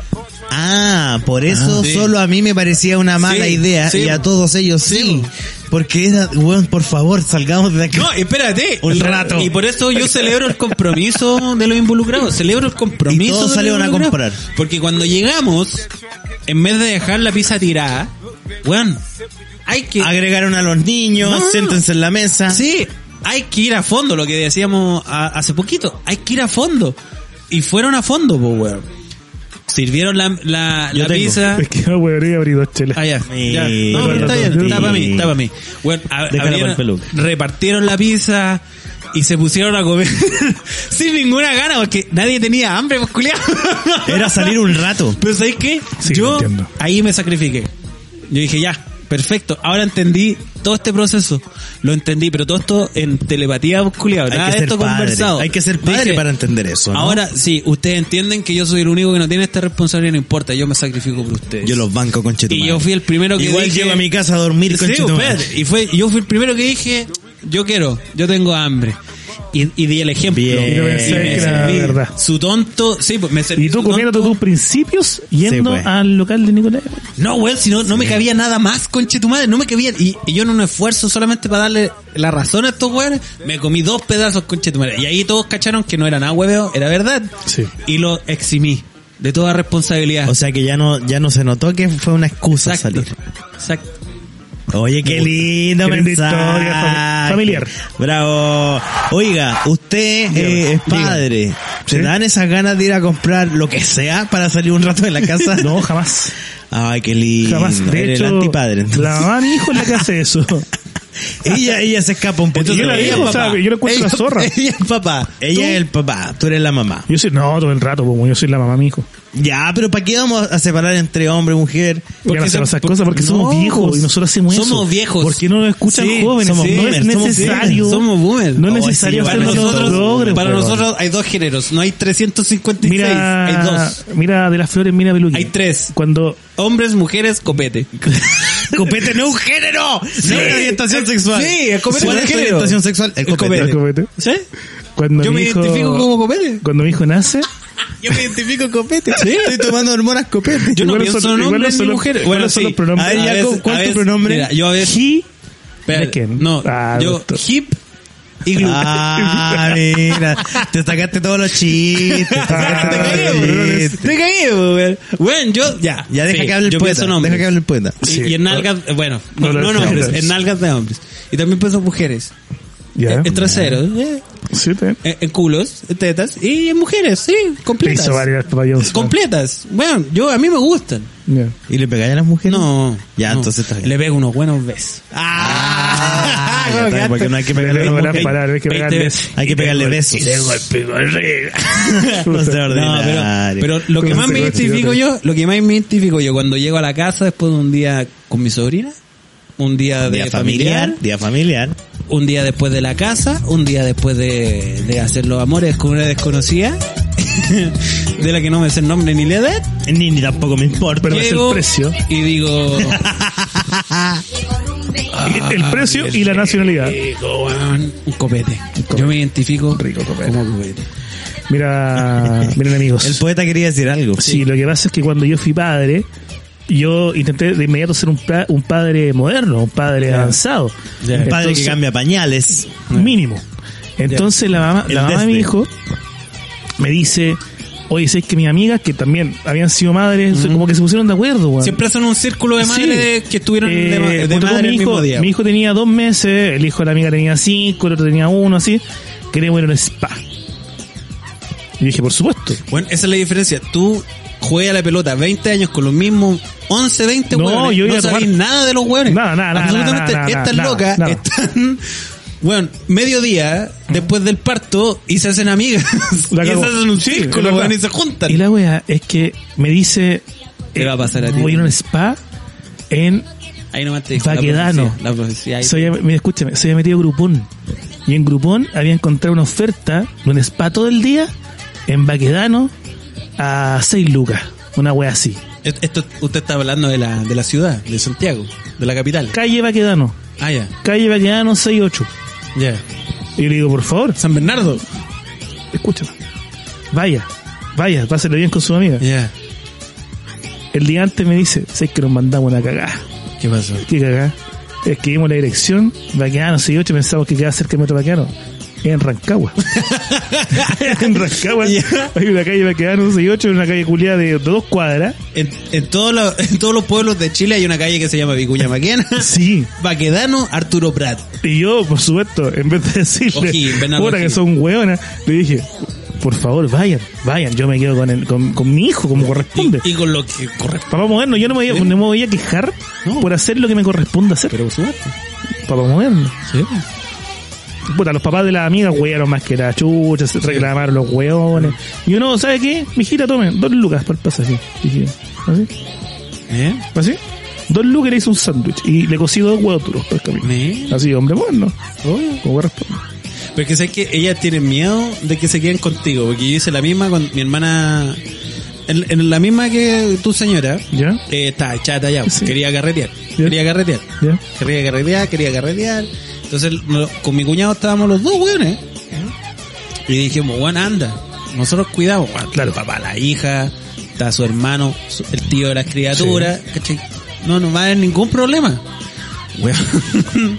Speaker 2: ah, por eso
Speaker 3: Ah, sí.
Speaker 2: solo a mí me parecía una mala
Speaker 3: Sí,
Speaker 2: idea y a todos ellos sí. Porque era, weón, por favor, salgamos de aquí.
Speaker 3: No, espérate. *laughs*
Speaker 2: Un rato.
Speaker 3: Y por eso yo celebro el compromiso de los involucrados. Celebro el compromiso.
Speaker 2: Y todos
Speaker 3: de
Speaker 2: salieron a comprar.
Speaker 3: Porque cuando llegamos, en vez de dejar la pizza tirada, weón, hay que...
Speaker 2: Agregaron a los niños,
Speaker 3: No.
Speaker 2: siéntense en la mesa.
Speaker 3: Sí, hay que ir a fondo, lo que decíamos a- hace poquito. Hay que ir a fondo. Y fueron a fondo, po, weón. Sirvieron la, la,
Speaker 2: Yo
Speaker 3: la
Speaker 2: tengo.
Speaker 3: pizza.
Speaker 4: Es que no podría abrir dos chelas.
Speaker 3: Ah, ya, ya.
Speaker 2: Sí.
Speaker 3: No, pero está bien, está para mí, está para mí. Bueno, a- abrieron- repartieron la pizza y se pusieron a comer *laughs* sin ninguna gana porque nadie tenía hambre, pues.
Speaker 2: Era salir un rato.
Speaker 3: Pero ¿sabes qué?
Speaker 4: Sí,
Speaker 3: Yo ahí me sacrifiqué. Yo dije, ya, perfecto. Ahora entendí todo este proceso. Lo entendí, pero todo esto en telepatía.
Speaker 2: Hay
Speaker 3: Nada
Speaker 2: que ser
Speaker 3: esto
Speaker 2: padre.
Speaker 3: conversado.
Speaker 2: Hay que ser padre
Speaker 3: Dije,
Speaker 2: para entender eso, ¿no?
Speaker 3: Ahora, sí, ustedes entienden que yo soy el único que no tiene esta responsabilidad, no importa, yo me sacrifico por ustedes.
Speaker 2: Yo los banco con
Speaker 3: Y yo fui el primero que
Speaker 2: Igual
Speaker 3: dije-
Speaker 2: llego a mi casa a dormir con
Speaker 3: Sí, y fue, yo fui el primero que dije, yo quiero, yo tengo hambre. Y, y di el ejemplo.
Speaker 2: Bien.
Speaker 4: Y
Speaker 3: Y me serví
Speaker 4: verdad.
Speaker 3: Su tonto, sí, pues me serví
Speaker 4: Y tú comiendo tus principios yendo
Speaker 2: pues.
Speaker 4: al local de Nicolás.
Speaker 3: No, weón, si no, no me cabía nada más, conche tu madre, no me cabía. Y, y yo en un esfuerzo solamente para darle la razón a estos weones, me comí dos pedazos, conche tu madre. Y ahí todos cacharon que no era nada hueveo, era verdad.
Speaker 4: Sí.
Speaker 3: Y lo eximí de toda responsabilidad.
Speaker 2: O sea que ya no, ya no se notó que fue una excusa
Speaker 3: Exacto.
Speaker 2: salir.
Speaker 3: Exacto.
Speaker 2: Oye, qué lindo
Speaker 4: Qué
Speaker 2: mensaje.
Speaker 4: historia familiar.
Speaker 2: Bravo. Oiga, usted eh, es padre. ¿Se
Speaker 4: Sí.
Speaker 2: dan esas ganas de ir a comprar lo que sea para salir un rato de la casa? *laughs*
Speaker 4: No, jamás.
Speaker 2: Ay, qué lindo.
Speaker 4: Jamás. De
Speaker 2: Eres
Speaker 4: hecho,
Speaker 2: el antipadre. entonces.
Speaker 4: la mamá de mi hijo es la que hace eso. *laughs* *laughs*
Speaker 2: ella, ella se escapa un poquito.
Speaker 4: yo la
Speaker 2: ella
Speaker 4: dejo,
Speaker 2: es
Speaker 4: o sea,
Speaker 2: papá.
Speaker 4: yo la encuentro
Speaker 2: ella,
Speaker 4: la zorra. *laughs*
Speaker 2: Ella es papá. Ella es el papá. Tú eres la mamá.
Speaker 4: Yo soy, no, todo el rato, como yo soy la mamá mi hijo.
Speaker 2: Ya, pero ¿para qué vamos a separar entre hombre y mujer?
Speaker 4: Porque no hacemos esas cosas porque
Speaker 3: no,
Speaker 4: somos viejos y nosotros hacemos eso.
Speaker 3: somos viejos.
Speaker 4: Porque no nos escuchan
Speaker 3: Sí,
Speaker 4: jóvenes.
Speaker 2: somos
Speaker 4: no
Speaker 2: boomers,
Speaker 4: es necesario.
Speaker 3: Somos boomers.
Speaker 4: No es
Speaker 2: Oh,
Speaker 4: necesario hacernos
Speaker 3: nosotros, para nosotros hay dos géneros, no hay 356,
Speaker 4: Mira,
Speaker 3: hay dos.
Speaker 4: mira de las flores, mira Peluqui.
Speaker 3: Hay tres.
Speaker 4: Cuando
Speaker 3: Hombres, mujeres, copete. *laughs*
Speaker 2: Copete no es un género, no es una orientación sexual.
Speaker 3: Sí, el copete
Speaker 2: ¿Cuál
Speaker 3: es
Speaker 2: es orientación sexual? El copete.
Speaker 4: el copete,
Speaker 3: ¿Sí?
Speaker 4: cuando
Speaker 3: Yo me
Speaker 4: hijo,
Speaker 3: identifico como copete.
Speaker 4: cuando mi hijo nace, *laughs*
Speaker 2: Yo me identifico copete. Estoy tomando hormonas copete.
Speaker 3: Yo no pienso
Speaker 4: son-
Speaker 3: hombres ni
Speaker 4: los-
Speaker 3: mujeres. Bueno, sí.
Speaker 4: los pronombres.
Speaker 2: A ver, Jacob, ¿cuál es tu pronombre?
Speaker 3: Mira, yo a veces...
Speaker 4: he.
Speaker 3: No,
Speaker 4: Ah,
Speaker 3: yo hip y glue.
Speaker 2: Ah, *laughs* mira, te sacaste todos los chistes. Te sacaste
Speaker 3: Te
Speaker 2: todos
Speaker 3: caí,
Speaker 2: los
Speaker 3: weón.
Speaker 2: chistes.
Speaker 3: Te caí, weón. Bueno, yo, ya.
Speaker 2: Ya deja
Speaker 3: Sí,
Speaker 2: que hable el poeta. Deja que hable el poeta.
Speaker 3: Y,
Speaker 4: Sí.
Speaker 3: y en nalgas, bueno, no,
Speaker 4: No
Speaker 3: no en hombres, en nalgas de hombres. Y también pienso en mujeres.
Speaker 4: Ya,
Speaker 3: En, traseros, eh,
Speaker 4: sí,
Speaker 3: en, en culos, en tetas. Y en mujeres, sí, completas.
Speaker 4: hizo varias.
Speaker 3: Completas. Bueno, yo, a mí me gustan.
Speaker 4: Ya.
Speaker 2: ¿Y le pegáis a las mujeres?
Speaker 3: No.
Speaker 2: Ya,
Speaker 3: no.
Speaker 2: entonces está bien.
Speaker 3: Le pego unos buenos besos.
Speaker 2: Ah, está, porque no hay que *laughs* pegarle
Speaker 4: No,
Speaker 2: mujeres.
Speaker 4: palabras, hay que pegarle.
Speaker 3: veces.
Speaker 2: Hay que pegarle besos. No sea *laughs*
Speaker 3: No, pero, pero lo que más me identifico yo, lo que más me identifico yo cuando llego a la casa después de un día con mi sobrina, un día de
Speaker 2: Día
Speaker 3: familiar,
Speaker 2: familiar, día familiar.
Speaker 3: un día después de la casa, un día después de, de hacer los amores con una desconocida, *laughs* de la que no me sé el nombre ni la edad,
Speaker 2: Ni, ni tampoco me importa.
Speaker 4: Pero es el precio.
Speaker 3: y digo,
Speaker 4: el precio y la nacionalidad.
Speaker 3: digo, weón, un copete. Yo me identifico
Speaker 4: Rico copete.
Speaker 3: como copete.
Speaker 4: Mira, miren amigos.
Speaker 2: El poeta quería decir algo.
Speaker 4: Sí, lo que pasa es que cuando yo fui padre, yo intenté de inmediato ser un, pa- un padre moderno, un padre avanzado.
Speaker 2: Un padre que cambia pañales.
Speaker 4: mínimo. Entonces la mamá, la mamá de mi hijo me dice, oye, sé que mis amigas que también habían sido madres, como que se pusieron de acuerdo, weón.
Speaker 3: Siempre son un círculo de
Speaker 4: Sí.
Speaker 3: madres que estuvieron de,
Speaker 4: Eh,
Speaker 3: de
Speaker 4: tú,
Speaker 3: madre
Speaker 4: mi
Speaker 3: el
Speaker 4: hijo,
Speaker 3: mismo día.
Speaker 4: Mi hijo tenía dos meses, el hijo de la amiga tenía cinco, el otro tenía uno, así. Queremos ir a un spa. Y dije, por supuesto.
Speaker 3: Bueno, esa es la diferencia. Tú juegas a la pelota 20 años con los mismos 11, 20
Speaker 4: No,
Speaker 3: hueones.
Speaker 4: yo
Speaker 3: no
Speaker 4: tomar-
Speaker 3: sabés nada de los hueones.
Speaker 4: Nada, nada, nada,
Speaker 3: Absolutamente.
Speaker 4: nada, nada,
Speaker 3: Estas
Speaker 4: nada,
Speaker 3: locas están... Bueno, mediodía, después del parto, y se hacen amigas. *laughs*
Speaker 4: La
Speaker 3: y se hacen un
Speaker 4: Sí,
Speaker 3: círculo, weón, y se juntan.
Speaker 4: Y la wea es que me dice,
Speaker 3: ¿Qué va a pasar a ti?
Speaker 4: voy a ir a un spa en
Speaker 3: Ahí nomás te dijo la
Speaker 4: Baquedano.
Speaker 3: profecía, La profecía.
Speaker 4: Soy, mira, escúchame, soy metido a Groupon. Y en Groupon había encontrado una oferta de un spa todo el día en Baquedano a 6 lucas. Una wea así.
Speaker 3: Esto, usted está hablando de la, de la ciudad, de Santiago, de la capital.
Speaker 4: Calle Baquedano.
Speaker 3: Ah, ya.
Speaker 4: Calle Baquedano 68.
Speaker 3: Ya.
Speaker 4: Y yo le digo, por favor,
Speaker 3: San Bernardo.
Speaker 4: escúchame. Vaya, vaya, páselo bien con su amiga.
Speaker 3: Ya.
Speaker 4: El día antes me dice, sé que nos mandamos una cagada.
Speaker 3: ¿Qué pasó?
Speaker 4: ¿Qué cagada? Escribimos la dirección, Baqueano 68, pensamos que queda cerca del metro Baqueano. En Rancagua. *laughs* en Rancagua
Speaker 3: Ya.
Speaker 4: hay una calle Baqueano 68, una calle culiada de dos cuadras.
Speaker 3: En, en, todos los, en todos los pueblos de Chile hay una calle que se llama Vicuña Maquena.
Speaker 4: Sí. *laughs*
Speaker 3: Baquedano, Arturo Prat.
Speaker 4: Y yo, por supuesto, en vez de decirle, puta que son hueonas, le dije, por favor, vayan, vayan, yo me quedo con, el, con, con mi hijo como corresponde.
Speaker 3: Y, y con lo que corresponde.
Speaker 4: Papá moderno, yo no me, voy a- no me voy a quejar
Speaker 3: No.
Speaker 4: por hacer lo que me corresponde hacer.
Speaker 3: Pero por supuesto.
Speaker 4: Papá moderno.
Speaker 3: Sí.
Speaker 4: Puta, los papás de las amigas huearon más que la chucha, se reclamaron los hueones. Y uno, ¿sabe qué? Mijita, tome, dos lucas por el pasaje. Dije, ¿así?
Speaker 3: ¿Eh?
Speaker 4: ¿Así? Dos lucas le hice un sándwich y le cocí dos huevos duros por el camino.
Speaker 3: ¿Eh?
Speaker 4: Así, hombre, bueno. Como corresponde.
Speaker 3: Pero es que sé que ellas tienen miedo de que se queden contigo, porque yo hice la misma con mi hermana, en, en la misma que tu señora,
Speaker 4: ¿Ya?
Speaker 3: eh, estaba chata ya,
Speaker 4: Sí.
Speaker 3: quería carretear,
Speaker 4: Ya.
Speaker 3: quería carretear,
Speaker 4: ¿Ya?
Speaker 3: quería carretear, quería carretear. Entonces con mi cuñado estábamos los dos, weones. Y dijimos, bueno, anda, nosotros cuidamos,
Speaker 4: Claro.
Speaker 3: papá, la hija, está su hermano, su- el tío de las criaturas, ¿cachai? No nos va a haber ningún problema. *laughs* Weón.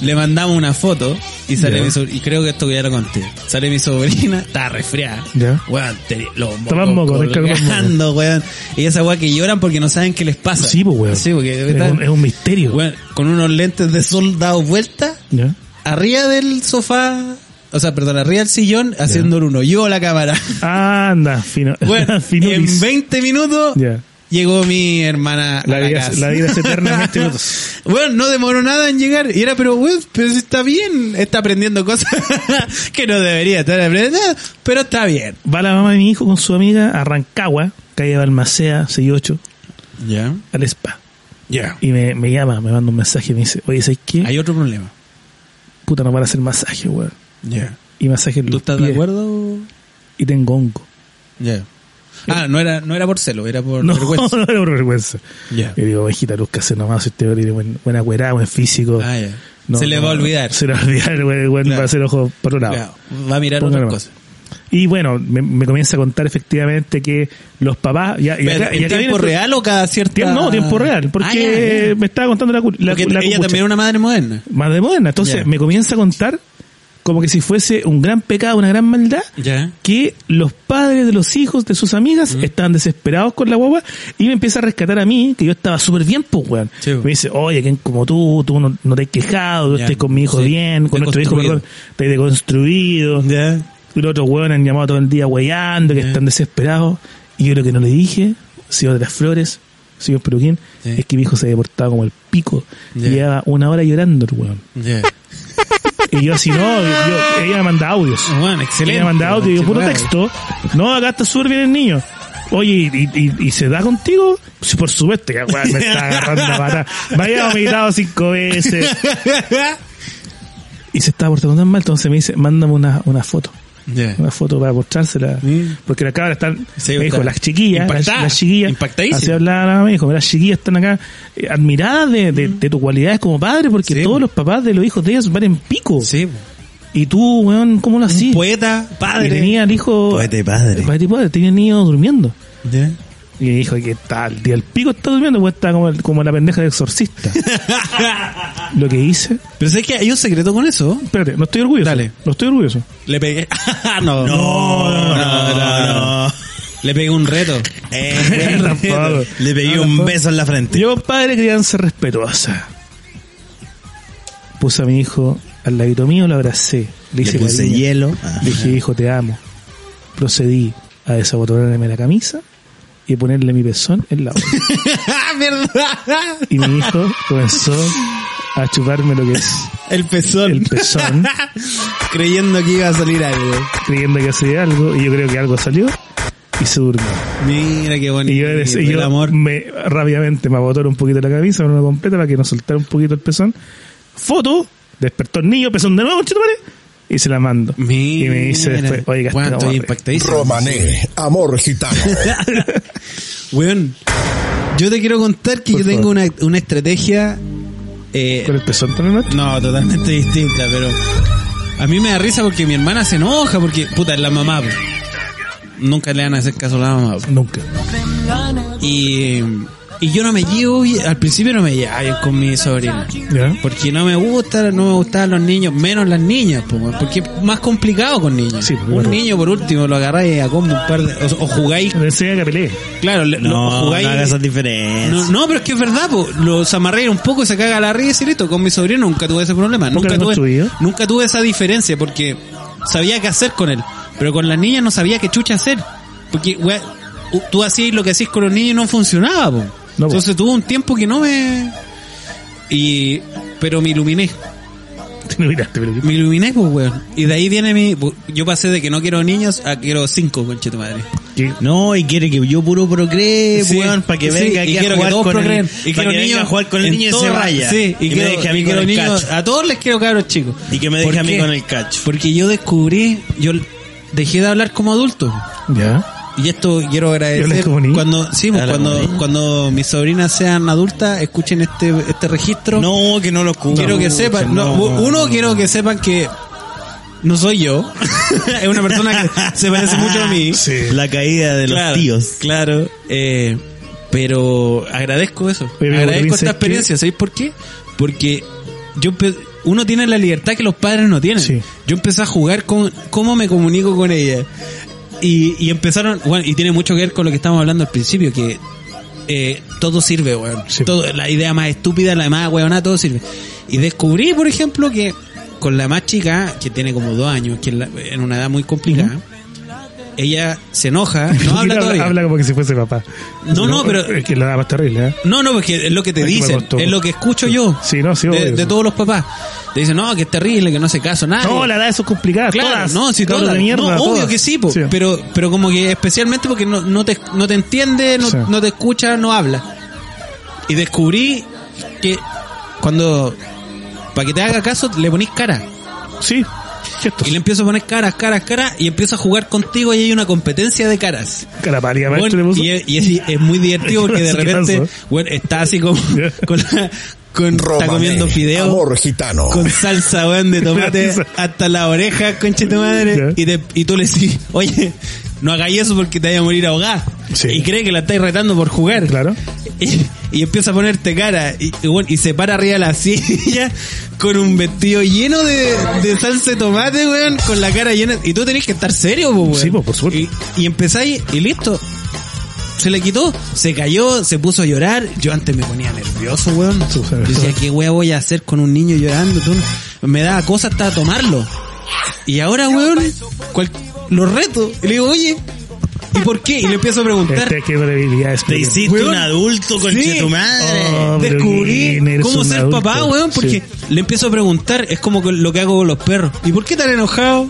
Speaker 3: Le mandamos una foto y sale mi sobrina, y creo que esto que ya lo conté. Sale mi sobrina, *laughs* está resfriada.
Speaker 4: Ya.
Speaker 3: Weón, te- los mocos colgando, weón. Y esa weá que lloran porque no saben qué les pasa.
Speaker 4: Sí, pues, weón.
Speaker 3: Sí, porque de
Speaker 4: Es un, es un misterio.
Speaker 3: weón, con unos lentes de sol dados vuelta,
Speaker 4: ¿Ya?
Speaker 3: arriba del sofá, o sea, perdón, arriba del sillón, haciéndole un hoyo a la cámara.
Speaker 4: Anda, fino,
Speaker 3: Bueno, *laughs* en
Speaker 4: finulis.
Speaker 3: 20 minutos
Speaker 4: Ya.
Speaker 3: Llegó mi hermana
Speaker 4: La
Speaker 3: a la
Speaker 4: vida,
Speaker 3: casa.
Speaker 4: la vida es eterna en 20 *laughs* minutos.
Speaker 3: Bueno, no demoró nada en llegar. Y era, pero weón, pero si está bien. Está aprendiendo cosas *laughs* que no debería estar aprendiendo. Pero está bien.
Speaker 4: Va la mamá de mi hijo con su amiga a Rancagua, calle Balmacea, 68,
Speaker 3: Ya.
Speaker 4: al spa.
Speaker 3: Ya.
Speaker 4: Y me, me llama, me manda un mensaje y me dice, oye, ¿sabes qué?
Speaker 3: Hay otro problema.
Speaker 4: Puta, no para hacer masaje, weón.
Speaker 3: Ya.
Speaker 4: Y masaje en
Speaker 3: ¿Tú
Speaker 4: los
Speaker 3: estás de acuerdo?
Speaker 4: Y tengo hongo.
Speaker 3: Ya. Ah, no era, no era por celo, era por *laughs*
Speaker 4: No,
Speaker 3: vergüenza. *laughs*
Speaker 4: no era por vergüenza. Y digo, que hacer nomás, si usted tiene buen, buena cuerada, buen físico.
Speaker 3: Ah.
Speaker 4: No,
Speaker 3: Se le
Speaker 4: no,
Speaker 3: va a olvidar.
Speaker 4: Se le va a olvidar, güey, güey,
Speaker 3: Claro.
Speaker 4: va a hacer ojo por otro lado.
Speaker 3: Claro, Va a mirar otras cosas.
Speaker 4: Y bueno, me, me comienza a contar efectivamente que los papás... Ya,
Speaker 3: Pero, ¿En tiempo real o cada cierta...?
Speaker 4: Tiempo- no, tiempo real, porque
Speaker 3: Ah, ya.
Speaker 4: me estaba contando la, la,
Speaker 3: Porque
Speaker 4: la
Speaker 3: ella
Speaker 4: cucucha.
Speaker 3: también era una madre moderna.
Speaker 4: De moderna. Entonces me comienza a contar como que si fuese un gran pecado, una gran maldad, que los padres de los hijos de sus amigas estaban desesperados con la guagua y me empieza a rescatar a mí, que yo estaba súper bien, pues, weón.
Speaker 3: Sí.
Speaker 4: Me dice, oye, que como tú, tú no, no te has quejado, estás con mi hijo
Speaker 3: Sí.
Speaker 4: bien, con nuestro hijo, perdón, estás deconstruido.
Speaker 3: Ya.
Speaker 4: Y los otros weones han llamado todo el día weyando, que están desesperados. Y yo lo que no le dije, señor de las flores, señor Peluquín,
Speaker 3: Sí.
Speaker 4: es que mi hijo se había portado como el pico. Y llevaba una hora llorando el weón. *laughs* Y yo así, no, yo, ella me manda audios.
Speaker 3: Bueno, excelente.
Speaker 4: Ella me manda audio y yo, puro texto. No, acá está súper bien el niño. Oye, ¿y, y, y se da contigo? Sí, por supuesto, que me está agarrando la pata. Me había vomitado cinco veces. *laughs* Y se estaba portando tan mal, entonces me dice, mándame una, una foto. Una foto para mostrársela.
Speaker 3: Mm.
Speaker 4: Porque la cabra están,
Speaker 3: Sí,
Speaker 4: me dijo, las chiquillas, las, las chiquillas, así hablaba, me dijo, las chiquillas están acá eh, admiradas de, de, de tus cualidades como padre, porque
Speaker 3: Sí,
Speaker 4: todos los papás de los hijos de ellas valen pico.
Speaker 3: Sí.
Speaker 4: Y tú, weón, ¿cómo lo hacías?
Speaker 3: poeta, padre.
Speaker 4: Y tenía al hijo.
Speaker 2: Poeta y padre.
Speaker 4: Poeta y padre, tenía el niño durmiendo. Y me dijo que tal, día el pico está durmiendo, pues está como, como la pendeja de exorcista. *laughs* lo que hice.
Speaker 3: Pero sé que hay un secreto con eso.
Speaker 4: Espérate, no estoy orgulloso.
Speaker 3: Dale.
Speaker 4: No estoy orgulloso.
Speaker 3: Le pegué. *laughs* no.
Speaker 2: No, no,
Speaker 3: no. Le pegué un reto. *laughs*
Speaker 2: Eh, le pegué
Speaker 4: No,
Speaker 2: un beso en la frente.
Speaker 4: Yo, padre, crianza respetuosa. Puse a mi hijo al ladito mío, lo abracé. Le
Speaker 2: Le
Speaker 4: hice
Speaker 2: puse
Speaker 4: cariño.
Speaker 2: hielo. Ah.
Speaker 4: Le dije, hijo, te amo. Procedí a desabotonarme la camisa y ponerle mi pezón en la boca.
Speaker 3: ¡Ah, *laughs* verdad!
Speaker 4: Y mi hijo comenzó a chuparme lo que es
Speaker 3: El pezón.
Speaker 4: el pezón, *laughs*
Speaker 3: Creyendo que iba a salir algo.
Speaker 4: creyendo que hacía algo, y yo creo que algo salió, y se durmió.
Speaker 3: Mira qué bonito.
Speaker 4: Y yo, y
Speaker 3: el
Speaker 4: yo
Speaker 3: amor.
Speaker 4: me rápidamente me abotó un poquito la camisa, no completa, para que no soltara un poquito el pezón. Foto, despertó el niño, pezón de nuevo, conchetumare, y se la mando.
Speaker 3: Mira.
Speaker 4: Y me dice después, oiga,
Speaker 3: estoy
Speaker 4: gorra".
Speaker 3: impactadísimo.
Speaker 6: Romané, amor gitano. *laughs*
Speaker 3: Weón, yo te quiero contar que
Speaker 4: Por
Speaker 3: yo tengo una, una estrategia Eh,
Speaker 4: ¿Con el pezón también, Nacho?
Speaker 3: no, totalmente distinta, pero a mí me da risa porque mi hermana se enoja porque, puta, es la mamá. Nunca le van a hacer caso a la mamá.
Speaker 4: Nunca.
Speaker 3: Y, y yo no me llevo, bien- al principio no me llevaba bien con mi sobrina.
Speaker 4: ¿Ya?
Speaker 3: Porque no me gusta, no me gustaban los niños, menos las niñas, porque es más complicado con niños.
Speaker 4: Sí, pues,
Speaker 3: un
Speaker 4: claro.
Speaker 3: niño por último lo agarráis a como un par de, o, o jugáis,
Speaker 4: que
Speaker 3: claro, lo-
Speaker 2: No, no
Speaker 3: jugáis,
Speaker 2: hagas esas diferencias.
Speaker 3: no, no, pero es que es verdad, po. los amarré un poco y se caga la risa y listo. Con mi sobrino nunca tuve ese problema.
Speaker 4: ¿Nunca
Speaker 3: tuve, nunca tuve esa diferencia porque sabía qué hacer con él. Pero con las niñas no sabía qué chucha hacer. Porque, wea, u- tú hacías lo que hacías con los niños y no funcionaba, po.
Speaker 4: No.
Speaker 3: Entonces tuvo un tiempo que no me... Y... Pero me iluminé. *laughs*
Speaker 4: Te miraste, pero
Speaker 3: Me iluminé, pues, weón. Y de ahí viene mi... Yo pasé de que no quiero niños a quiero cinco, conche tu madre.
Speaker 4: ¿qué?
Speaker 2: No, y quiere que yo puro procree,
Speaker 3: Sí,
Speaker 2: weón, para que
Speaker 3: sí,
Speaker 2: venga
Speaker 3: y
Speaker 2: a
Speaker 3: quiero que todos
Speaker 2: con
Speaker 3: procreen.
Speaker 2: el,
Speaker 3: y quiero
Speaker 2: que venga
Speaker 3: niños
Speaker 2: a jugar con el niño y se vaya.
Speaker 3: Sí, y,
Speaker 2: me
Speaker 3: quiero,
Speaker 2: deje a mí
Speaker 3: y
Speaker 2: con el
Speaker 3: niños,
Speaker 2: cacho.
Speaker 3: a todos les quiero cabros chicos.
Speaker 2: Y que me
Speaker 3: ¿Por
Speaker 2: deje a mí con el cacho.
Speaker 3: Porque yo descubrí, yo dejé de hablar como adulto.
Speaker 4: ¿Ya?
Speaker 3: Y esto quiero
Speaker 4: ¿Y hablas
Speaker 3: agradecer cuando sí, pues, cuando
Speaker 2: niño.
Speaker 3: cuando mis sobrinas sean adultas, escuchen este este registro.
Speaker 2: No, que no lo escuchen.
Speaker 3: quiero que sepan, no, uno quiero que sepan que no soy yo. *laughs* es una persona que se parece mucho a mí.
Speaker 4: Sí.
Speaker 2: La caída de los tíos.
Speaker 3: Claro, eh, pero agradezco eso. Agradezco
Speaker 4: ¿tú
Speaker 3: esta experiencia. ¿Sabéis por qué? Porque yo uno tiene la libertad que los padres no tienen.
Speaker 4: Sí.
Speaker 3: Yo empecé a jugar con cómo me comunico con ella. Y, y empezaron, bueno, y tiene mucho que ver con lo que estábamos hablando al principio, que eh, todo sirve, weón.
Speaker 4: Sí.
Speaker 3: Todo, la idea más estúpida, la más weona, todo sirve. Y descubrí, por ejemplo, que con la más chica, que tiene como dos años, que es la- en una edad muy complicada, ella se enoja, *laughs* no habla todavía.
Speaker 4: habla como que si fuese papá.
Speaker 3: No, no, pero-
Speaker 4: Es que la da más terrible, ¿eh?
Speaker 3: No, no, porque es lo que te dicen, es lo que escucho yo.
Speaker 4: Sí, no, sí,
Speaker 3: de,
Speaker 4: obvio.
Speaker 3: de todos los papás. Te dicen, no, que es terrible, que no hace caso, nada.
Speaker 4: No, la edad eso es complicada.
Speaker 3: Claro,
Speaker 4: todas.
Speaker 3: no, si todas.
Speaker 4: de mierda,
Speaker 3: no, obvio
Speaker 4: todas.
Speaker 3: que sí, po,
Speaker 4: Sí.
Speaker 3: pero pero como que especialmente porque no, no te no te entiende, no,
Speaker 4: Sí.
Speaker 3: no te escucha, no habla. Y descubrí que cuando para que te haga caso le ponís cara.
Speaker 4: Sí.
Speaker 3: Y le empiezo a poner caras, caras, caras y empiezo a jugar contigo y hay una competencia de caras.
Speaker 4: Cara
Speaker 3: Bueno, y es, y es- es muy divertido *laughs* porque de
Speaker 4: ¿Qué
Speaker 3: repente bueno, está así como *laughs* con la- con, está comiendo fideo
Speaker 6: Amor gitano.
Speaker 3: con salsa weón de *laughs* tomate hasta la oreja, conche tu madre, y, te- y tú le decís, oye, no hagáis eso porque te vaya a morir ahogada.
Speaker 4: Sí.
Speaker 3: Y cree que la estáis retando por jugar.
Speaker 4: Claro.
Speaker 3: Y, y empieza a ponerte cara y, y, bueno, y se para arriba de la *laughs* silla con un vestido lleno de, de salsa de tomate, weón, con la cara llena. Y tú tenés que estar serio, weón.
Speaker 4: Sí, po, por supuesto.
Speaker 3: Y, y empezáis y listo. Se le quitó, se cayó, se puso a llorar. Yo antes me ponía nervioso, weón. Decía, ¿qué weón voy a hacer con un niño llorando? Tú Me daba cosa hasta tomarlo. Y ahora, weón, cual- lo reto. Y le digo, oye, ¿y por qué? Y le empiezo a preguntar.
Speaker 4: Este debilidades.
Speaker 2: Te hiciste
Speaker 3: Weón.
Speaker 2: un adulto,
Speaker 3: Sí.
Speaker 2: tu madre.
Speaker 4: Oh,
Speaker 3: descubrí
Speaker 4: bien,
Speaker 3: cómo ser
Speaker 4: adulto.
Speaker 3: papá, weón, porque
Speaker 4: Sí.
Speaker 3: le empiezo a preguntar, es como que lo que hago con los perros. ¿Y por qué tan enojado?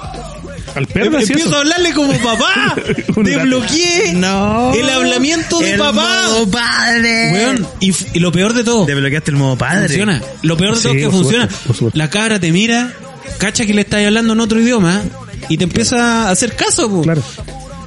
Speaker 4: Al perro
Speaker 3: Em- empiezo
Speaker 4: eso.
Speaker 3: a hablarle como papá. *laughs* Desbloqueé
Speaker 2: No.
Speaker 3: el hablamiento de
Speaker 2: El
Speaker 3: papá.
Speaker 2: modo padre.
Speaker 3: Weón, y, lo peor de todo,
Speaker 2: Te bloqueaste el modo padre.
Speaker 3: funciona. Lo peor de todo es que funciona. La cabra te mira, cacha que le estás hablando en otro idioma y te empieza a hacer caso. po.
Speaker 4: Claro.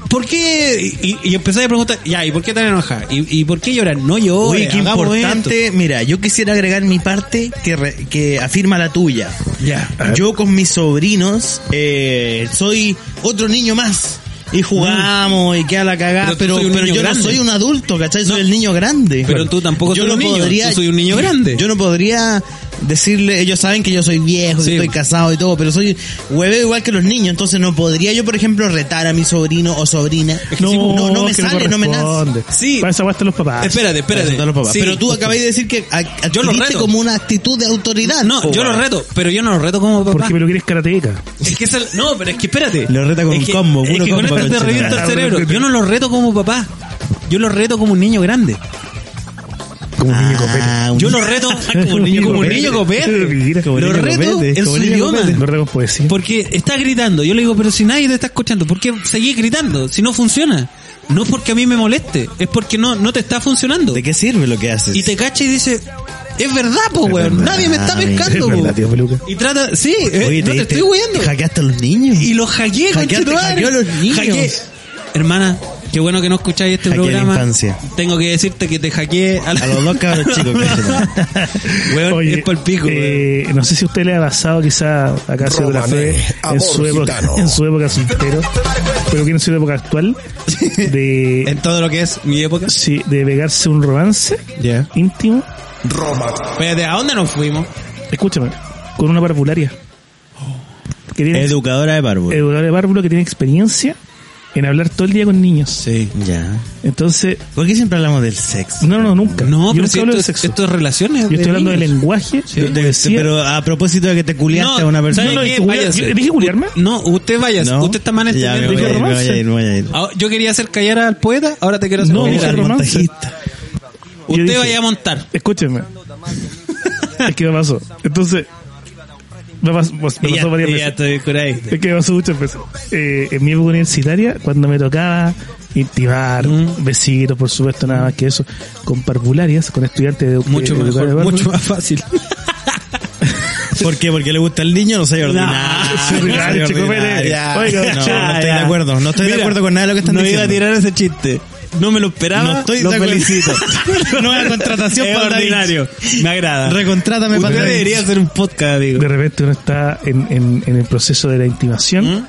Speaker 3: ¿Por qué? Y, y empezás a preguntar, ya, ¿y por qué tan enojada? ¿Y, y por qué lloran? No llores,
Speaker 2: Oye, qué importante. Mira, yo quisiera agregar mi parte que, re- que afirma la tuya.
Speaker 3: Ya.
Speaker 2: Yo con mis sobrinos eh, soy otro niño más. Y jugamos y queda la cagada,
Speaker 3: Pero
Speaker 2: pero,
Speaker 3: un
Speaker 2: yo
Speaker 3: grande.
Speaker 2: no soy un adulto, ¿cachai? Soy
Speaker 3: No.
Speaker 2: el niño grande.
Speaker 3: Pero tú tampoco
Speaker 2: yo
Speaker 3: soy un niño, tú soy un niño grande.
Speaker 2: Yo no podría decirle, ellos saben que yo soy viejo,
Speaker 3: Sí.
Speaker 2: que estoy casado y todo, pero soy hueveo igual que los niños, entonces no podría yo, por ejemplo, retar a mi sobrino o sobrina.
Speaker 4: No,
Speaker 2: no, no me
Speaker 4: que
Speaker 2: sale, no me nace.
Speaker 3: Sí.
Speaker 4: Para están los papás.
Speaker 3: Espérate, espérate.
Speaker 2: Eso los papás.
Speaker 3: Sí.
Speaker 2: Pero tú acabáis de decir que
Speaker 3: Yo lo reto.
Speaker 2: como una actitud de autoridad.
Speaker 3: No, yo lo reto, pero yo no lo reto como papá.
Speaker 4: Porque me lo quieres karateca.
Speaker 3: Es que es el- no, pero es que espérate.
Speaker 2: Lo reta con
Speaker 3: es
Speaker 2: un
Speaker 3: que,
Speaker 2: combo,
Speaker 3: Es que con
Speaker 2: combo,
Speaker 3: esto te
Speaker 2: conchetumare.
Speaker 3: revienta el cerebro. Yo no lo reto como papá. Yo lo reto como un niño grande.
Speaker 4: Como un niño copete.
Speaker 2: Ah, un
Speaker 3: Yo lo reto como un niño, como un niño copete. Lo reto
Speaker 2: copete,
Speaker 3: en su idioma.
Speaker 2: copete.
Speaker 3: Porque está gritando. Yo le digo, pero si nadie te está escuchando, ¿por qué seguís gritando? Si no funciona. No es porque a mí me moleste, es porque no, no te está funcionando.
Speaker 2: ¿De qué sirve lo que haces?
Speaker 3: Y te cacha y dice, es verdad, po, weón. Nadie me está pescando,
Speaker 4: Es verdad, tío.
Speaker 3: Y trata, sí, eh,
Speaker 2: Oye,
Speaker 3: no te,
Speaker 2: diste-
Speaker 3: estoy huyendo.
Speaker 2: Hackeaste a los niños.
Speaker 3: Y los hackeé,
Speaker 2: Hackeaste- hackeó a los niños.
Speaker 3: Hackeé. Hermana, Qué bueno que no escucháis este
Speaker 2: Hackeé la
Speaker 3: programa.
Speaker 2: infancia.
Speaker 3: Tengo que decirte que te hackeé a,
Speaker 2: A los dos cabros chicos. *laughs*
Speaker 3: Weón,
Speaker 4: Oye,
Speaker 3: es pico, weón.
Speaker 4: eh, no sé si usted le ha pasado quizá acá se fe en su época,
Speaker 6: gitano.
Speaker 4: en su época soltero, pero que en su época actual *laughs* de
Speaker 3: En todo lo que es mi época.
Speaker 4: sí, de pegarse un romance
Speaker 3: Ya.
Speaker 4: íntimo,
Speaker 6: Roma,
Speaker 3: Espérate, ¿a dónde nos fuimos?
Speaker 4: escúchame, con una parvularia. Que tiene
Speaker 2: Educadora de párvulo.
Speaker 4: educadora de párvulo que tiene experiencia en hablar todo el día con niños.
Speaker 3: Sí.
Speaker 2: Ya.
Speaker 4: Entonces,
Speaker 2: ¿Por qué siempre hablamos del sexo?
Speaker 4: no, no, nunca.
Speaker 3: No,
Speaker 4: Yo
Speaker 3: pero
Speaker 4: nunca
Speaker 3: si
Speaker 4: hablo
Speaker 3: esto,
Speaker 4: de
Speaker 3: es-
Speaker 4: sexo.
Speaker 3: esto es relaciones.
Speaker 4: Yo estoy hablando de
Speaker 3: niños.
Speaker 4: lenguaje, de
Speaker 2: De-
Speaker 4: poesía.
Speaker 2: pero a propósito de que te culiaste
Speaker 3: No,
Speaker 2: a una persona.
Speaker 3: ¿sabe
Speaker 4: No, no,
Speaker 3: qué?
Speaker 4: ¿te culia-
Speaker 3: Váyase.
Speaker 4: yo- ¿dije culiarme?
Speaker 3: No, usted vaya,
Speaker 2: No.
Speaker 3: usted está mal
Speaker 2: me
Speaker 3: entendiendo.
Speaker 2: ir.
Speaker 3: Ah, Yo quería hacer callar al poeta, ahora te quiero hacer
Speaker 4: No,
Speaker 3: callar al
Speaker 4: romance.
Speaker 2: montajista.
Speaker 3: Usted
Speaker 4: dije-
Speaker 3: vaya a montar.
Speaker 4: Escúcheme. es que me pasó. Entonces, me pasó, me pasó varias veces.
Speaker 3: ya estoy por ahí.
Speaker 4: Es que me pasó muchas veces. Eh, en mi época universitaria, cuando me tocaba intimar,
Speaker 3: Mm.
Speaker 4: besitos, por supuesto, nada más que eso, con parvularias, con estudiantes de
Speaker 3: Mucho
Speaker 4: de- de-
Speaker 3: mejor,
Speaker 4: de- de-
Speaker 3: mucho más fácil. *laughs*
Speaker 2: ¿Por qué? Porque le gusta el niño, no soy ordinario. *laughs*
Speaker 4: soy ordinario, chico, mire.
Speaker 2: Ya.
Speaker 4: Oiga,
Speaker 2: no,
Speaker 4: ya,
Speaker 2: no estoy
Speaker 3: ya.
Speaker 2: de acuerdo. No estoy de acuerdo con nada de lo que están
Speaker 3: no
Speaker 2: diciendo.
Speaker 3: iba a tirar ese chiste. No me lo esperaba.
Speaker 2: No estoy
Speaker 3: lo
Speaker 2: de
Speaker 3: felicito. *laughs*
Speaker 2: Nueva contratación
Speaker 3: es
Speaker 2: para
Speaker 3: ordinario. Me agrada.
Speaker 2: Recontrátame
Speaker 3: Usted
Speaker 2: para el
Speaker 3: debería hacer un podcast, amigo.
Speaker 4: de repente uno está en, en, en el proceso de la intimación
Speaker 3: ¿Mm?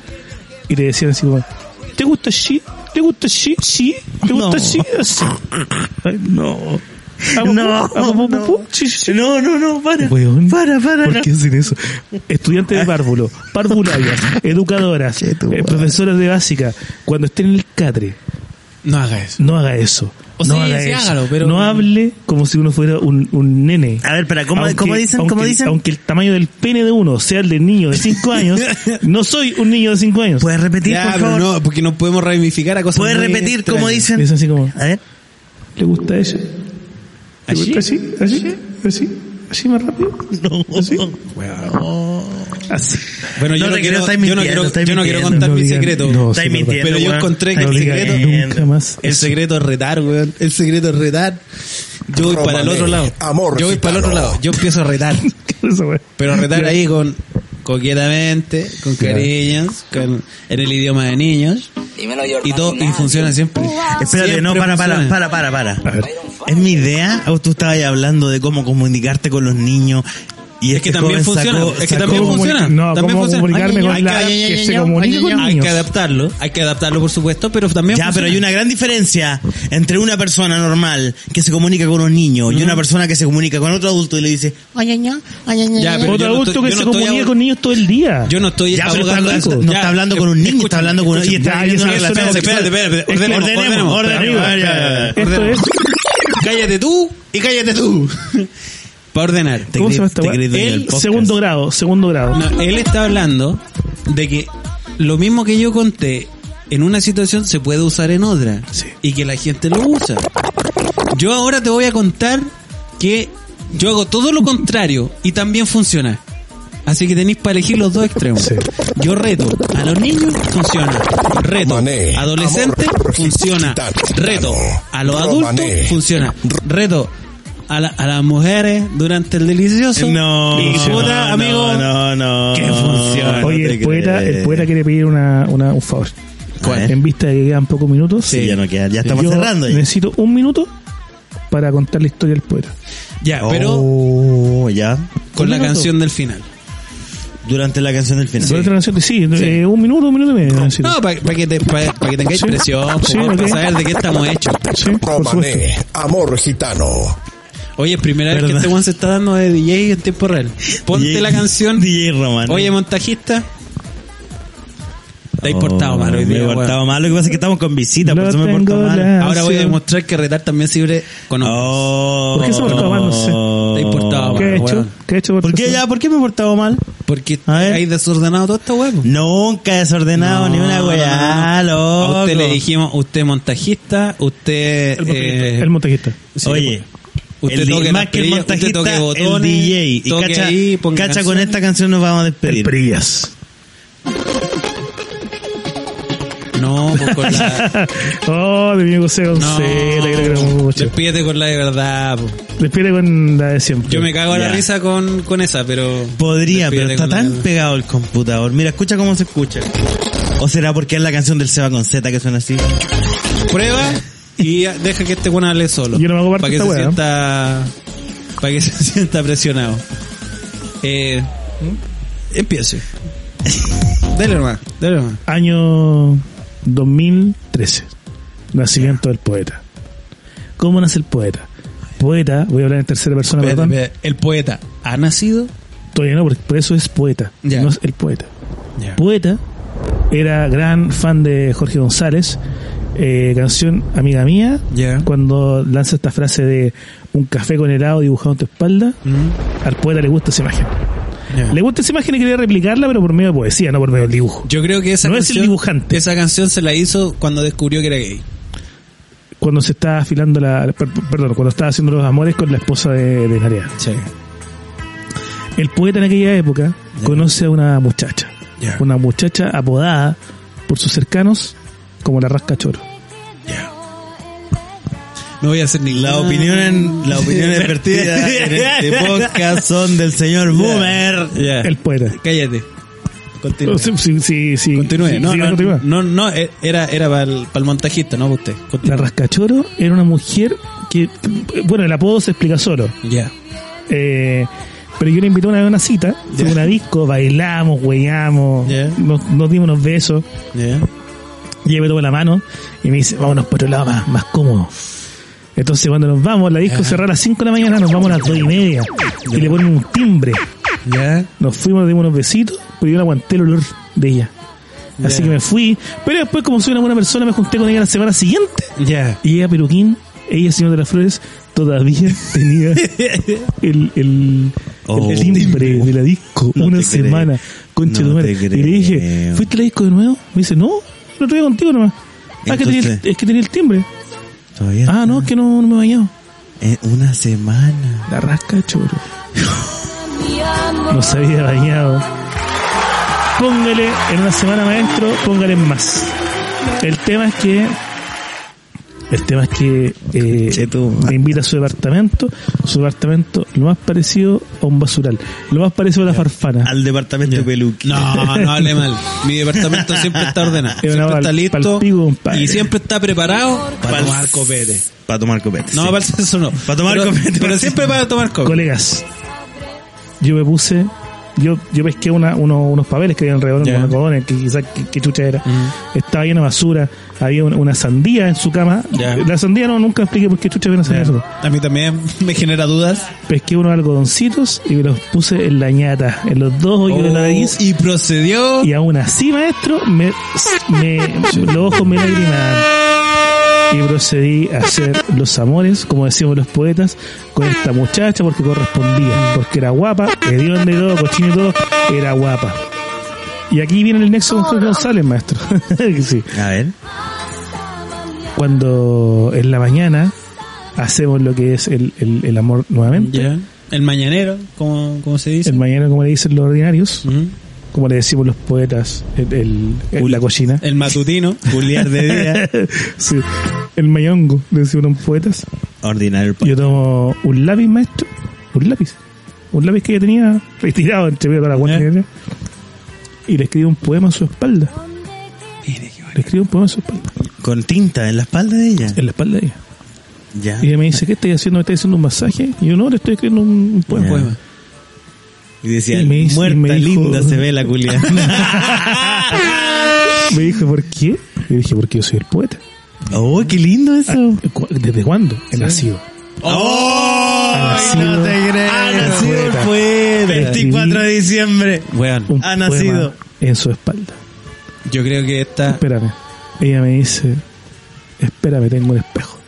Speaker 4: y le decían así como, ¿te gusta así? ¿Te gusta así? ¿Sí? ¿Te gusta
Speaker 2: No.
Speaker 4: así? *laughs* Ay, no. ¿Hago
Speaker 2: No, no.
Speaker 4: Sí, sí, sí.
Speaker 2: No, no, no, para.
Speaker 4: Weón,
Speaker 2: Para, para,
Speaker 4: ¿Por
Speaker 2: no.
Speaker 4: qué hacen eso? Estudiantes de párvulo, *laughs* parvularias, educadoras, eh, profesoras de básica, cuando estén en el catre,
Speaker 3: No haga eso.
Speaker 4: no haga eso.
Speaker 3: O
Speaker 4: no
Speaker 3: sí,
Speaker 4: haga
Speaker 3: sí,
Speaker 4: eso.
Speaker 3: hágalo, pero-
Speaker 4: No hable como si uno fuera un, un nene.
Speaker 2: A ver, pero ¿cómo,
Speaker 4: Aunque-
Speaker 2: ¿cómo dicen?
Speaker 4: aunque,
Speaker 2: ¿Cómo dicen?
Speaker 4: Aunque el tamaño del pene de uno sea el del niño de 5 *laughs* años, no soy un niño de 5 años.
Speaker 2: ¿Puedes repetir,
Speaker 3: Ya,
Speaker 2: por favor?
Speaker 3: no, porque no podemos ramificar a cosas
Speaker 2: ¿Puedes repetir
Speaker 3: extrañas.
Speaker 2: cómo dicen?
Speaker 4: Es así como,
Speaker 2: A ver.
Speaker 4: ¿le gusta eso? ¿Le
Speaker 3: ¿Así?
Speaker 4: gusta así? ¿Así? ¿Así? ¿Así más rápido? *laughs* ¿Así? Así.
Speaker 3: Bueno, yo
Speaker 2: No
Speaker 3: quiero,
Speaker 2: creo, estáis
Speaker 3: yo no
Speaker 2: mintiendo,
Speaker 3: quiero,
Speaker 2: estáis
Speaker 3: yo no quiero
Speaker 2: mintiendo.
Speaker 3: contar
Speaker 4: No
Speaker 3: mi secreto.
Speaker 4: no,
Speaker 2: Estáis
Speaker 4: sí,
Speaker 2: mintiendo,
Speaker 3: pero yo encontré que el secreto,
Speaker 2: mintiendo.
Speaker 4: Nunca más.
Speaker 3: el secreto es retar, weón. El secreto es retar. Yo voy para el otro lado.
Speaker 6: Amor
Speaker 3: Yo voy para el otro lado. Yo empiezo a retar. *laughs* Pero retar ahí con coquetamente, con cariños, con, en el idioma de niños. Y todo, y funciona siempre.
Speaker 2: Espérate,
Speaker 3: Siempre
Speaker 2: no, para, para, para, para, para. ¿Es mi idea? ¿O tú estabas hablando de cómo comunicarte con los niños? Y
Speaker 3: Es
Speaker 2: este
Speaker 3: que también funciona,
Speaker 2: sacó-
Speaker 3: es que también
Speaker 4: ¿Cómo
Speaker 3: funciona.
Speaker 4: no,
Speaker 3: también
Speaker 4: ¿cómo
Speaker 3: funciona.
Speaker 4: comunicarme
Speaker 3: Ay,
Speaker 4: con
Speaker 3: ay,
Speaker 4: la
Speaker 3: ay,
Speaker 4: que
Speaker 3: ay,
Speaker 4: se
Speaker 3: ay,
Speaker 4: comunica
Speaker 3: ay,
Speaker 4: con
Speaker 3: ay, Hay
Speaker 4: niños?
Speaker 3: que adaptarlo, hay que adaptarlo por supuesto, pero también
Speaker 2: Ya, pero hay una gran diferencia entre una persona normal que se comunica con un niño y una persona que se comunica con otro adulto y le dice,
Speaker 3: Ya, pero
Speaker 4: Otro
Speaker 3: no
Speaker 4: adulto
Speaker 3: estoy-
Speaker 4: que se
Speaker 3: estoy
Speaker 4: comunica con niños todo el día.
Speaker 3: Yo no estoy
Speaker 2: Ya, pero está no
Speaker 3: Ya,
Speaker 2: está hablando con un niño, está hablando con un- y está
Speaker 3: espérate, espérate,
Speaker 4: Es
Speaker 3: ordenemos,
Speaker 2: ordenemos.
Speaker 4: Esto es
Speaker 3: Cállate tú y cállate tú. Para ordenar.
Speaker 2: Te
Speaker 4: ¿Cómo se llama esta
Speaker 2: te
Speaker 4: weá?
Speaker 2: podcast.
Speaker 4: segundo grado, segundo grado.
Speaker 3: No, él está hablando de que lo mismo que yo conté en una situación se puede usar en otra
Speaker 4: Sí.
Speaker 3: y que la gente lo usa. Yo ahora te voy a contar que yo hago todo lo contrario y también funciona. Así que tenéis para elegir los dos extremos.
Speaker 4: Sí.
Speaker 3: Yo reto a los niños, funciona. Reto
Speaker 6: amor,
Speaker 3: funciona. Reto a los adultos, funciona. Reto a, la- a las mujeres durante el delicioso.
Speaker 2: No,
Speaker 3: Y puta,
Speaker 2: no,
Speaker 3: amigo,
Speaker 2: no, no.
Speaker 3: que funciona.
Speaker 2: no
Speaker 4: Oye,
Speaker 2: te
Speaker 4: el poeta, el poeta quiere pedir una, una, un favor.
Speaker 2: ¿Cuál?
Speaker 4: En vista de que quedan pocos minutos,
Speaker 2: Sí, ya no queda, ya estamos
Speaker 4: yo
Speaker 2: cerrando. ya.
Speaker 4: necesito un minuto para contar la historia del poeta.
Speaker 3: Ya, pero
Speaker 2: Oh, ya.
Speaker 3: con la
Speaker 4: minuto.
Speaker 3: canción del final.
Speaker 2: Durante la canción del final.
Speaker 4: Durante la canción, sí, eh, un minuto, un minuto y medio.
Speaker 3: No, para que, te- pa- pa que tengáis
Speaker 4: Sí.
Speaker 3: presión,
Speaker 4: Sí,
Speaker 3: para
Speaker 4: ok.
Speaker 3: saber de qué estamos hechos.
Speaker 4: Sí.
Speaker 6: Romané, amor gitano.
Speaker 3: Oye, es primera vez que este one se está dando de DJ en tiempo real. Ponte
Speaker 2: DJ
Speaker 3: la canción.
Speaker 2: DJ Roman.
Speaker 3: Oye, montajista. Te
Speaker 2: Oh,
Speaker 3: portado mal hoy
Speaker 2: Me
Speaker 3: día,
Speaker 2: he
Speaker 3: weón.
Speaker 2: portado mal. Lo que pasa es que estamos con visita, por
Speaker 4: Lo
Speaker 2: eso me he portado mal.
Speaker 3: Ahora voy a demostrar que retar también sirve con hombres.
Speaker 2: Oh.
Speaker 4: ¿Por qué se ha portado mal? No sé.
Speaker 3: Te he portado
Speaker 4: ¿Qué ha
Speaker 3: mal,
Speaker 4: hecho? ¿Qué ha hecho?
Speaker 2: ¿Por qué ya? ¿Por qué me he portado mal?
Speaker 3: Porque hay desordenado todo esta huevo.
Speaker 2: Nunca he desordenado ni una weá, loco.
Speaker 3: A usted le dijimos, usted montajista, usted...
Speaker 4: El montajista.
Speaker 3: eh,
Speaker 4: el montajista.
Speaker 3: sí,
Speaker 2: Oye,
Speaker 3: Usted toque
Speaker 2: más que el
Speaker 3: usted
Speaker 2: montajista,
Speaker 3: toque
Speaker 2: el DJ. Y
Speaker 3: toque
Speaker 2: cacha,
Speaker 3: ahí, ponga
Speaker 2: cacha con esta canción nos vamos a despedir.
Speaker 4: Brillas.
Speaker 3: No, pues con la... *laughs*
Speaker 4: oh, de mi José
Speaker 3: No,
Speaker 4: González, que lo quiero mucho.
Speaker 3: despídete con la de verdad. po.
Speaker 4: Despide con la de siempre.
Speaker 3: Yo me cago a la risa con, con esa, pero...
Speaker 2: Podría, pero
Speaker 3: despídete
Speaker 2: está tan pegado el computador. Mira, escucha cómo se escucha. ¿O será porque es la canción del Seba con Z que suena así?
Speaker 3: Prueba y deja que este bueno hable solo.
Speaker 4: Yo no me hago parte
Speaker 3: para que se sienta para que *laughs* se sienta presionado. Eh, empiece. Dale nomás, dale nomás.
Speaker 4: Año 2013. Nacimiento del poeta. ¿Cómo nace el poeta? Poeta, voy a hablar en tercera persona,
Speaker 3: Espérate,
Speaker 4: perdón.
Speaker 3: espérate. El poeta ha nacido.
Speaker 4: Todavía no, porque por eso es poeta.
Speaker 3: Ya.
Speaker 4: No es el poeta. Poeta era gran fan de Jorge González. Eh, canción Amiga Mía. Cuando lanza esta frase de un café con helado dibujado en tu espalda. Al poeta le gusta esa imagen. Le gusta esa imagen y quería replicarla, pero por medio de poesía, no por medio del dibujo.
Speaker 3: Yo creo que esa
Speaker 4: No es el
Speaker 3: canción,
Speaker 4: dibujante.
Speaker 3: Esa canción se la hizo cuando descubrió que era gay.
Speaker 4: Cuando se estaba afilando la. per- Perdón, cuando estaba haciendo los amores con la esposa de, de Narea.
Speaker 3: Sí.
Speaker 4: El poeta en aquella época conoce a una muchacha. Una muchacha apodada por sus cercanos como la rasca choro.
Speaker 3: No voy a hacer ni
Speaker 2: Las opiniones, las opiniones vertidas en *laughs* este podcast son del señor Boomer.
Speaker 3: Ya.
Speaker 4: El poeta.
Speaker 3: Cállate. Continúe.
Speaker 4: Sí, sí, sí, sí.
Speaker 3: Continúe. No, no,
Speaker 4: continúa.
Speaker 3: no, no, eh, era, era para el, para el montajista, no para usted.
Speaker 4: La
Speaker 3: Continúe.
Speaker 4: rascachoro era una mujer que, bueno, el apodo se explica solo.
Speaker 3: Ya.
Speaker 4: Eh, pero yo le invité una vez a una cita, fue una disco, bailamos, hueamos,
Speaker 3: Ya.
Speaker 4: nos, nos dimos unos besos, Me tomó la mano y me dice, vámonos por otro lado más, más cómodo. Entonces cuando nos vamos, la disco cerró a las 5 de la mañana, nos vamos a las 2 y media, y le ponen un timbre.
Speaker 3: Ya.
Speaker 4: Nos fuimos, nos dimos unos besitos, pero yo no aguanté el olor de ella. Así que me fui, pero después como soy una buena persona me junté con ella la semana siguiente
Speaker 3: Ya.
Speaker 4: y ella, Peruquín, ella, señor de las flores, todavía *laughs* tenía el, el,
Speaker 2: Oh.
Speaker 4: el timbre de la disco
Speaker 2: No
Speaker 4: una semana. Concha
Speaker 2: No
Speaker 4: madre. Y le dije. ¿fuiste a la disco de nuevo? Me dice, no, lo traía contigo nomás. Ah, que tenía es que tenía el timbre.
Speaker 2: Todavía
Speaker 4: Ah, no, es que no, no me he bañado.
Speaker 2: en una semana.
Speaker 4: La rasca choro. No se había bañado. Póngale en una semana maestro, póngale en más. El tema es que el tema es que eh, me invita a su departamento, su departamento lo más parecido a un basural, lo más parecido a la farfana.
Speaker 2: Al departamento de Peluqui.
Speaker 3: No, no hable mal. Mi departamento siempre está ordenado. *laughs*
Speaker 4: Es
Speaker 3: Siempre está listo.
Speaker 4: compadre.
Speaker 3: Y siempre está preparado para tomar copete.
Speaker 2: Para tomar copete.
Speaker 3: No,
Speaker 2: sí.
Speaker 3: para eso no.
Speaker 2: Para tomar
Speaker 3: pero,
Speaker 2: copete,
Speaker 3: Pero siempre para tomar copete.
Speaker 4: Colegas, yo me puse, yo, yo pesqué una, uno- unos papeles que había alrededor,
Speaker 3: Ya.
Speaker 4: unos algodones, que quizás que, que chucha era.
Speaker 3: Mm.
Speaker 4: Estaba llena de basura, había una, una sandía en su cama. La sandía no, nunca expliqué por qué chucha había una sandía cama.
Speaker 3: A mí también *laughs* me genera dudas.
Speaker 4: Pesqué unos algodoncitos y me los puse en la ñata, en los dos hoyos de la nariz.
Speaker 3: Oh, y procedió.
Speaker 4: Y aún así, maestro, me, me, los ojos me lagrimaban. Y procedí a hacer los amores, como decíamos los poetas, con esta muchacha porque correspondía, porque era guapa, hedionda y todo, cochino y todo, era guapa. Y aquí viene el nexo con Jorge González, maestro. *laughs* Sí.
Speaker 2: A ver.
Speaker 4: Cuando en la mañana hacemos lo que es el, el, el amor nuevamente.
Speaker 3: El mañanero, como, como se dice.
Speaker 4: el mañana como le dicen los ordinarios. Como le decimos los poetas, el, el- el- la cochina.
Speaker 3: El matutino.
Speaker 2: Juliar de día. *laughs*
Speaker 4: sí. El mayongo, le decimos los poetas.
Speaker 2: Ordinario.
Speaker 4: Yo tomo un lápiz, maestro. Un lápiz. Un lápiz que ya tenía retirado entre medio de la cuenta
Speaker 3: ¿Eh?
Speaker 4: Y le escribo un poema en su espalda. Le escribo un poema en su espalda.
Speaker 2: Con tinta en la espalda de ella.
Speaker 4: En la espalda de ella.
Speaker 2: Ya.
Speaker 4: Y ella me dice, ¿qué estoy haciendo? ¿Me estoy haciendo un masaje? Y yo, no, le estoy escribiendo un, un poema.
Speaker 2: Ya. Y decía,
Speaker 4: Y me dice- y
Speaker 2: muerta
Speaker 4: me dijo-
Speaker 2: linda se ve la *laughs* culia.
Speaker 4: Me dijo, ¿por qué? Y dije, porque yo soy el poeta.
Speaker 2: oh, qué lindo eso.
Speaker 4: ¿Cu- ¿Desde cuándo? He nacido.
Speaker 2: ¡Oh!
Speaker 4: Ha nacido-
Speaker 2: no te creo.
Speaker 4: ha nacido el poeta.
Speaker 2: 24 de diciembre.
Speaker 4: Un
Speaker 2: Ha nacido.
Speaker 4: en su espalda.
Speaker 3: yo creo que esta.
Speaker 4: Espérame. Ella me dice, espérame, tengo un espejo.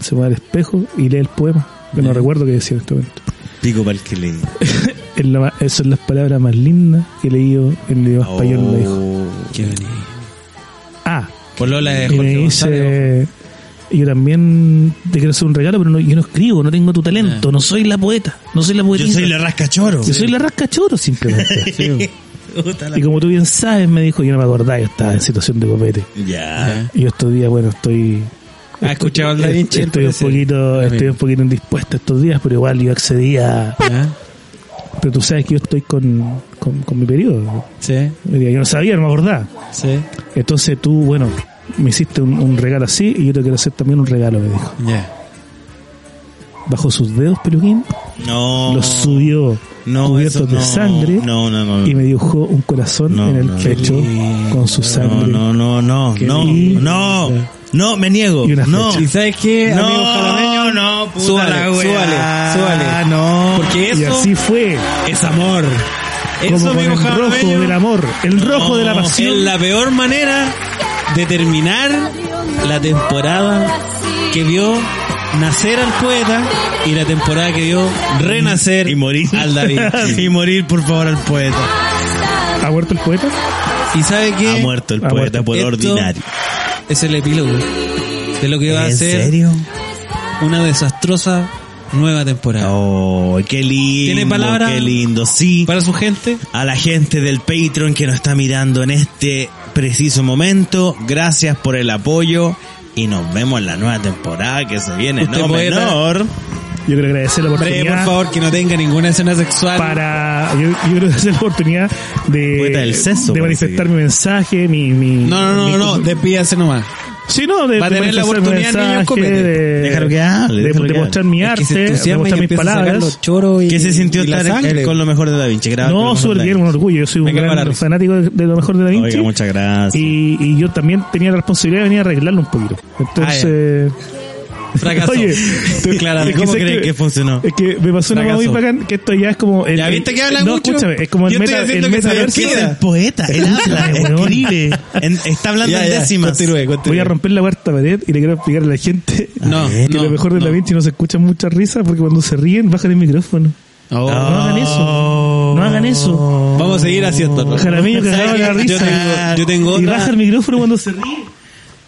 Speaker 4: Se va al espejo y lee el poema. Que no recuerdo qué decía en este momento.
Speaker 2: Pico para el que le. *laughs*
Speaker 4: Es la ma- esas son las palabras más lindas que he leído en el idioma español, me dijo.
Speaker 2: Oh.
Speaker 3: Qué bonito.
Speaker 4: Ah,
Speaker 3: Polola de
Speaker 4: y me dice, yo también te quiero hacer un regalo, pero no, yo no escribo, no tengo tu talento, no soy la poeta, no soy la
Speaker 2: Yo
Speaker 4: poetisa.
Speaker 2: soy la rascachoro.
Speaker 4: Yo soy la rascachoro simplemente. *laughs*
Speaker 3: Sí.
Speaker 4: Y como tú bien sabes, me dijo, yo no me acordaba, yo estaba en situación de copete.
Speaker 2: Ya.
Speaker 4: Y yo estos días, bueno, estoy...
Speaker 3: ¿Has escuchado al Da Vinci?
Speaker 4: Estoy un poquito, estoy un poquito indispuesto estos días, pero igual yo accedí a. pero tú sabes que yo estoy con, con, con mi periodo.
Speaker 3: Sí,
Speaker 4: Yo no sabía, no me acordaba.
Speaker 3: sí.
Speaker 4: Entonces tú, bueno, me hiciste un, un regalo así y yo te quiero hacer también un regalo, me dijo.
Speaker 3: Ya.
Speaker 4: Bajo sus dedos, peluquín,
Speaker 2: No.
Speaker 4: los subió
Speaker 2: No,
Speaker 4: cubiertos
Speaker 2: eso
Speaker 4: de
Speaker 2: no.
Speaker 4: sangre
Speaker 2: No, no, no.
Speaker 4: y me dibujó un corazón
Speaker 2: No,
Speaker 4: en el
Speaker 2: no, no.
Speaker 4: pecho con su sangre.
Speaker 2: No, no, no, no,
Speaker 4: lindo.
Speaker 2: no, no, me niego.
Speaker 4: Y una
Speaker 2: No.
Speaker 3: ¿Y sabes qué, amigo jalameño?
Speaker 2: No, no, puta
Speaker 3: Súbale,
Speaker 2: la wea.
Speaker 3: súbale, súbale.
Speaker 2: No.
Speaker 3: Porque
Speaker 4: Y
Speaker 3: eso
Speaker 4: así fue,
Speaker 3: es amor.
Speaker 4: como
Speaker 3: Eso,
Speaker 4: con
Speaker 3: amigo
Speaker 4: el rojo
Speaker 3: jalameño,
Speaker 4: del amor, el rojo de la
Speaker 3: es
Speaker 4: pasión.
Speaker 3: la peor manera de terminar la temporada que vio nacer al poeta y la temporada que vio renacer
Speaker 2: y morir.
Speaker 3: al David. *laughs*
Speaker 2: y morir, por favor, al poeta.
Speaker 4: ¿Ha muerto el poeta?
Speaker 3: ¿Y sabe qué?
Speaker 2: Ha muerto el
Speaker 4: Ha
Speaker 2: poeta
Speaker 4: muerto.
Speaker 2: por
Speaker 3: Esto-
Speaker 2: ordinario.
Speaker 3: Es el epílogo de lo que va a
Speaker 2: ¿En
Speaker 3: ser
Speaker 2: serio?
Speaker 3: una desastrosa nueva temporada.
Speaker 2: Oh, qué lindo.
Speaker 3: ¿Tiene palabra?
Speaker 2: Qué lindo. Sí.
Speaker 3: Para su gente,
Speaker 2: A la gente del Patreon que nos está mirando en este preciso momento, gracias por el apoyo y nos vemos en la nueva temporada que se viene.
Speaker 3: Usted
Speaker 2: No menor.
Speaker 4: Yo quiero agradecer la oportunidad
Speaker 3: por favor, que no tenga ninguna escena sexual.
Speaker 4: para yo, yo quiero agradecer la oportunidad de,
Speaker 2: Poeta del sexo,
Speaker 4: de
Speaker 2: parece
Speaker 4: manifestar
Speaker 2: que.
Speaker 4: mi mensaje, mi, mi
Speaker 3: No, no, no,
Speaker 4: mi-
Speaker 3: no, despídase nomás.
Speaker 4: Sí, no, de,
Speaker 3: Va a
Speaker 4: de
Speaker 3: tener la oportunidad,
Speaker 4: mensaje, de,
Speaker 2: Déjalo que hable,
Speaker 4: de,
Speaker 2: déjalo
Speaker 4: de
Speaker 2: que
Speaker 4: mostrar
Speaker 2: hable.
Speaker 4: mi
Speaker 3: Es que
Speaker 4: arte,
Speaker 3: se
Speaker 4: de mostrar mis palabras.
Speaker 3: los y,
Speaker 2: ¿Qué se sintió estar con lo mejor de Da Vinci?
Speaker 4: No, súper bien, un orgullo. Yo soy un gran fanático de, de lo mejor de Da Vinci.
Speaker 2: Oiga, muchas gracias.
Speaker 4: y, y yo también tenía la responsabilidad de venir a arreglarlo un poquito. Entonces,
Speaker 3: Fracasó.
Speaker 4: Oye, *laughs* tú-
Speaker 3: Claramente.
Speaker 4: que
Speaker 2: ¿Cómo
Speaker 4: sé
Speaker 2: creen que funcionó?
Speaker 4: Es que me pasó una cosa muy
Speaker 3: Fracasó.
Speaker 4: bacán, que esto ya es como... El,
Speaker 3: ¿Ya viste que habla
Speaker 4: no,
Speaker 3: mucho?
Speaker 4: escúchame, es como el
Speaker 3: Yo
Speaker 4: meta, el
Speaker 3: que se
Speaker 4: metaverso.
Speaker 3: decida.
Speaker 2: Es el poeta, él habla, escribe. En- está hablando
Speaker 3: Ya,
Speaker 2: en
Speaker 3: ya,
Speaker 2: décimas.
Speaker 3: continúe, continúe.
Speaker 4: Voy a romper la cuarta pared y le quiero explicar a la gente *laughs*
Speaker 3: No,
Speaker 4: que
Speaker 3: no,
Speaker 4: lo mejor de
Speaker 3: no.
Speaker 4: Da Vinci no se escucha mucha risa porque cuando se ríen bajan el micrófono.
Speaker 3: Oh.
Speaker 4: No hagan eso. No hagan eso.
Speaker 3: Vamos a seguir haciendo.
Speaker 4: Jaramillo cagado de la
Speaker 3: Yo
Speaker 4: risa.
Speaker 3: tengo, yo tengo
Speaker 4: Y
Speaker 3: otra.
Speaker 4: baja el micrófono cuando se ríe.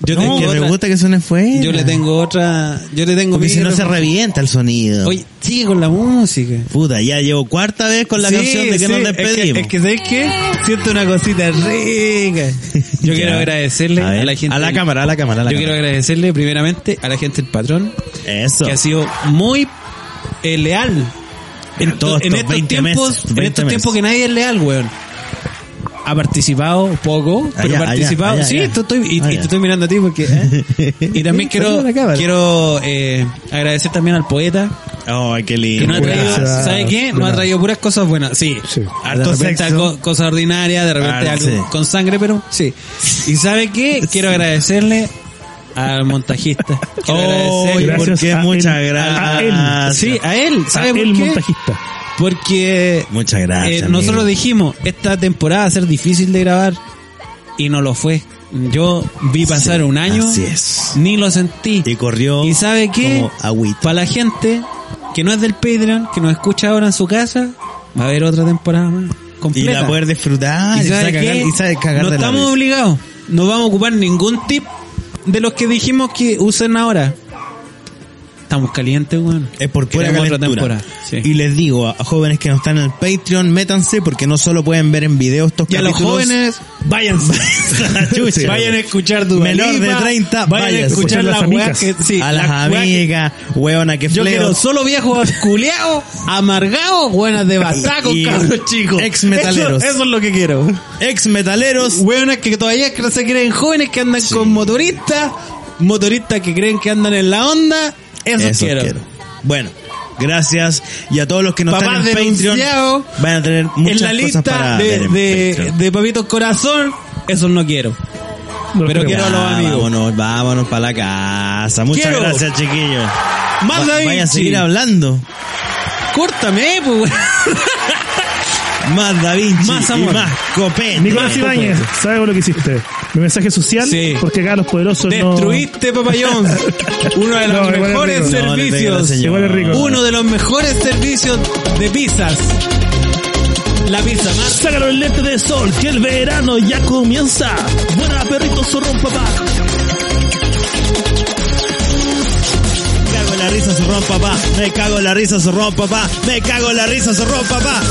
Speaker 3: Yo
Speaker 2: No,
Speaker 3: tengo
Speaker 2: que me gusta que suene fuera.
Speaker 3: Yo le tengo otra. Yo le tengo
Speaker 2: Porque si no se revienta el sonido.
Speaker 3: Oye, sigue con la música.
Speaker 2: Puta, ya llevo cuarta vez con la
Speaker 3: Sí,
Speaker 2: canción de que
Speaker 3: sí,
Speaker 2: nos
Speaker 3: es que-
Speaker 2: despedimos.
Speaker 3: Es que, ¿sabes qué? Siento una cosita rica. *laughs* Yo quiero agradecerle
Speaker 2: A
Speaker 3: la gente.
Speaker 2: a la
Speaker 3: del-
Speaker 2: cámara, a la cámara, a la
Speaker 3: Yo quiero agradecerle primeramente a la gente del patrón,
Speaker 2: Eso.
Speaker 3: que ha sido muy eh, leal. En, en
Speaker 2: estos
Speaker 3: estos
Speaker 2: 20
Speaker 3: tiempos,
Speaker 2: meses,
Speaker 3: en
Speaker 2: 20
Speaker 3: estos tiempos que nadie es leal, weón. Ha participado poco, pero
Speaker 2: Allá,
Speaker 3: ha participado.
Speaker 2: allá,
Speaker 3: sí,
Speaker 2: allá.
Speaker 3: estoy, y, te estoy mirando a ti porque. ¿eh? *laughs* Y también quiero, quiero eh, agradecer también al poeta,
Speaker 2: Ay, qué
Speaker 3: que
Speaker 2: lindo.
Speaker 3: nos ha traído. ¿sabe qué? Nos ha traído puras cosas buenas, sí.
Speaker 4: Sí.
Speaker 2: Harto
Speaker 3: algo- cosas ordinarias, de repente
Speaker 2: Ah,
Speaker 3: algo
Speaker 2: sí.
Speaker 3: con sangre, pero sí. ¿Y sabe qué? *laughs* Quiero agradecerle al montajista. Quiero
Speaker 2: Oh,
Speaker 3: agradecerle
Speaker 4: Gracias
Speaker 2: porque
Speaker 4: a
Speaker 2: muchas
Speaker 4: él.
Speaker 2: gracias.
Speaker 4: A él.
Speaker 3: Sí, a él. ¿Sabe
Speaker 4: A
Speaker 3: por
Speaker 4: el
Speaker 3: qué?
Speaker 4: montajista.
Speaker 3: Porque
Speaker 2: Muchas gracias.
Speaker 3: eh, nosotros dijimos, esta temporada va a ser difícil de grabar y no lo fue. Yo vi pasar un año,
Speaker 2: Así es.
Speaker 3: ni lo sentí.
Speaker 2: Y corrió.
Speaker 3: ¿Y sabe qué? Para la gente que no es del Patreon, que nos escucha ahora en su casa, va a haber otra temporada más.
Speaker 2: Y
Speaker 3: Completa.
Speaker 2: la poder disfrutar.
Speaker 3: ¿Y
Speaker 2: Y,
Speaker 3: sabe
Speaker 2: cagar, y sabe cagar
Speaker 3: no
Speaker 2: de
Speaker 3: estamos obligados. No vamos a ocupar ningún tip de los que dijimos que usen ahora. Estamos calientes, weón.
Speaker 2: Es por pura
Speaker 3: otra temporada. Sí.
Speaker 2: Y les digo a, a jóvenes que no están en el Patreon, métanse porque no solo pueden ver en video estos
Speaker 3: Y a los
Speaker 2: capítulos.
Speaker 3: jóvenes, váyanse. *laughs*
Speaker 2: Chucha.
Speaker 3: vayan a escuchar tu
Speaker 2: Menor de 30,
Speaker 3: vayan a escuchar las
Speaker 4: amigas.
Speaker 3: que, sí,
Speaker 2: a las
Speaker 3: que-
Speaker 2: amigas, hueona que
Speaker 3: Yo
Speaker 2: fleo.
Speaker 3: quiero solo viejos *laughs* culeados, amargados, buenas de batacos,
Speaker 2: Y
Speaker 3: cabros chicos.
Speaker 2: ex metaleros.
Speaker 3: Eso, eso es lo que quiero.
Speaker 2: Ex metaleros.
Speaker 3: Hueonas que todavía se creen jóvenes que andan con motoristas, motoristas que creen que andan en la onda. Eso,
Speaker 2: Eso
Speaker 3: quiero.
Speaker 2: quiero. Bueno, gracias. Y a todos los que no
Speaker 3: Papás
Speaker 2: están en Patreon, van a tener muchas
Speaker 3: en la
Speaker 2: cosas
Speaker 3: lista
Speaker 2: para
Speaker 3: de,
Speaker 2: ver en
Speaker 3: de, de papitos corazón, eso no quiero.
Speaker 4: No
Speaker 3: Pero quiero a los amigos.
Speaker 2: Vámonos, vámonos para la casa. Muchas
Speaker 3: Quiero.
Speaker 2: gracias, chiquillos.
Speaker 3: Más
Speaker 2: Va-
Speaker 3: David,
Speaker 2: Vaya a seguir hablando.
Speaker 3: Córtame, pues. *laughs*
Speaker 2: Más Da Vinci
Speaker 3: Más
Speaker 2: y
Speaker 3: amor.
Speaker 2: más copete.
Speaker 4: Nicolás Ibáñez, ¿sabes lo que hiciste? Mi mensaje social,
Speaker 3: Sí.
Speaker 4: porque acá los poderosos no...
Speaker 3: Destruiste, Papa John's. *laughs* Uno de los
Speaker 4: No,
Speaker 3: mejores
Speaker 4: rico.
Speaker 2: No,
Speaker 3: servicios.
Speaker 4: Igual es rico.
Speaker 3: Uno de los mejores servicios de pizzas. La pizza más.
Speaker 4: Sácalo el lente de sol, que el verano ya comienza. Buena perrito zorrón, papá.
Speaker 2: Me cago en la risa, zorrón, papá. Me cago en la risa, zorrón, papá. Me cago en la risa, zorrón, papá.